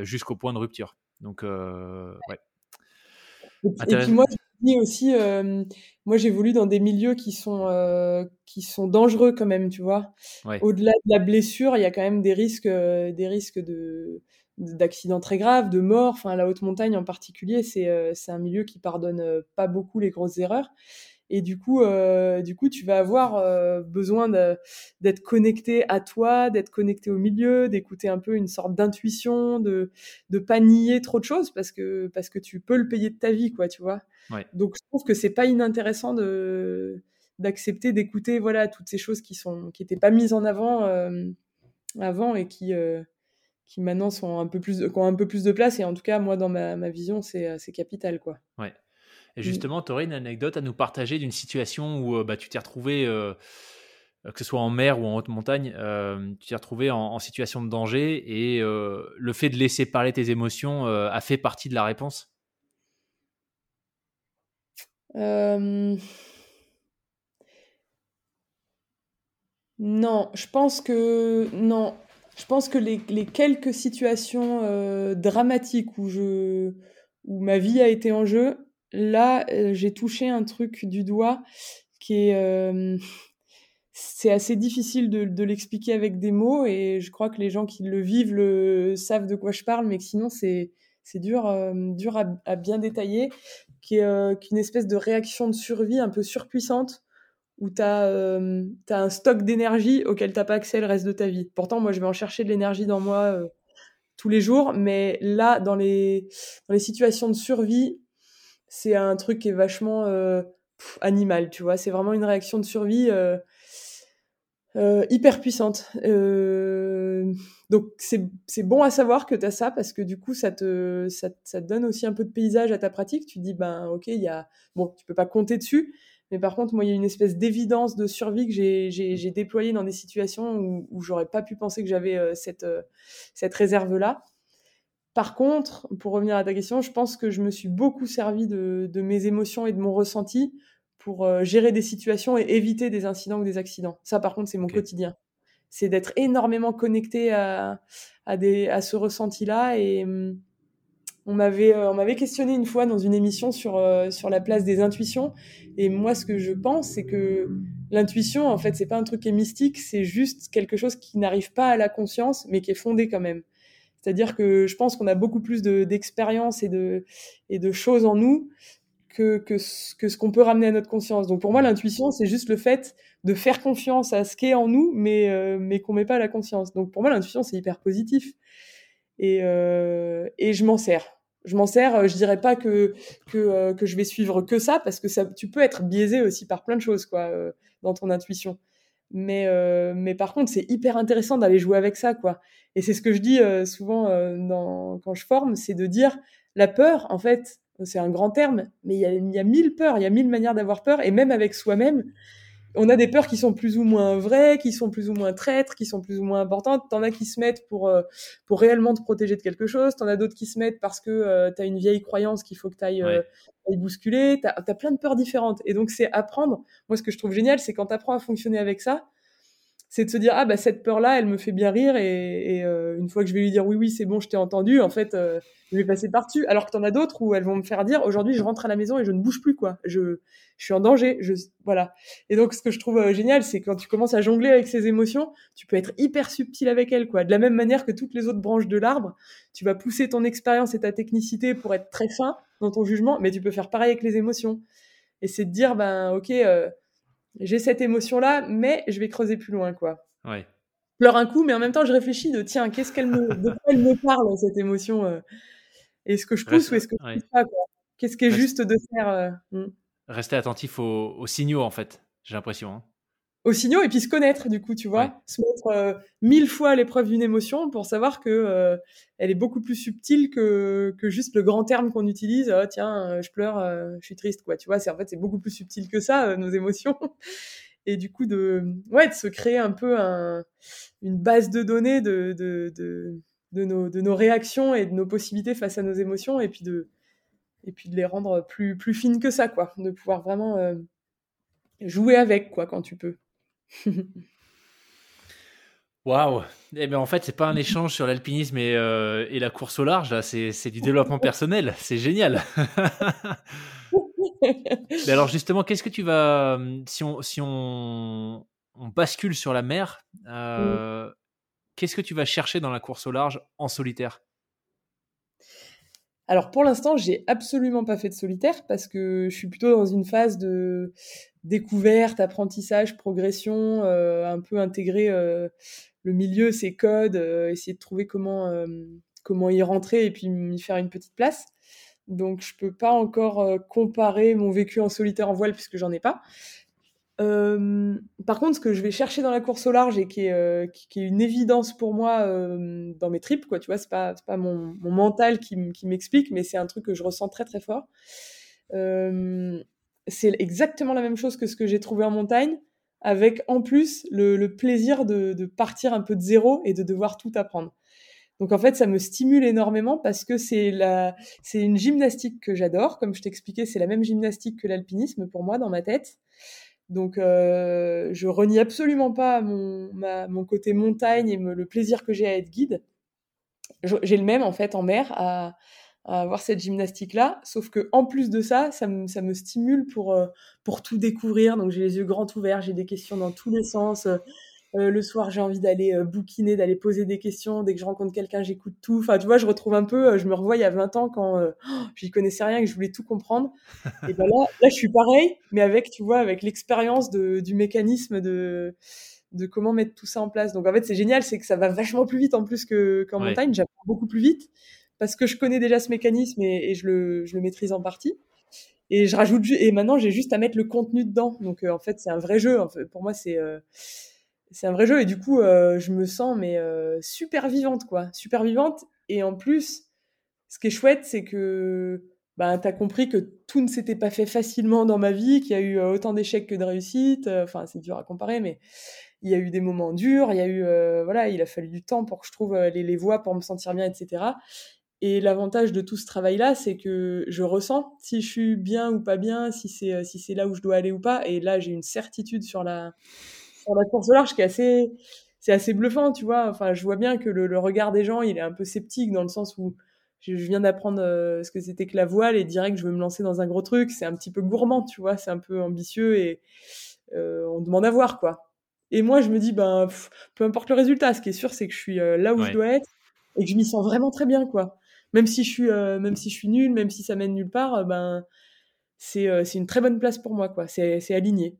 jusqu'au point de rupture. Donc, ouais. Et, puis moi, dis aussi, euh, moi j'évolue dans des milieux qui sont euh, qui sont dangereux quand même, tu vois? Au-delà de la blessure, il y a quand même des risques, euh, des risques de d'accidents très graves, de mort. Enfin, la haute montagne en particulier, c'est c'est un milieu qui pardonne pas beaucoup les grosses erreurs. Et du coup, euh, du coup, tu vas avoir euh, besoin d'être connecté à toi, d'être connecté au milieu, d'écouter un peu une sorte d'intuition, de de pas nier trop de choses parce que parce que tu peux le payer de ta vie, quoi, tu vois. Donc je trouve que c'est pas inintéressant de d'accepter d'écouter voilà toutes ces choses qui sont qui étaient pas mises en avant euh, avant et qui qui maintenant sont un peu plus ont un peu plus de place et en tout cas moi dans ma, ma vision c'est c'est capital quoi. Ouais. Et mmh. justement, tu aurais une anecdote à nous partager d'une situation où euh, bah, tu t'es retrouvé, euh, que ce soit en mer ou en haute montagne, euh, tu t'es retrouvé en, situation de danger et le fait de laisser parler tes émotions a fait partie de la réponse? Non, je pense que non. Je pense que les, quelques situations dramatiques où ma vie a été en jeu, là, euh, j'ai touché un truc du doigt qui est. Euh, c'est assez difficile de, l'expliquer avec des mots et je crois que les gens qui le vivent le, savent de quoi je parle, mais que sinon c'est c'est dur, euh, dur à, bien détailler, qui est euh, espèce de réaction de survie un peu surpuissante où tu as, euh, un stock d'énergie auquel tu pas accès le reste de ta vie. Pourtant, moi, je vais en chercher de l'énergie dans moi tous les jours, mais là, dans les, dans les situations de survie, c'est un truc qui est vachement euh, animal, tu vois. C'est vraiment une réaction de survie euh, euh, hyper puissante. donc c'est bon à savoir que tu as ça parce que du coup, ça te, ça, ça, donne aussi un peu de paysage à ta pratique. Tu dis, ben ok, il y a... Bon, tu peux pas compter dessus, mais par contre, moi, il y a une espèce d'évidence de survie que j'ai déployée dans des situations où, où j'aurais pas pu penser que j'avais cette, cette réserve-là. Par contre, pour revenir à ta question, je pense que je me suis beaucoup servi de, mes émotions et de mon ressenti pour euh, gérer des situations et éviter des incidents ou des accidents. Ça, par contre, c'est mon quotidien. C'est d'être énormément connecté à, ce ressenti-là. Et hum, on m'avait, euh, on m'avait questionné une fois dans une émission sur, euh, sur la place des intuitions. Et moi, ce que je pense, c'est que l'intuition, en fait, c'est pas un truc qui est mystique, c'est juste quelque chose qui n'arrive pas à la conscience, mais qui est fondé quand même. C'est-à-dire que je pense qu'on a beaucoup plus d'expérience et, de, et de choses en nous que, que, que ce qu'on peut ramener à notre conscience. Donc pour moi, l'intuition, c'est juste le fait de faire confiance à ce qui est en nous, mais, euh, mais qu'on met pas à la conscience. Donc pour moi, l'intuition, c'est hyper positif. Et, euh, et je m'en sers. Je m'en sers, euh, je dirais pas que, que, euh, que je vais suivre que ça, parce que ça, tu peux être biaisé aussi par plein de choses quoi, dans ton intuition. Mais, mais par contre, c'est hyper intéressant d'aller jouer avec ça, quoi. Et c'est ce que je dis souvent quand je forme, c'est de dire la peur, en fait, c'est un grand terme, mais il y a, y a mille peurs, il y a mille manières d'avoir peur, et même avec soi-même, on a des peurs qui sont plus ou moins vraies, qui sont plus ou moins traîtres, qui sont plus ou moins importantes. T'en as qui se mettent pour euh, pour réellement te protéger de quelque chose. T'en as d'autres qui se mettent parce que euh, t'as une vieille croyance qu'il faut que t'ailles euh, bousculer. T'as as plein de peurs différentes. Et donc c'est apprendre. Moi, ce que je trouve génial, c'est quand t'apprends à fonctionner avec ça, c'est de se dire ah bah cette peur là elle me fait bien rire et, et euh, une fois que je vais lui dire oui oui c'est bon je t'ai entendu en fait euh, je vais passer par dessus alors que t'en as d'autres où elles vont me faire dire aujourd'hui je rentre à la maison et je ne bouge plus quoi. Je je suis en danger je voilà. Et donc ce que je trouve euh, génial c'est quand tu commences à jongler avec ces émotions tu peux être hyper subtil avec elles quoi. De la même manière que toutes les autres branches de l'arbre tu vas pousser ton expérience et ta technicité pour être très fin dans ton jugement mais tu peux faire pareil avec les émotions. Et c'est de dire ben ok j'ai cette émotion-là, mais je vais creuser plus loin, quoi. Ouais. Je pleure un coup, mais en même temps, je réfléchis de tiens, qu'est-ce qu'elle me, de quoi elle me parle cette émotion euh, Est-ce que je pousse ou est-ce que je pousse pas Qu'est-ce qui est juste de faire euh, hmm. Rester attentif aux, aux, signaux, en fait. J'ai l'impression. Hein aux signaux et puis se connaître du coup tu vois. Se mettre euh, mille fois à l'épreuve d'une émotion pour savoir que euh, elle est beaucoup plus subtile que que juste le grand terme qu'on utilise oh, tiens euh, je pleure je suis triste quoi. Tu vois c'est en fait c'est beaucoup plus subtil que ça nos émotions. Et du coup de ouais de se créer un peu un, une base de données de de, de de nos de nos réactions et de nos possibilités face à nos émotions et puis de et puis de les rendre plus plus fines que ça quoi. De pouvoir vraiment jouer avec quoi quand tu peux Waouh Eh bien, en fait, c'est pas un échange sur l'alpinisme et, euh, et, la course au large, là, c'est, du développement personnel. C'est génial. Mais alors justement, qu'est-ce que tu vas si on si on, on bascule sur la mer, euh, qu'est-ce que tu vas chercher dans la course au large en solitaire? Alors pour l'instant, j'ai absolument pas fait de solitaire parce que je suis plutôt dans une phase de découverte, apprentissage, progression, euh, un peu intégrer euh, le milieu, ses codes, euh, essayer de trouver comment comment y rentrer et puis y faire une petite place. Donc je peux pas encore comparer mon vécu en solitaire en voile puisque j'en ai pas. Par contre, ce que je vais chercher dans la course au large et qui est, une évidence pour moi dans mes tripes, quoi, tu vois, c'est pas, pas mon, mon mental qui, m'explique, mais c'est un truc que je ressens très très fort. C'est exactement la même chose que ce que j'ai trouvé en montagne, avec en plus le, plaisir de, partir un peu de zéro et de devoir tout apprendre. Donc en fait, ça me stimule énormément parce que c'est la, c'est une gymnastique que j'adore. Comme je t'expliquais, c'est la même gymnastique que l'alpinisme pour moi dans ma tête. Donc, euh, je renie absolument pas mon, mon côté montagne et le plaisir que j'ai à être guide. J'ai le même, en fait, en mer, avoir cette gymnastique-là. Sauf que en plus de ça, ça me, ça me stimule pour, euh, pour tout découvrir. Donc, j'ai les yeux grands ouverts, j'ai des questions dans tous les sens. Euh, le soir, j'ai envie d'aller euh, bouquiner, d'aller poser des questions. Dès que je rencontre quelqu'un, j'écoute tout. Enfin, tu vois, je retrouve un peu, euh, je me revois il y a 20 ans quand euh, j'y connaissais rien et que je voulais tout comprendre. Et ben là, là, je suis pareil, mais avec, tu vois, avec l'expérience du mécanisme de, de comment mettre tout ça en place. Donc, en fait, c'est génial, c'est que ça va vachement plus vite en plus que, qu'en montagne. J'apprends beaucoup plus vite parce que je connais déjà ce mécanisme et, je, le, je le maîtrise en partie. Et je rajoute, et maintenant, j'ai juste à mettre le contenu dedans. Donc, en fait, c'est un vrai jeu. Pour moi, c'est, c'est un vrai jeu et du coup euh, je me sens mais euh, super vivante quoi super vivante et en plus ce qui est chouette c'est que bah as compris que tout ne s'était pas fait facilement dans ma vie qu'il y a eu euh, autant d'échecs que de réussites enfin c'est dur à comparer mais il y a eu des moments durs il y a eu voilà il a fallu du temps pour que je trouve les, les voies pour me sentir bien etc et l'avantage de tout ce travail là c'est que je ressens si je suis bien ou pas bien si c'est si c'est là où je dois aller ou pas et là j'ai une certitude sur la sur la course au large qui est assez, c'est assez bluffant, tu vois. Enfin, je vois bien que le, regard des gens, il est un peu sceptique dans le sens où je, viens d'apprendre euh, ce que c'était que la voile et direct je veux me lancer dans un gros truc. C'est un petit peu gourmand, tu vois. C'est un peu ambitieux et euh, on demande à voir, quoi. Et moi, je me dis, ben, peu importe le résultat, ce qui est sûr, c'est que je suis euh, là où je dois être et que je m'y sens vraiment très bien, quoi. Même si je suis, même si je suis nulle, même si ça mène nulle part, ben, c'est c'est une très bonne place pour moi, quoi. C'est aligné.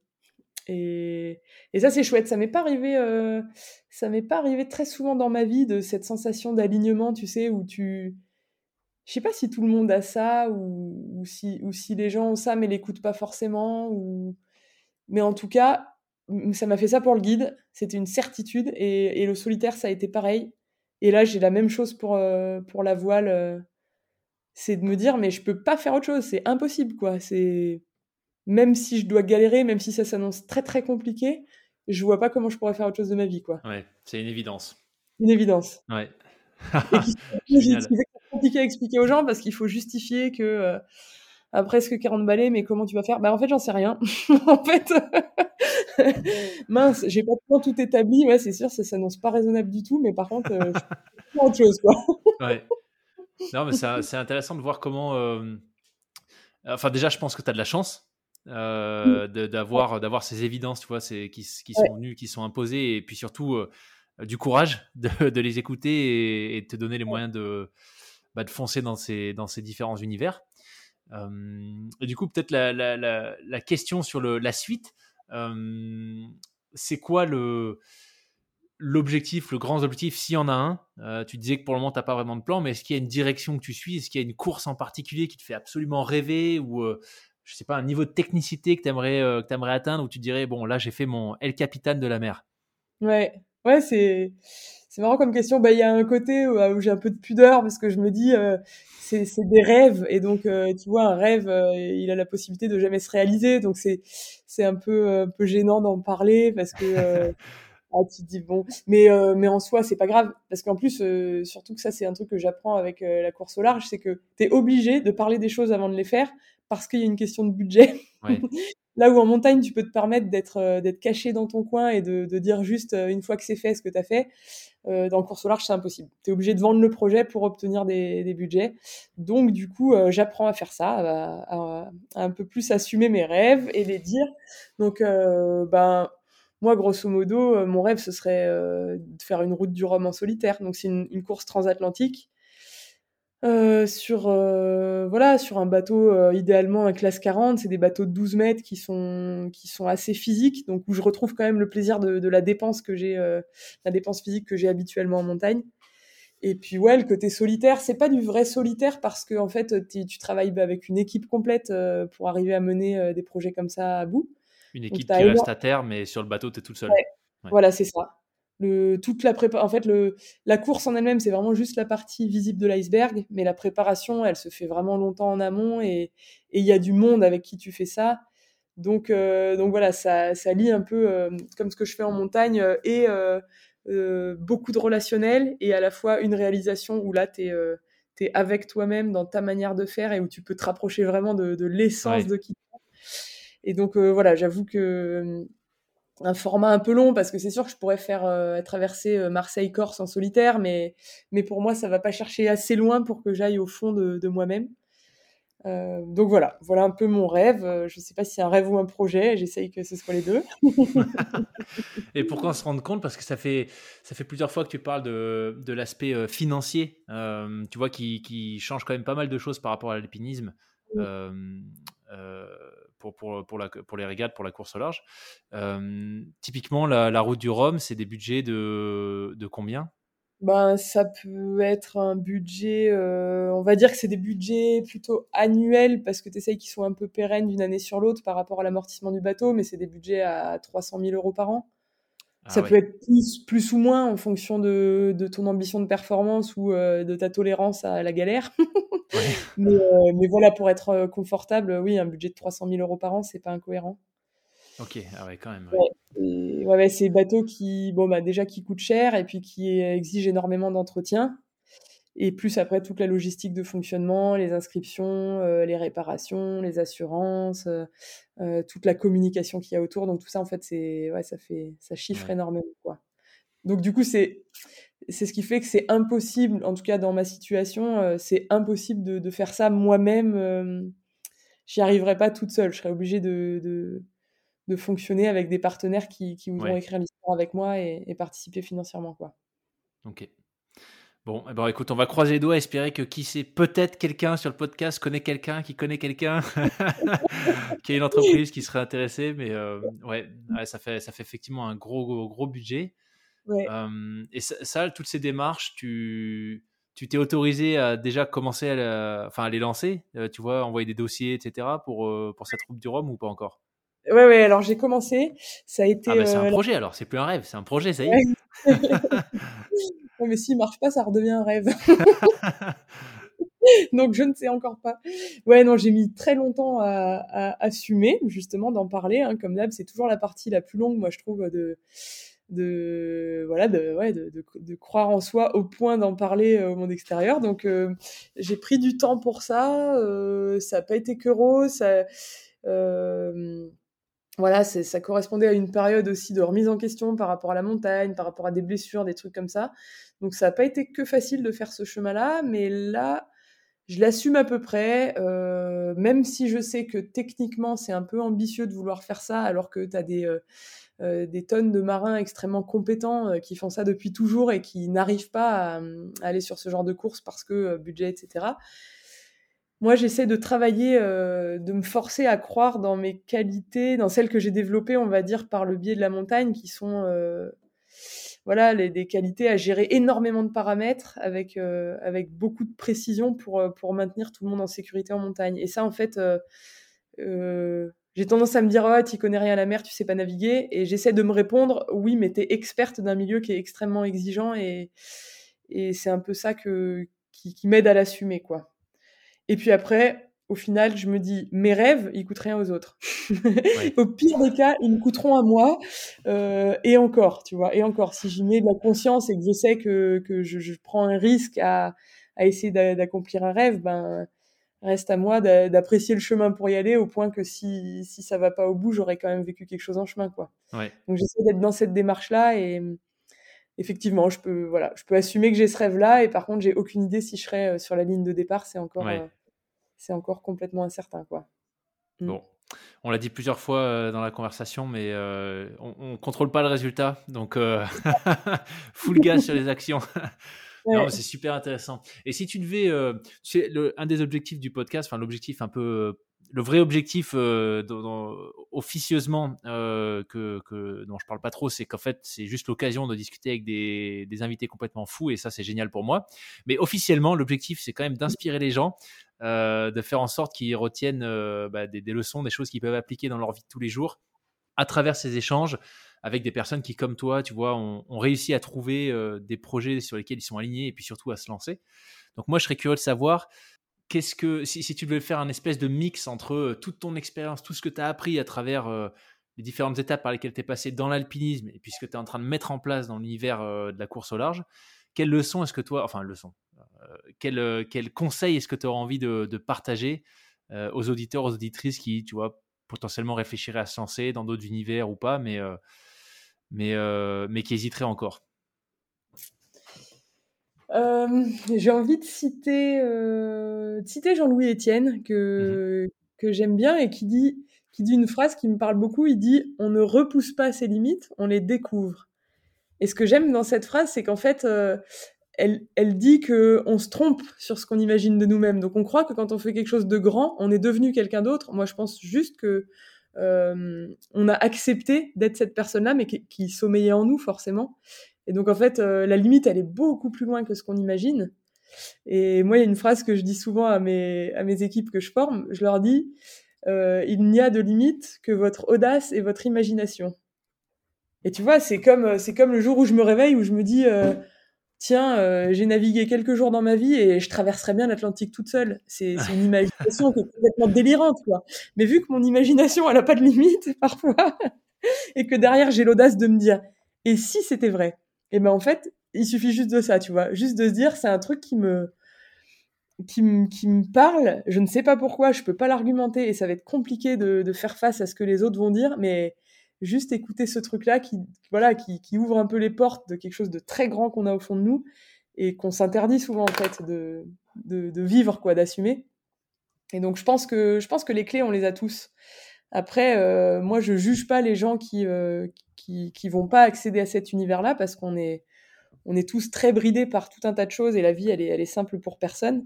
Et, et ça, c'est chouette. Ça m'est pas arrivé, euh, ça m'est pas arrivé très souvent dans ma vie de cette sensation d'alignement, tu sais, où tu, je sais pas si tout le monde a ça ou, ou si, ou si les gens ont ça mais l'écoutent pas forcément. Ou... Mais en tout cas, ça m'a fait ça pour le guide. C'était une certitude et, et, le solitaire, ça a été pareil. Et là, j'ai la même chose pour, euh, pour la voile. Euh, c'est de me dire, mais je peux pas faire autre chose. C'est impossible, quoi. C'est même si je dois galérer, même si ça s'annonce très très compliqué, je vois pas comment je pourrais faire autre chose de ma vie, quoi. Ouais, c'est une évidence. Une évidence. Ouais. c'est compliqué à expliquer aux gens parce qu'il faut justifier que euh, à presque 40 balais, mais comment tu vas faire? Bah en fait, j'en sais rien. en fait, mince, j'ai pas tout établi. Ouais, c'est sûr, ça s'annonce pas raisonnable du tout, mais par contre, euh, je autre chose, quoi. ouais. Non, mais c'est intéressant de voir comment. Euh, enfin, déjà, je pense que tu as de la chance euh, d'avoir d'avoir ces évidences, tu vois, qui, qui sont venues, qui sont imposées, et puis surtout euh, du courage de, de les écouter et, de te donner les moyens de, bah, de foncer dans ces, dans ces différents univers. Euh, et du coup, peut-être la, la, la, question sur le, la suite, c'est quoi le l'objectif, le grand objectif, s'il y en a un, tu disais que pour le moment, tu n'as pas vraiment de plan, mais est-ce qu'il y a une direction que tu suis? Est-ce qu'il y a une course en particulier qui te fait absolument rêver ou, je sais pas, un niveau de technicité que tu aimerais, euh, atteindre où tu dirais, bon, là, j'ai fait mon El Capitan de la mer? Ouais, ouais, c'est, c'est marrant comme question. Bah, il y a un côté où, euh, j'ai un peu de pudeur parce que je me dis, euh, c'est, c'est des rêves. Et donc, tu vois, un rêve, il a la possibilité de jamais se réaliser. Donc, c'est, c'est un peu, un peu gênant d'en parler parce que, ah, tu te dis, bon, mais, mais en soi, c'est pas grave. Parce qu'en plus, surtout que ça, c'est un truc que j'apprends avec la course au large, c'est que tu es obligé de parler des choses avant de les faire parce qu'il y a une question de budget. Là où en montagne, tu peux te permettre d'être euh, caché dans ton coin et de, dire juste euh, une fois que c'est fait ce que tu as fait, euh, dans le course au large, c'est impossible. Tu es obligé de vendre le projet pour obtenir des, budgets. Donc, du coup, j'apprends à faire ça, à, un peu plus assumer mes rêves et les dire. Donc, ben, moi, grosso modo, mon rêve, ce serait de faire une route du Rhum en solitaire. Donc, c'est une course transatlantique euh, sur euh, voilà sur un bateau euh, idéalement un classe 40 c'est des bateaux de 12 mètres qui sont qui sont assez physiques donc où je retrouve quand même le plaisir de, de la dépense que j'ai la dépense physique que j'ai habituellement en montagne et puis ouais le côté solitaire c'est pas du vrai solitaire parce que en fait tu travailles avec une équipe complète pour arriver à mener des projets comme ça à bout une équipe qui reste à terre mais sur le bateau tu es tout seul ouais. Ouais. voilà c'est ça le, toute la prépa en fait le, la course en elle-même c'est vraiment juste la partie visible de l'iceberg mais la préparation elle se fait vraiment longtemps en amont et il y a du monde avec qui tu fais ça donc euh, donc voilà ça, ça lie un peu euh, comme ce que je fais en montagne euh, et euh, beaucoup de relationnel et à la fois une réalisation où là tu es, es, avec toi-même dans ta manière de faire et où tu peux te rapprocher vraiment de, de l'essence ouais. de qui et donc voilà j'avoue que un format un peu long parce que c'est sûr que je pourrais faire euh, traverser euh, Marseille-Corse en solitaire, mais, mais pour moi, ça va pas chercher assez loin pour que j'aille au fond de, de moi-même. Euh, donc voilà, voilà un peu mon rêve. Je ne sais pas si c'est un rêve ou un projet. J'essaye que ce soit les deux. Et pourquoi on se rendre compte? Parce que ça fait, ça fait plusieurs fois que tu parles de, de l'aspect financier, tu vois, qui, qui, change quand même pas mal de choses par rapport à l'alpinisme. Oui pour, pour, pour, la, pour les régates, pour la course au large. Euh, typiquement, la, route du Rhum, c'est des budgets de, de combien? Ben, Ça peut être un budget, euh, on va dire que c'est des budgets plutôt annuels parce que tu essayes qu'ils soient un peu pérennes d'une année sur l'autre par rapport à l'amortissement du bateau, mais c'est des budgets à 300 000 euros par an. Ah, ça ouais. peut être plus, plus ou moins en fonction de, de ton ambition de performance ou euh, de ta tolérance à la galère. ouais. mais, euh, mais, voilà, pour être euh, confortable, oui, un budget de 300 000 euros par an, c'est pas incohérent. Ok, ah ouais, quand même. Ouais. ouais, c'est bateaux qui, bon, bah, déjà qui coûtent cher et puis qui exigent énormément d'entretien et plus après toute la logistique de fonctionnement, les inscriptions, euh, les réparations, les assurances, euh, euh, toute la communication qu'il y a autour. Donc tout ça, en fait, c'est ouais, ça fait ça chiffre ouais. énormément quoi. Donc du coup, c'est c'est ce qui fait que c'est impossible, en tout cas dans ma situation, euh, c'est impossible de, de, faire ça moi-même. J'y arriverais pas toute seule. Je serais obligée de, de, de fonctionner avec des partenaires qui, qui voudront ouais. écrire l'histoire avec moi et, et participer financièrement quoi. Ok. Bon, eh ben, écoute, on va croiser les doigts, espérer que qui sait, peut-être quelqu'un sur le podcast connaît quelqu'un qui connaît quelqu'un qui a une entreprise qui serait intéressée, mais euh, ouais, ouais, ça fait ça fait effectivement un gros gros, gros budget. Ouais. Euh, et ça, ça, toutes ces démarches, tu tu t'es autorisé à déjà commencer à, la, enfin, à les lancer, euh, tu vois, envoyer des dossiers, etc. pour euh, pour cette troupe du Rhum ou pas encore? Ouais, ouais. Alors j'ai commencé, ça a été. Ah bah, c'est un projet alors, c'est plus un rêve, c'est un projet, ça y est. Mais s'il marche pas, ça redevient un rêve. Donc je ne sais encore pas. Ouais, non, j'ai mis très longtemps à, à assumer justement d'en parler. Hein, comme d'hab, c'est toujours la partie la plus longue, moi je trouve, de de voilà de, ouais, de, de, de croire en soi au point d'en parler euh, au monde extérieur. Donc euh, j'ai pris du temps pour ça. Euh, ça n'a pas été que rose. Ça, voilà, ça correspondait à une période aussi de remise en question par rapport à la montagne, par rapport à des blessures, des trucs comme ça. Donc ça n'a pas été que facile de faire ce chemin-là, mais là, je l'assume à peu près, euh, même si je sais que techniquement c'est un peu ambitieux de vouloir faire ça, alors que tu as des, euh, euh, des tonnes de marins extrêmement compétents qui font ça depuis toujours et qui n'arrivent pas à, à, aller sur ce genre de course parce que budget, etc moi, j'essaie de travailler, de me forcer à croire dans mes qualités, dans celles que j'ai développées, on va dire, par le biais de la montagne, qui sont voilà, les, des qualités à gérer énormément de paramètres avec, euh, avec beaucoup de précision pour, euh, pour maintenir tout le monde en sécurité en montagne. Et ça, en fait, euh, j'ai tendance à me dire, oh, tu connais rien à la mer, tu sais pas naviguer. Et j'essaie de me répondre, oui, mais tu es experte d'un milieu qui est extrêmement exigeant et, et c'est un peu ça que, qui, qui m'aide à l'assumer, quoi. Et puis après, au final, je me dis, mes rêves, ils coûtent rien aux autres. Ouais. au pire des cas, ils me coûteront à moi. Euh, et encore, tu vois, et encore, si j'y mets de la conscience et que je sais que, que je, je prends un risque à, à essayer d'accomplir un rêve, ben, reste à moi d'apprécier le chemin pour y aller au point que si, si ça va pas au bout, j'aurais quand même vécu quelque chose en chemin, quoi. Donc j'essaie d'être dans cette démarche-là et effectivement, je peux, voilà, je peux assumer que j'ai ce rêve-là et par contre, j'ai aucune idée si je serai euh, sur la ligne de départ. C'est encore, euh, c'est encore complètement incertain, quoi. Mm. Bon. On l'a dit plusieurs fois euh, dans la conversation, mais on, ne contrôle pas le résultat, donc full gaz sur les actions. c'est super intéressant. Et si tu devais, c'est un des objectifs du podcast, enfin l'objectif un peu le vrai objectif euh, officieusement euh, que, que, dont je parle pas trop, c'est qu'en fait c'est juste l'occasion de discuter avec des, des, invités complètement fous et ça c'est génial pour moi. Mais officiellement l'objectif c'est quand même d'inspirer les gens, euh, de faire en sorte qu'ils retiennent bah, des, leçons, des choses qu'ils peuvent appliquer dans leur vie de tous les jours à travers ces échanges avec des personnes qui comme toi, tu vois, ont, réussi à trouver des projets sur lesquels ils sont alignés et puis surtout à se lancer. Donc moi je serais curieux de savoir qu'est-ce que si, tu devais faire un espèce de mix entre euh, toute ton expérience, tout ce que tu as appris à travers euh, les différentes étapes par lesquelles tu es passé dans l'alpinisme et puis ce que tu es en train de mettre en place dans l'univers euh, de la course au large, quelle leçon est-ce que toi, enfin leçon, quel, quel conseil est-ce que tu auras envie de, partager aux auditeurs, aux auditrices qui, tu vois, potentiellement réfléchiraient à se lancer dans d'autres univers ou pas, mais, mais, mais qui hésiteraient encore? Euh, j'ai envie de citer, euh, citer Jean-Louis Etienne, que, mmh que j'aime bien et qui dit, qui dit une phrase qui me parle beaucoup. Il dit On ne repousse pas ses limites, on les découvre. Et ce que j'aime dans cette phrase, c'est qu'en fait, euh, elle, elle dit qu'on se trompe sur ce qu'on imagine de nous-mêmes. Donc on croit que quand on fait quelque chose de grand, on est devenu quelqu'un d'autre. Moi, je pense juste que on a accepté d'être cette personne-là, mais qui, sommeillait en nous forcément. Et donc, en fait, euh, la limite, elle est beaucoup plus loin que ce qu'on imagine. Et moi, il y a une phrase que je dis souvent à mes, à mes équipes que je forme. Je leur dis, euh, il n'y a de limite que votre audace et votre imagination. Et tu vois, c'est comme, euh, c'est comme le jour où je me réveille, où je me dis, euh, tiens, euh, j'ai navigué quelques jours dans ma vie et je traverserais bien l'Atlantique toute seule. C'est, une imagination qui est complètement délirante, quoi. Mais vu que mon imagination, elle n'a pas de limite, parfois, et que derrière, j'ai l'audace de me dire, et si c'était vrai? Et ben en fait, il suffit juste de ça, tu vois, juste de se dire c'est un truc qui me qui me, qui me parle, je ne sais pas pourquoi, je peux pas l'argumenter et ça va être compliqué de, de, faire face à ce que les autres vont dire, mais juste écouter ce truc-là qui, voilà, qui, qui, ouvre un peu les portes de quelque chose de très grand qu'on a au fond de nous et qu'on s'interdit souvent en fait de, de, vivre, quoi, d'assumer. Et donc je pense que je pense que les clés on les a tous. Après, euh, moi je juge pas les gens qui, euh, qui, qui vont pas accéder à cet univers-là parce qu'on est, on est tous très bridés par tout un tas de choses et la vie, elle est, elle est simple pour personne.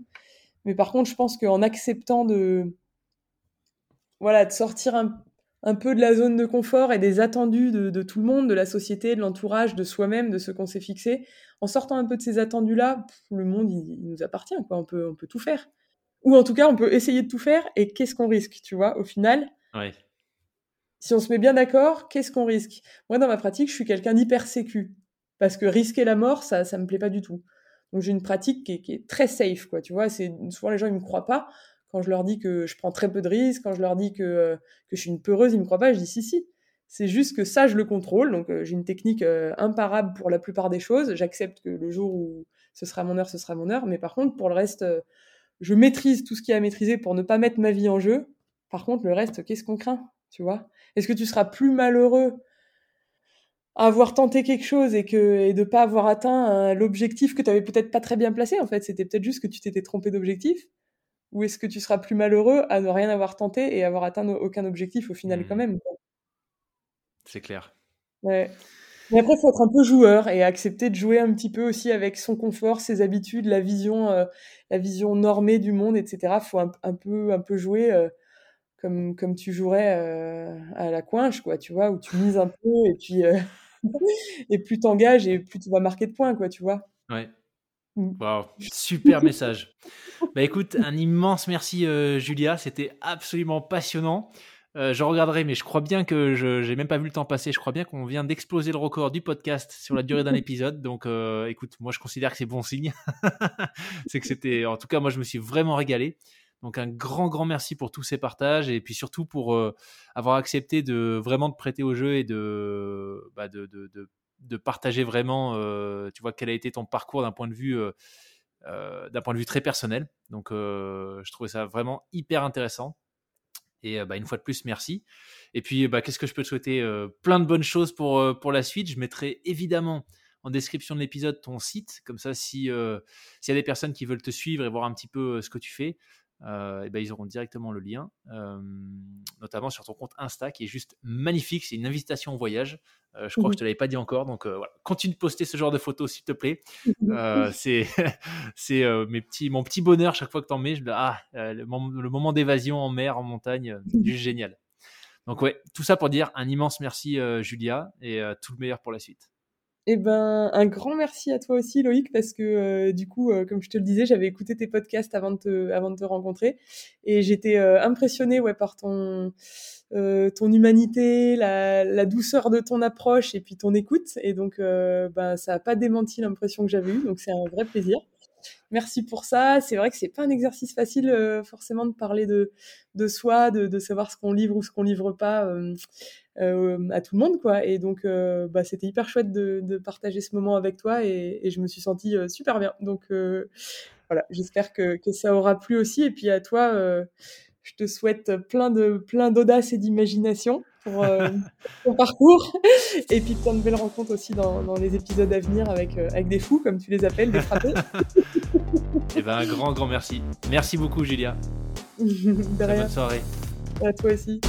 Mais par contre, je pense qu'en acceptant de, voilà, de sortir un, un, peu de la zone de confort et des attendus de, de tout le monde, de la société, de l'entourage, de soi-même, de ce qu'on s'est fixé, en sortant un peu de ces attendus-là, le monde, il, il, nous appartient, quoi. On peut, on peut tout faire. Ou en tout cas, on peut essayer de tout faire et qu'est-ce qu'on risque, tu vois, au final? Ouais si on se met bien d'accord, qu'est-ce qu'on risque? Moi, dans ma pratique, je suis quelqu'un d'hyper sécu. Parce que risquer la mort, ça, ça me plaît pas du tout. Donc, j'ai une pratique qui est, qui est, très safe, quoi. Tu vois, c'est, souvent, les gens, ils me croient pas. Quand je leur dis que je prends très peu de risques, quand je leur dis que, que je suis une peureuse, ils me croient pas. Je dis si, si. C'est juste que ça, je le contrôle. Donc, euh, j'ai une technique euh, imparable pour la plupart des choses. J'accepte que le jour où ce sera mon heure, ce sera mon heure. Mais par contre, pour le reste, euh, je maîtrise tout ce qui est à maîtriser pour ne pas mettre ma vie en jeu. Par contre, le reste, qu'est-ce qu'on craint Tu vois? Est-ce que tu seras plus malheureux avoir tenté quelque chose et que et pas avoir atteint l'objectif que tu avais peut-être pas très bien placé en fait, c'était peut-être juste que tu t'étais trompé d'objectif ou est-ce que tu seras plus malheureux à ne rien avoir tenté et avoir atteint aucun objectif au final quand mmh. même C'est clair. Ouais. Mais après, il faut être un peu joueur et accepter de jouer un petit peu aussi avec son confort, ses habitudes, la vision, euh, la vision normée du monde, etc. Il faut un, peu, un peu jouer. Euh, comme, comme tu jouerais euh, à la coinche, quoi, tu vois, où tu mises un peu et puis et plus t'engages et plus tu vas marquer de points, quoi, tu vois? Ouais. Mmh. Wow, super message. bah écoute, un immense merci euh, Julia, c'était absolument passionnant. Euh, je regarderai, mais je crois bien que je n'ai même pas vu le temps passer. Je crois bien qu'on vient d'exploser le record du podcast sur la durée d'un épisode. Donc, euh, écoute, moi, je considère que c'est bon signe. c'est que c'était, en tout cas, moi, je me suis vraiment régalé. Donc un grand, grand merci pour tous ces partages et puis surtout pour euh, avoir accepté de vraiment te prêter au jeu et de, bah de, de, de, de, partager vraiment, euh, tu vois, quel a été ton parcours d'un point de vue euh, d'un point de vue très personnel. Donc, je trouvais ça vraiment hyper intéressant. Et bah, une fois de plus, merci. Et puis, bah, qu'est-ce que je peux te souhaiter Plein de bonnes choses pour, pour la suite. Je mettrai évidemment en description de l'épisode ton site. Comme ça, si, s'il y a des personnes qui veulent te suivre et voir un petit peu ce que tu fais, euh, et ben, ils auront directement le lien, euh, notamment sur ton compte Insta qui est juste magnifique. C'est une invitation au voyage. Euh, je crois que je te l'avais pas dit encore, donc voilà. continue de poster ce genre de photos s'il te plaît. c'est c'est mes petits, mon petit bonheur chaque fois que tu en mets. Je, ah, le, moment d'évasion en mer, en montagne, juste génial. Donc ouais, tout ça pour dire un immense merci Julia et tout le meilleur pour la suite. Eh ben, un grand merci à toi aussi, Loïc, parce que euh, du coup, euh, comme je te le disais, j'avais écouté tes podcasts avant de te, rencontrer, et j'étais euh, impressionnée, ouais, par ton, ton humanité, la, douceur de ton approche et puis ton écoute, et donc, ben, ça a pas démenti l'impression que j'avais eue, donc c'est un vrai plaisir. Merci pour ça. C'est vrai que c'est pas un exercice facile forcément de parler de, soi, de, savoir ce qu'on livre ou ce qu'on livre pas. Euh, à tout le monde, quoi. Et donc, euh, bah, c'était hyper chouette de, partager ce moment avec toi et, je me suis sentie euh, super bien. Donc, voilà, j'espère que, que, ça aura plu aussi. Et puis à toi, je te souhaite plein de plein d'audace et d'imagination pour ton parcours et puis plein de belles rencontres aussi dans, dans les épisodes à venir avec, avec des fous, comme tu les appelles, des frappés. et eh ben, un grand, grand merci. Merci beaucoup, Julia. de Bonne soirée. À toi aussi.